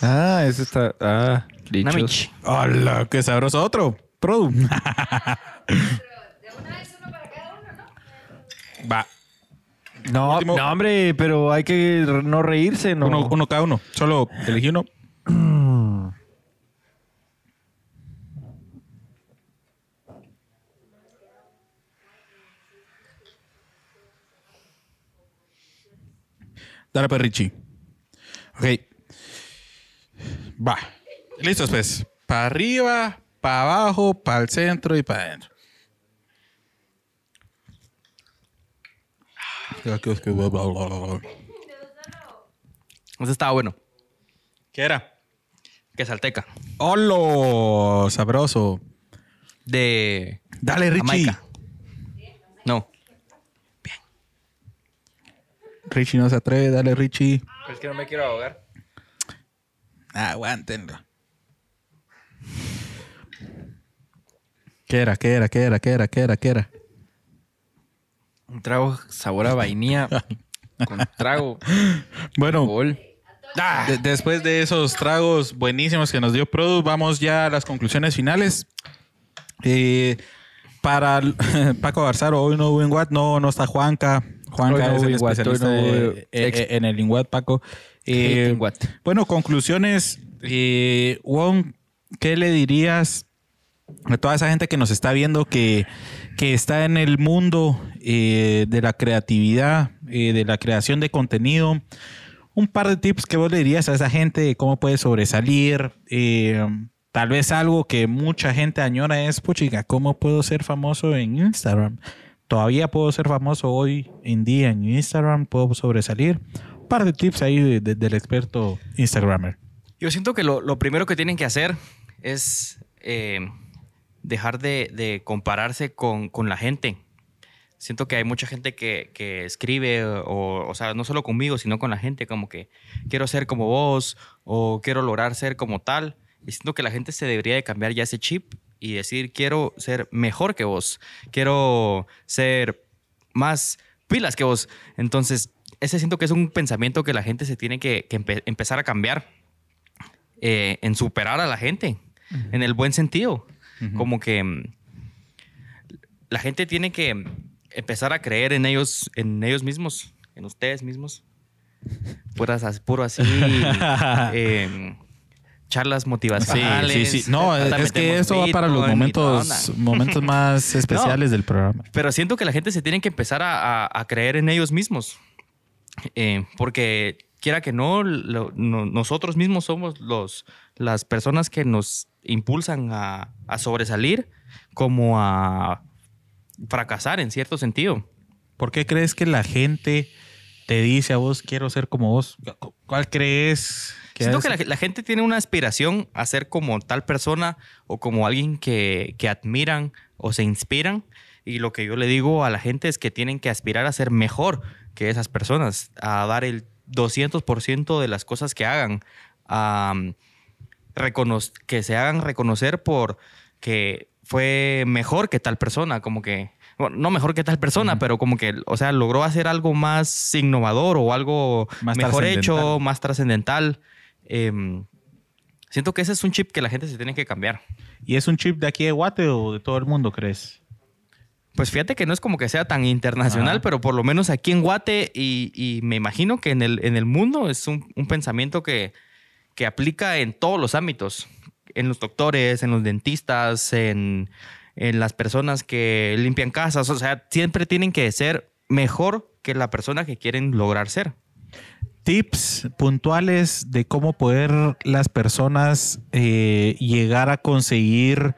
Ah, ese está. Ah, Una dichos. mich. ¡Hola! ¡Qué sabroso! Otro. Produ. De una vez uno para cada uno, ¿no? Va. No, Último. no, hombre, pero hay que no reírse, ¿no? Uno, uno cada uno. Solo elegí uno. Dale, pues, Richie. Ok. Va. Listos, pues. Para arriba, para abajo, para el centro y para adentro. Ese estaba bueno. ¿Qué era? Que salteca. ¡Holo! Sabroso. De Dale, Richie. Jamaica. No. Richie no se atreve. Dale, Richie. Es que no me quiero ahogar. Aguántenlo. ¿Qué era? ¿Qué era? ¿Qué era? ¿Qué era? ¿Qué era? ¿Qué era? Un trago sabor a vainilla con trago. Bueno, Gol. de- después de esos tragos buenísimos que nos dio Produ, vamos ya a las conclusiones finales. Eh, para Paco Garzaro, hoy no hubo en Watt, no, no está Juanca. Juanca no es el especialista no de- eh, eh, en el Inguat, Paco. Eh. Bueno, conclusiones. Wong, ¿qué le dirías a toda esa gente que nos está viendo que, que está en el mundo eh, de la creatividad, eh, de la creación de contenido? Un par de tips que vos le dirías a esa gente de cómo puede sobresalir. eh, tal vez algo que mucha gente añora es, puchica, ¿cómo puedo ser famoso en Instagram? Todavía puedo ser famoso hoy en día en Instagram, puedo sobresalir. Un par de tips ahí de- de- del experto Instagramer. Yo siento que lo, lo primero que tienen que hacer es eh, dejar de, de compararse con, con la gente. Siento que hay mucha gente que, que escribe, o, o sea, no solo conmigo, sino con la gente, como que quiero ser como vos o quiero lograr ser como tal. Y siento que la gente se debería de cambiar ya ese chip y decir, quiero ser mejor que vos, quiero ser más pilas que vos. Entonces, ese siento que es un pensamiento que la gente se tiene que, que empe- empezar a cambiar eh, en superar a la gente, en el buen sentido. Como que mm, la gente tiene que empezar a creer en ellos, en ellos mismos, en ustedes mismos. Puras, as- puro así, eh, charlas motivacionales. Sí, sí, sí. No, es que eso va para los momentos, momentos más especiales del programa. Pero siento que la gente se tiene que empezar a, a- a creer en ellos mismos. Eh, porque quiera que no, lo- no- nosotros mismos somos los, las personas que nos impulsan a, a sobresalir como a fracasar en cierto sentido. ¿Por qué crees que la gente te dice a vos, quiero ser como vos? ¿Cuál crees que Siento que la, la gente tiene una aspiración a ser como tal persona o como alguien que, que admiran o se inspiran. Y lo que yo le digo a la gente es que tienen que aspirar a ser mejor que esas personas, a dar el 200% de las cosas que hagan, a um, que se hagan reconocer por que fue mejor que tal persona, como que, bueno, no mejor que tal persona, pero como que, o sea, logró hacer algo más innovador o algo Más mejor hecho, más trascendental. Em, siento que ese es un chip que la gente se tiene que cambiar. ¿Y es un chip de aquí de Guate o de todo el mundo, crees? Pues fíjate que no es como que sea tan internacional, Ajá. pero por lo menos aquí en Guate y, y me imagino que en el, en el mundo es un, un pensamiento que, que aplica en todos los ámbitos, en los doctores, en los dentistas, en, en las personas que limpian casas, o sea, siempre tienen que ser mejor que la persona que quieren lograr ser. Tips puntuales de cómo poder las personas eh, llegar a conseguir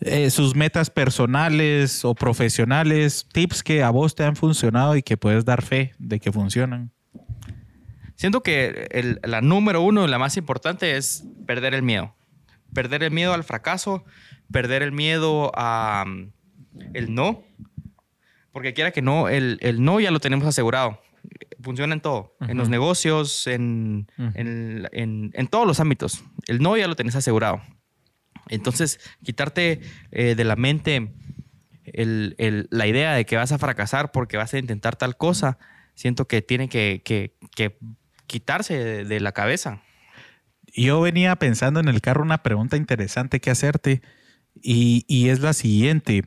eh, sus metas personales o profesionales. Tips que a vos te han funcionado y que puedes dar fe de que funcionan. Siento que el- la número uno, la más importante, es perder el miedo. Perder el miedo al fracaso, perder el miedo a mm, el no. Porque quiera que no, el, el no ya lo tenemos asegurado. Funciona en todo. En los negocios, en, en- en- en todos los ámbitos. El no ya lo tenés asegurado. Entonces, quitarte eh, de la mente el- el- la idea de que vas a fracasar porque vas a intentar tal cosa, siento que tiene que, que- que quitarse de, de la cabeza. Yo venía pensando en el carro una pregunta interesante que hacerte y, y es la siguiente.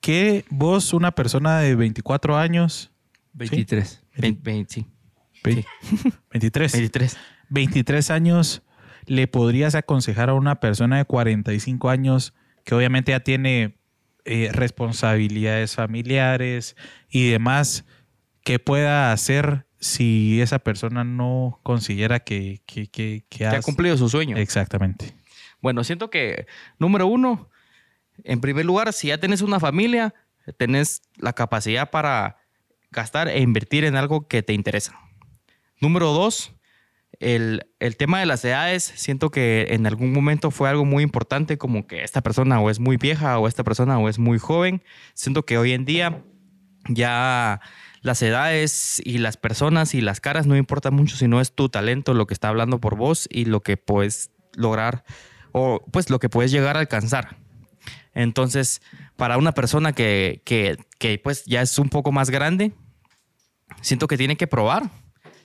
¿Qué vos, una persona de 24 años, 23. Vein- vein- sí, Ve- 23, 23. 23 años, le podrías aconsejar a una persona de 45 años que obviamente ya tiene eh, responsabilidades familiares y demás, que pueda hacer si esa persona no considera que, que, que, ha cumplido su sueño. Exactamente. Bueno, siento que, número uno, en primer lugar, si ya tenés una familia, tenés la capacidad para gastar e invertir en algo que te interesa. Número dos, el, el tema de las edades, siento que en algún momento fue algo muy importante, como que esta persona o es muy vieja o esta persona o es muy joven. Siento que hoy en día ya las edades y las personas y las caras no importan mucho, sino es tu talento lo que está hablando por vos y lo que puedes lograr o pues lo que puedes llegar a alcanzar. Entonces, para una persona que, que, que, pues ya es un poco más grande, siento que tiene que probar.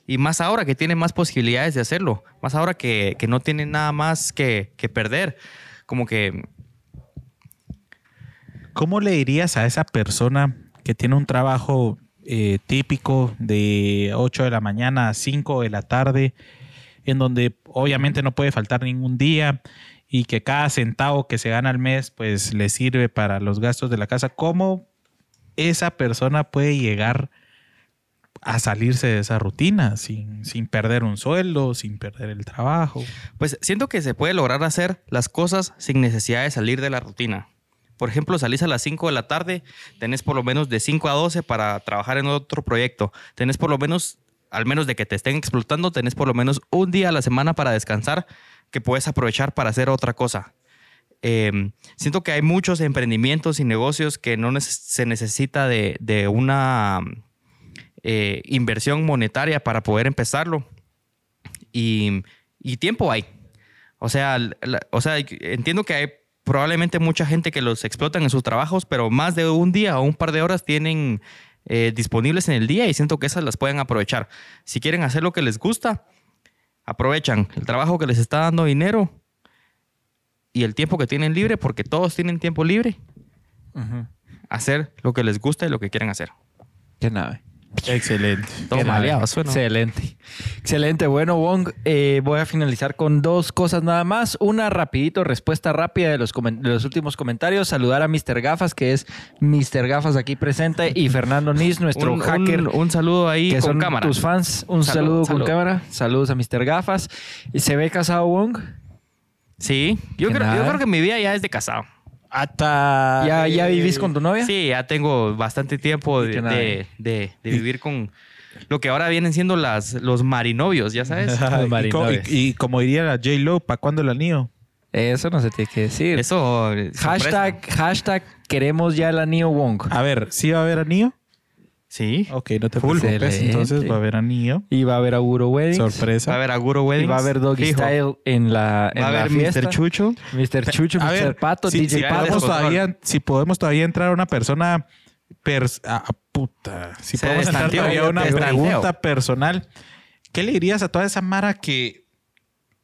Y más ahora que tiene más posibilidades de hacerlo. Más ahora que, que no tiene nada más que, que perder. Como que ¿Cómo le dirías a esa persona que tiene un trabajo eh, típico de 8 de la mañana a 5 de la tarde, en donde obviamente no puede faltar ningún día y que cada centavo que se gana al mes pues le sirve para los gastos de la casa? ¿Cómo esa persona puede llegar a salirse de esa rutina sin, sin perder un sueldo, sin perder el trabajo? Pues siento que se puede lograr hacer las cosas sin necesidad de salir de la rutina. Por ejemplo, salís a las 5 de la tarde, tenés por lo menos de 5 a 12 para trabajar en otro proyecto. Tenés por lo menos, al menos de que te estén explotando, tenés por lo menos un día a la semana para descansar que puedes aprovechar para hacer otra cosa. Eh, siento que hay muchos emprendimientos y negocios que no se necesita de, de una eh, inversión monetaria para poder empezarlo y, y tiempo hay. O sea, la- o sea, entiendo que hay probablemente mucha gente que los explotan en sus trabajos, pero más de un día o un par de horas tienen eh, disponibles en el día y siento que esas las pueden aprovechar. Si quieren hacer lo que les gusta, aprovechan el trabajo que les está dando dinero y el tiempo que tienen libre, porque todos tienen tiempo libre, hacer lo que les gusta y lo que quieran hacer. Qué nave. Excelente. Todo maleado, suena. Excelente. Excelente. Bueno, Wong, eh, voy a finalizar con dos cosas nada más. Una rapidito, respuesta rápida de los, de los últimos comentarios. Saludar a Mr. Gafas, que es Mr. Gafas aquí presente, y Fernando Nis, nuestro un, hacker. un- un saludo ahí que con son cámara. tus fans. Un Salud, saludo salud. con cámara. Saludos a Mr. Gafas. ¿Y ¿Se ve casado Wong? Sí, yo creo que mi vida ya es de casado. Hasta ¿Ya, ¿Ya vivís con tu novia? Sí, ya tengo bastante tiempo de, de- de- de vivir con lo que ahora vienen siendo las, los marinovios, ya sabes. Marinoves. y- y como diría la J-Lo, ¿para cuándo el anillo? Eso no se tiene que decir. Eso. eh, hashtag, hashtag queremos ya el anillo Wong. A ver, ¿sí va a haber anillo? Sí. Ok, no te Full. preocupes. Excelente. Entonces va a haber anillo. Y va a haber Auguro Weddings. Sorpresa. Va a haber Aguro Y Weddings. va a haber Doggy Fijo. Style en la, en Va a la haber fiesta. Mr. Chucho. Mr. Chucho, A Mr. ver, Pato, si, DJ si Pato. podemos todavía, si podemos todavía entrar a una persona... pers- ah, puta. Si Se podemos entrar destanteó, todavía a una pregunta personal. ¿Qué le dirías a toda esa mara que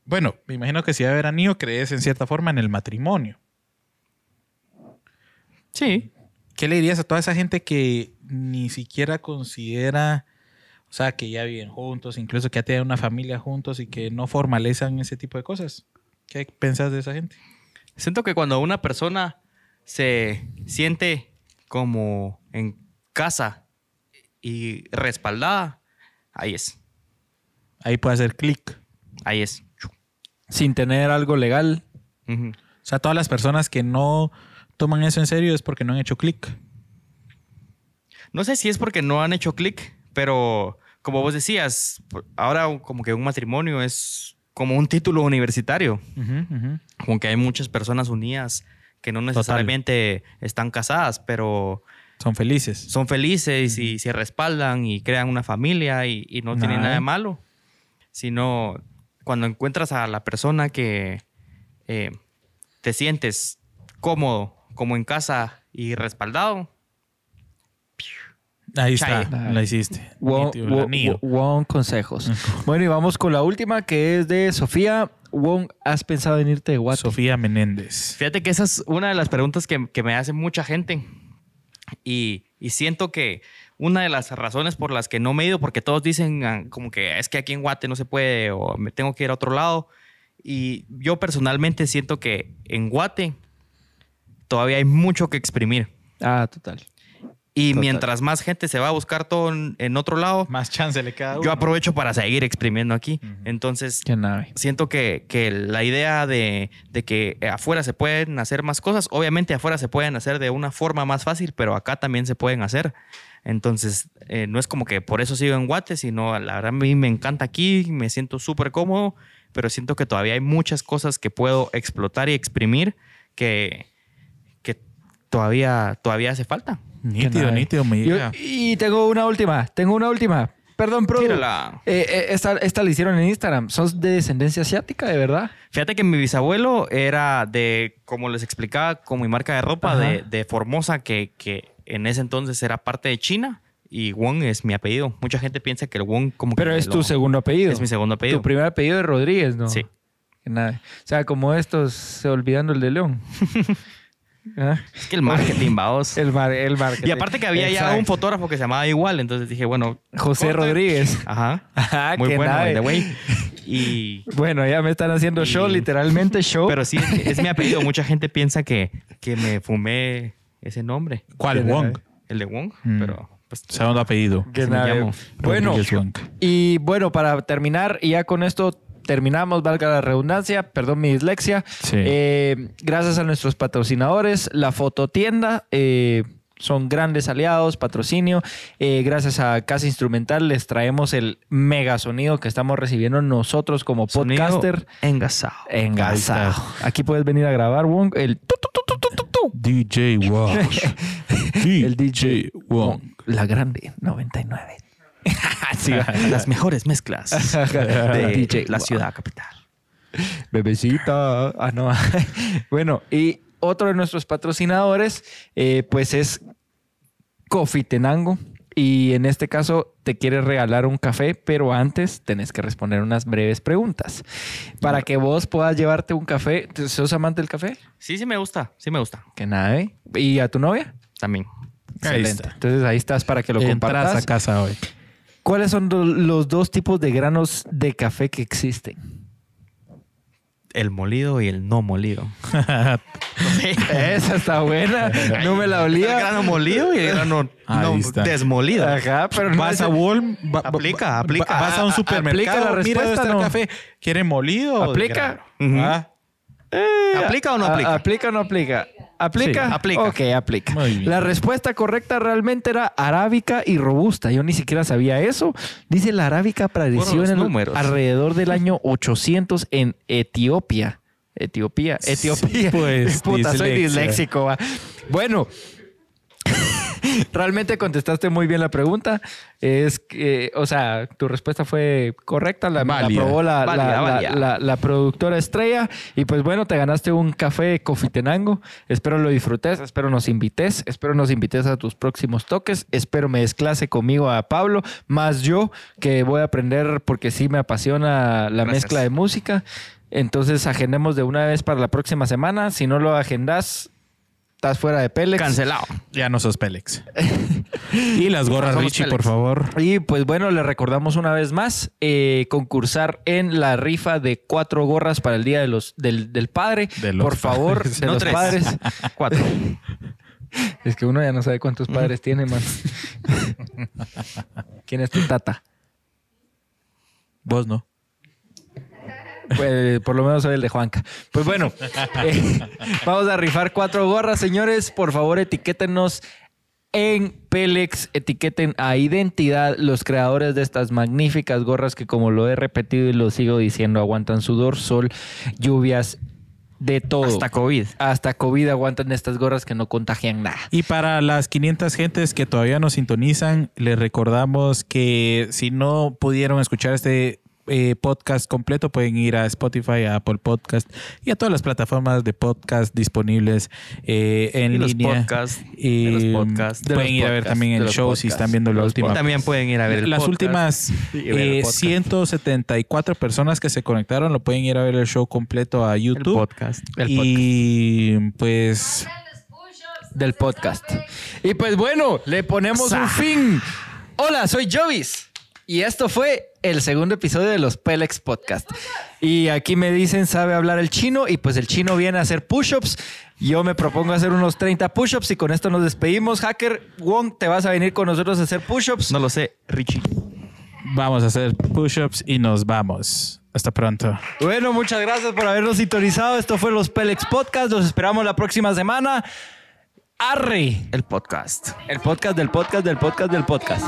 Bueno, me imagino que si va a haber anillo, crees en cierta forma en el matrimonio. Sí. ¿Qué le dirías a toda esa gente que ni siquiera considera, o sea, que ya viven juntos, incluso que ya tienen una familia juntos y que no formalizan ese tipo de cosas? ¿Qué pensás de esa gente? Siento que cuando una persona se siente como en casa y respaldada, ahí es. Ahí puede hacer clic. Ahí es. Sin tener algo legal. O sea, todas las personas que no toman eso en serio es porque no han hecho clic. No sé si es porque no han hecho clic, pero como vos decías, ahora como que un matrimonio es como un título universitario. Como que hay muchas personas unidas que no necesariamente están casadas, pero Son felices. son felices y se respaldan y crean una familia y, y no tienen nada de malo. Sino cuando encuentras a la persona que eh, te sientes cómodo, como en casa y respaldado, Ahí está, la hiciste. Anillo. Wong consejos. bueno, y vamos con la última que es de Sofía. Wong, ¿has pensado en irte de Guate? Sofía Menéndez. Fíjate que esa es una de las preguntas que, que me hace mucha gente. Y, y siento que una de las razones por las que no me he ido, porque todos dicen ah, como que es que aquí en Guate no se puede o me tengo que ir a otro lado. Y yo personalmente siento que en Guate todavía hay mucho que exprimir. Ah, total. Y Total. mientras más gente se va a buscar todo en, otro lado, Más chance le queda yo aprovecho para seguir exprimiendo aquí. Entonces, Qué nave. siento que, que la idea de, de que afuera se pueden hacer más cosas, obviamente afuera se pueden hacer de una forma más fácil, pero acá también se pueden hacer. Entonces, eh, no es como que por eso sigo en Guate, sino la verdad a mí me encanta aquí, me siento súper cómodo, pero siento que todavía hay muchas cosas que puedo explotar y exprimir que, que todavía, todavía hace falta. Nítido, nítido, me Yo- llega. y tengo una última. Tengo una última. Perdón, Pro. Tírala. Eh, eh, esta, esta la hicieron en Instagram. ¿Sos de descendencia asiática, de verdad? Fíjate que mi bisabuelo era de, como les explicaba, con mi marca de ropa, de, de Formosa, que, que en ese entonces era parte de China. Y Wong es mi apellido. Mucha gente piensa que el Wong como Pero que es lo- tu segundo apellido. Es mi segundo apellido. Tu primer apellido es Rodríguez, ¿no? Sí. Nave. O sea, como estos, olvidando el de León. ¿Ah? Es que el marketing, vaos. El, mar, el marketing. Y aparte que había ya un fotógrafo que se llamaba igual, entonces dije, bueno. José corta. Rodríguez. Ajá. Ajá, Muy qué bueno, güey. Y... Bueno, ya me están haciendo Y- show, literalmente show. Pero sí, es mi apellido. Mucha gente piensa que, que me fumé ese nombre. ¿Cuál? Wong. El de Wong. Mm. Pero pues Segundo apellido. Así me llamo. Bueno, y bueno, para terminar, y ya con esto terminamos, valga la redundancia, perdón mi dislexia. Sí. Eh, gracias a nuestros patrocinadores, la fototienda. eh, son grandes aliados, patrocinio. Eh, gracias a Casa Instrumental les traemos el mega sonido que estamos recibiendo nosotros como Sonido podcaster. engasado. Engasado. Aquí puedes venir a grabar, Wong, el tu. DJ Wong. El DJ Wong. La grande 99. Sí. Las mejores mezclas de DJ la ciudad capital. Bebecita. Ah, no. bueno, y otro de nuestros patrocinadores, eh, pues es Coffee Tenango. Y en este caso te quieres regalar un café, pero antes tenés que responder unas breves preguntas. Para que vos puedas llevarte un café. ¿Sos amante del café? Sí, sí me gusta. Sí me gusta. Que nada, ¿eh? ¿Y a tu novia? También. Ahí Excelente. está. Entonces ahí estás para que lo Entras compartas. a casa hoy. ¿Cuáles son los dos tipos de granos de café que existen? El molido y el no molido. Esa está buena. No me la El olía. grano molido y el grano no desmolido. Ajá, pero no Vas a Walmart. Aplica, aplica. Vas a un supermercado. aplica la Mira, respuesta, este ¿no? café. ¿Quiere molido? o de ¿Aplica? Ah, ¿Aplica o no aplica? ¿Aplica o no aplica? ¿Aplica? Sí, aplica. Ok, aplica. La respuesta correcta realmente era arábica y robusta. Yo ni siquiera sabía eso. Dice la arábica apareció en el- números. alrededor del año 800 en Etiopía. Etiopía, Etiopía. pues, Puta, soy disléxico. va. Bueno, realmente contestaste muy bien la pregunta. Es que, o sea, tu respuesta fue correcta. La, la aprobó la, productora estrella. Y pues bueno, te ganaste un café Cofitenango. Espero lo disfrutes, espero nos invites, espero nos invites a tus próximos toques. Espero me desclase conmigo a Pablo, más yo, que voy a aprender porque sí me apasiona la Gracias. mezcla de música. Entonces agendemos de una vez para la próxima semana. Si no lo agendas, estás fuera de Pelex. Cancelado. Ya no sos Pélex. y las gorras, Richie, Pélex. por favor. Y pues bueno, le recordamos una vez más eh, concursar en la rifa de cuatro gorras para el Día de los, del, del Padre. De los Por favor, padres. de No los tres. padres. Cuatro. Es que uno ya no sabe cuántos padres tiene, man. ¿Quién es tu tata? Vos no. Pues, por lo menos soy el de Juanca. Pues bueno, eh, vamos a rifar cuatro gorras, señores. Por favor, etiquétenos en Pelex, etiqueten a Identidad, los creadores de estas magníficas gorras que como lo he repetido y lo sigo diciendo, aguantan sudor, sol, lluvias, de todo. Hasta COVID. Hasta COVID aguantan estas gorras que no contagian nada. Y para las 500 gentes que todavía nos sintonizan, les recordamos que si no pudieron escuchar este eh, podcast completo, pueden ir a Spotify, a Apple Podcast y a todas las plataformas de podcast disponibles eh, en Y los línea. podcasts, Y de los podcasts, de pueden los ir a ver también el show si están viendo la última. Y también pueden ir a ver el Las podcast últimas y ver el eh, podcast. 174 personas que se conectaron lo pueden ir a ver el show completo a El YouTube. podcast. y pues Grandes push-ups, del podcast. Y pues bueno, le ponemos un fin. Hola, soy Jovis. Y esto fue el segundo episodio de los Pelex Podcast. Y aquí me dicen, sabe hablar el chino. Y pues el chino viene a hacer push-ups. Yo me propongo hacer unos 30 push-ups. Y con esto nos despedimos. Hacker, Wong, ¿te vas a venir con nosotros a hacer push-ups? No lo sé, Richie. vamos a hacer push-ups y nos vamos. Hasta pronto. Bueno, muchas gracias por habernos sintonizado. Esto fue los Pelex Podcast. Los esperamos la próxima semana. Arre. El podcast. El podcast del podcast del podcast del podcast.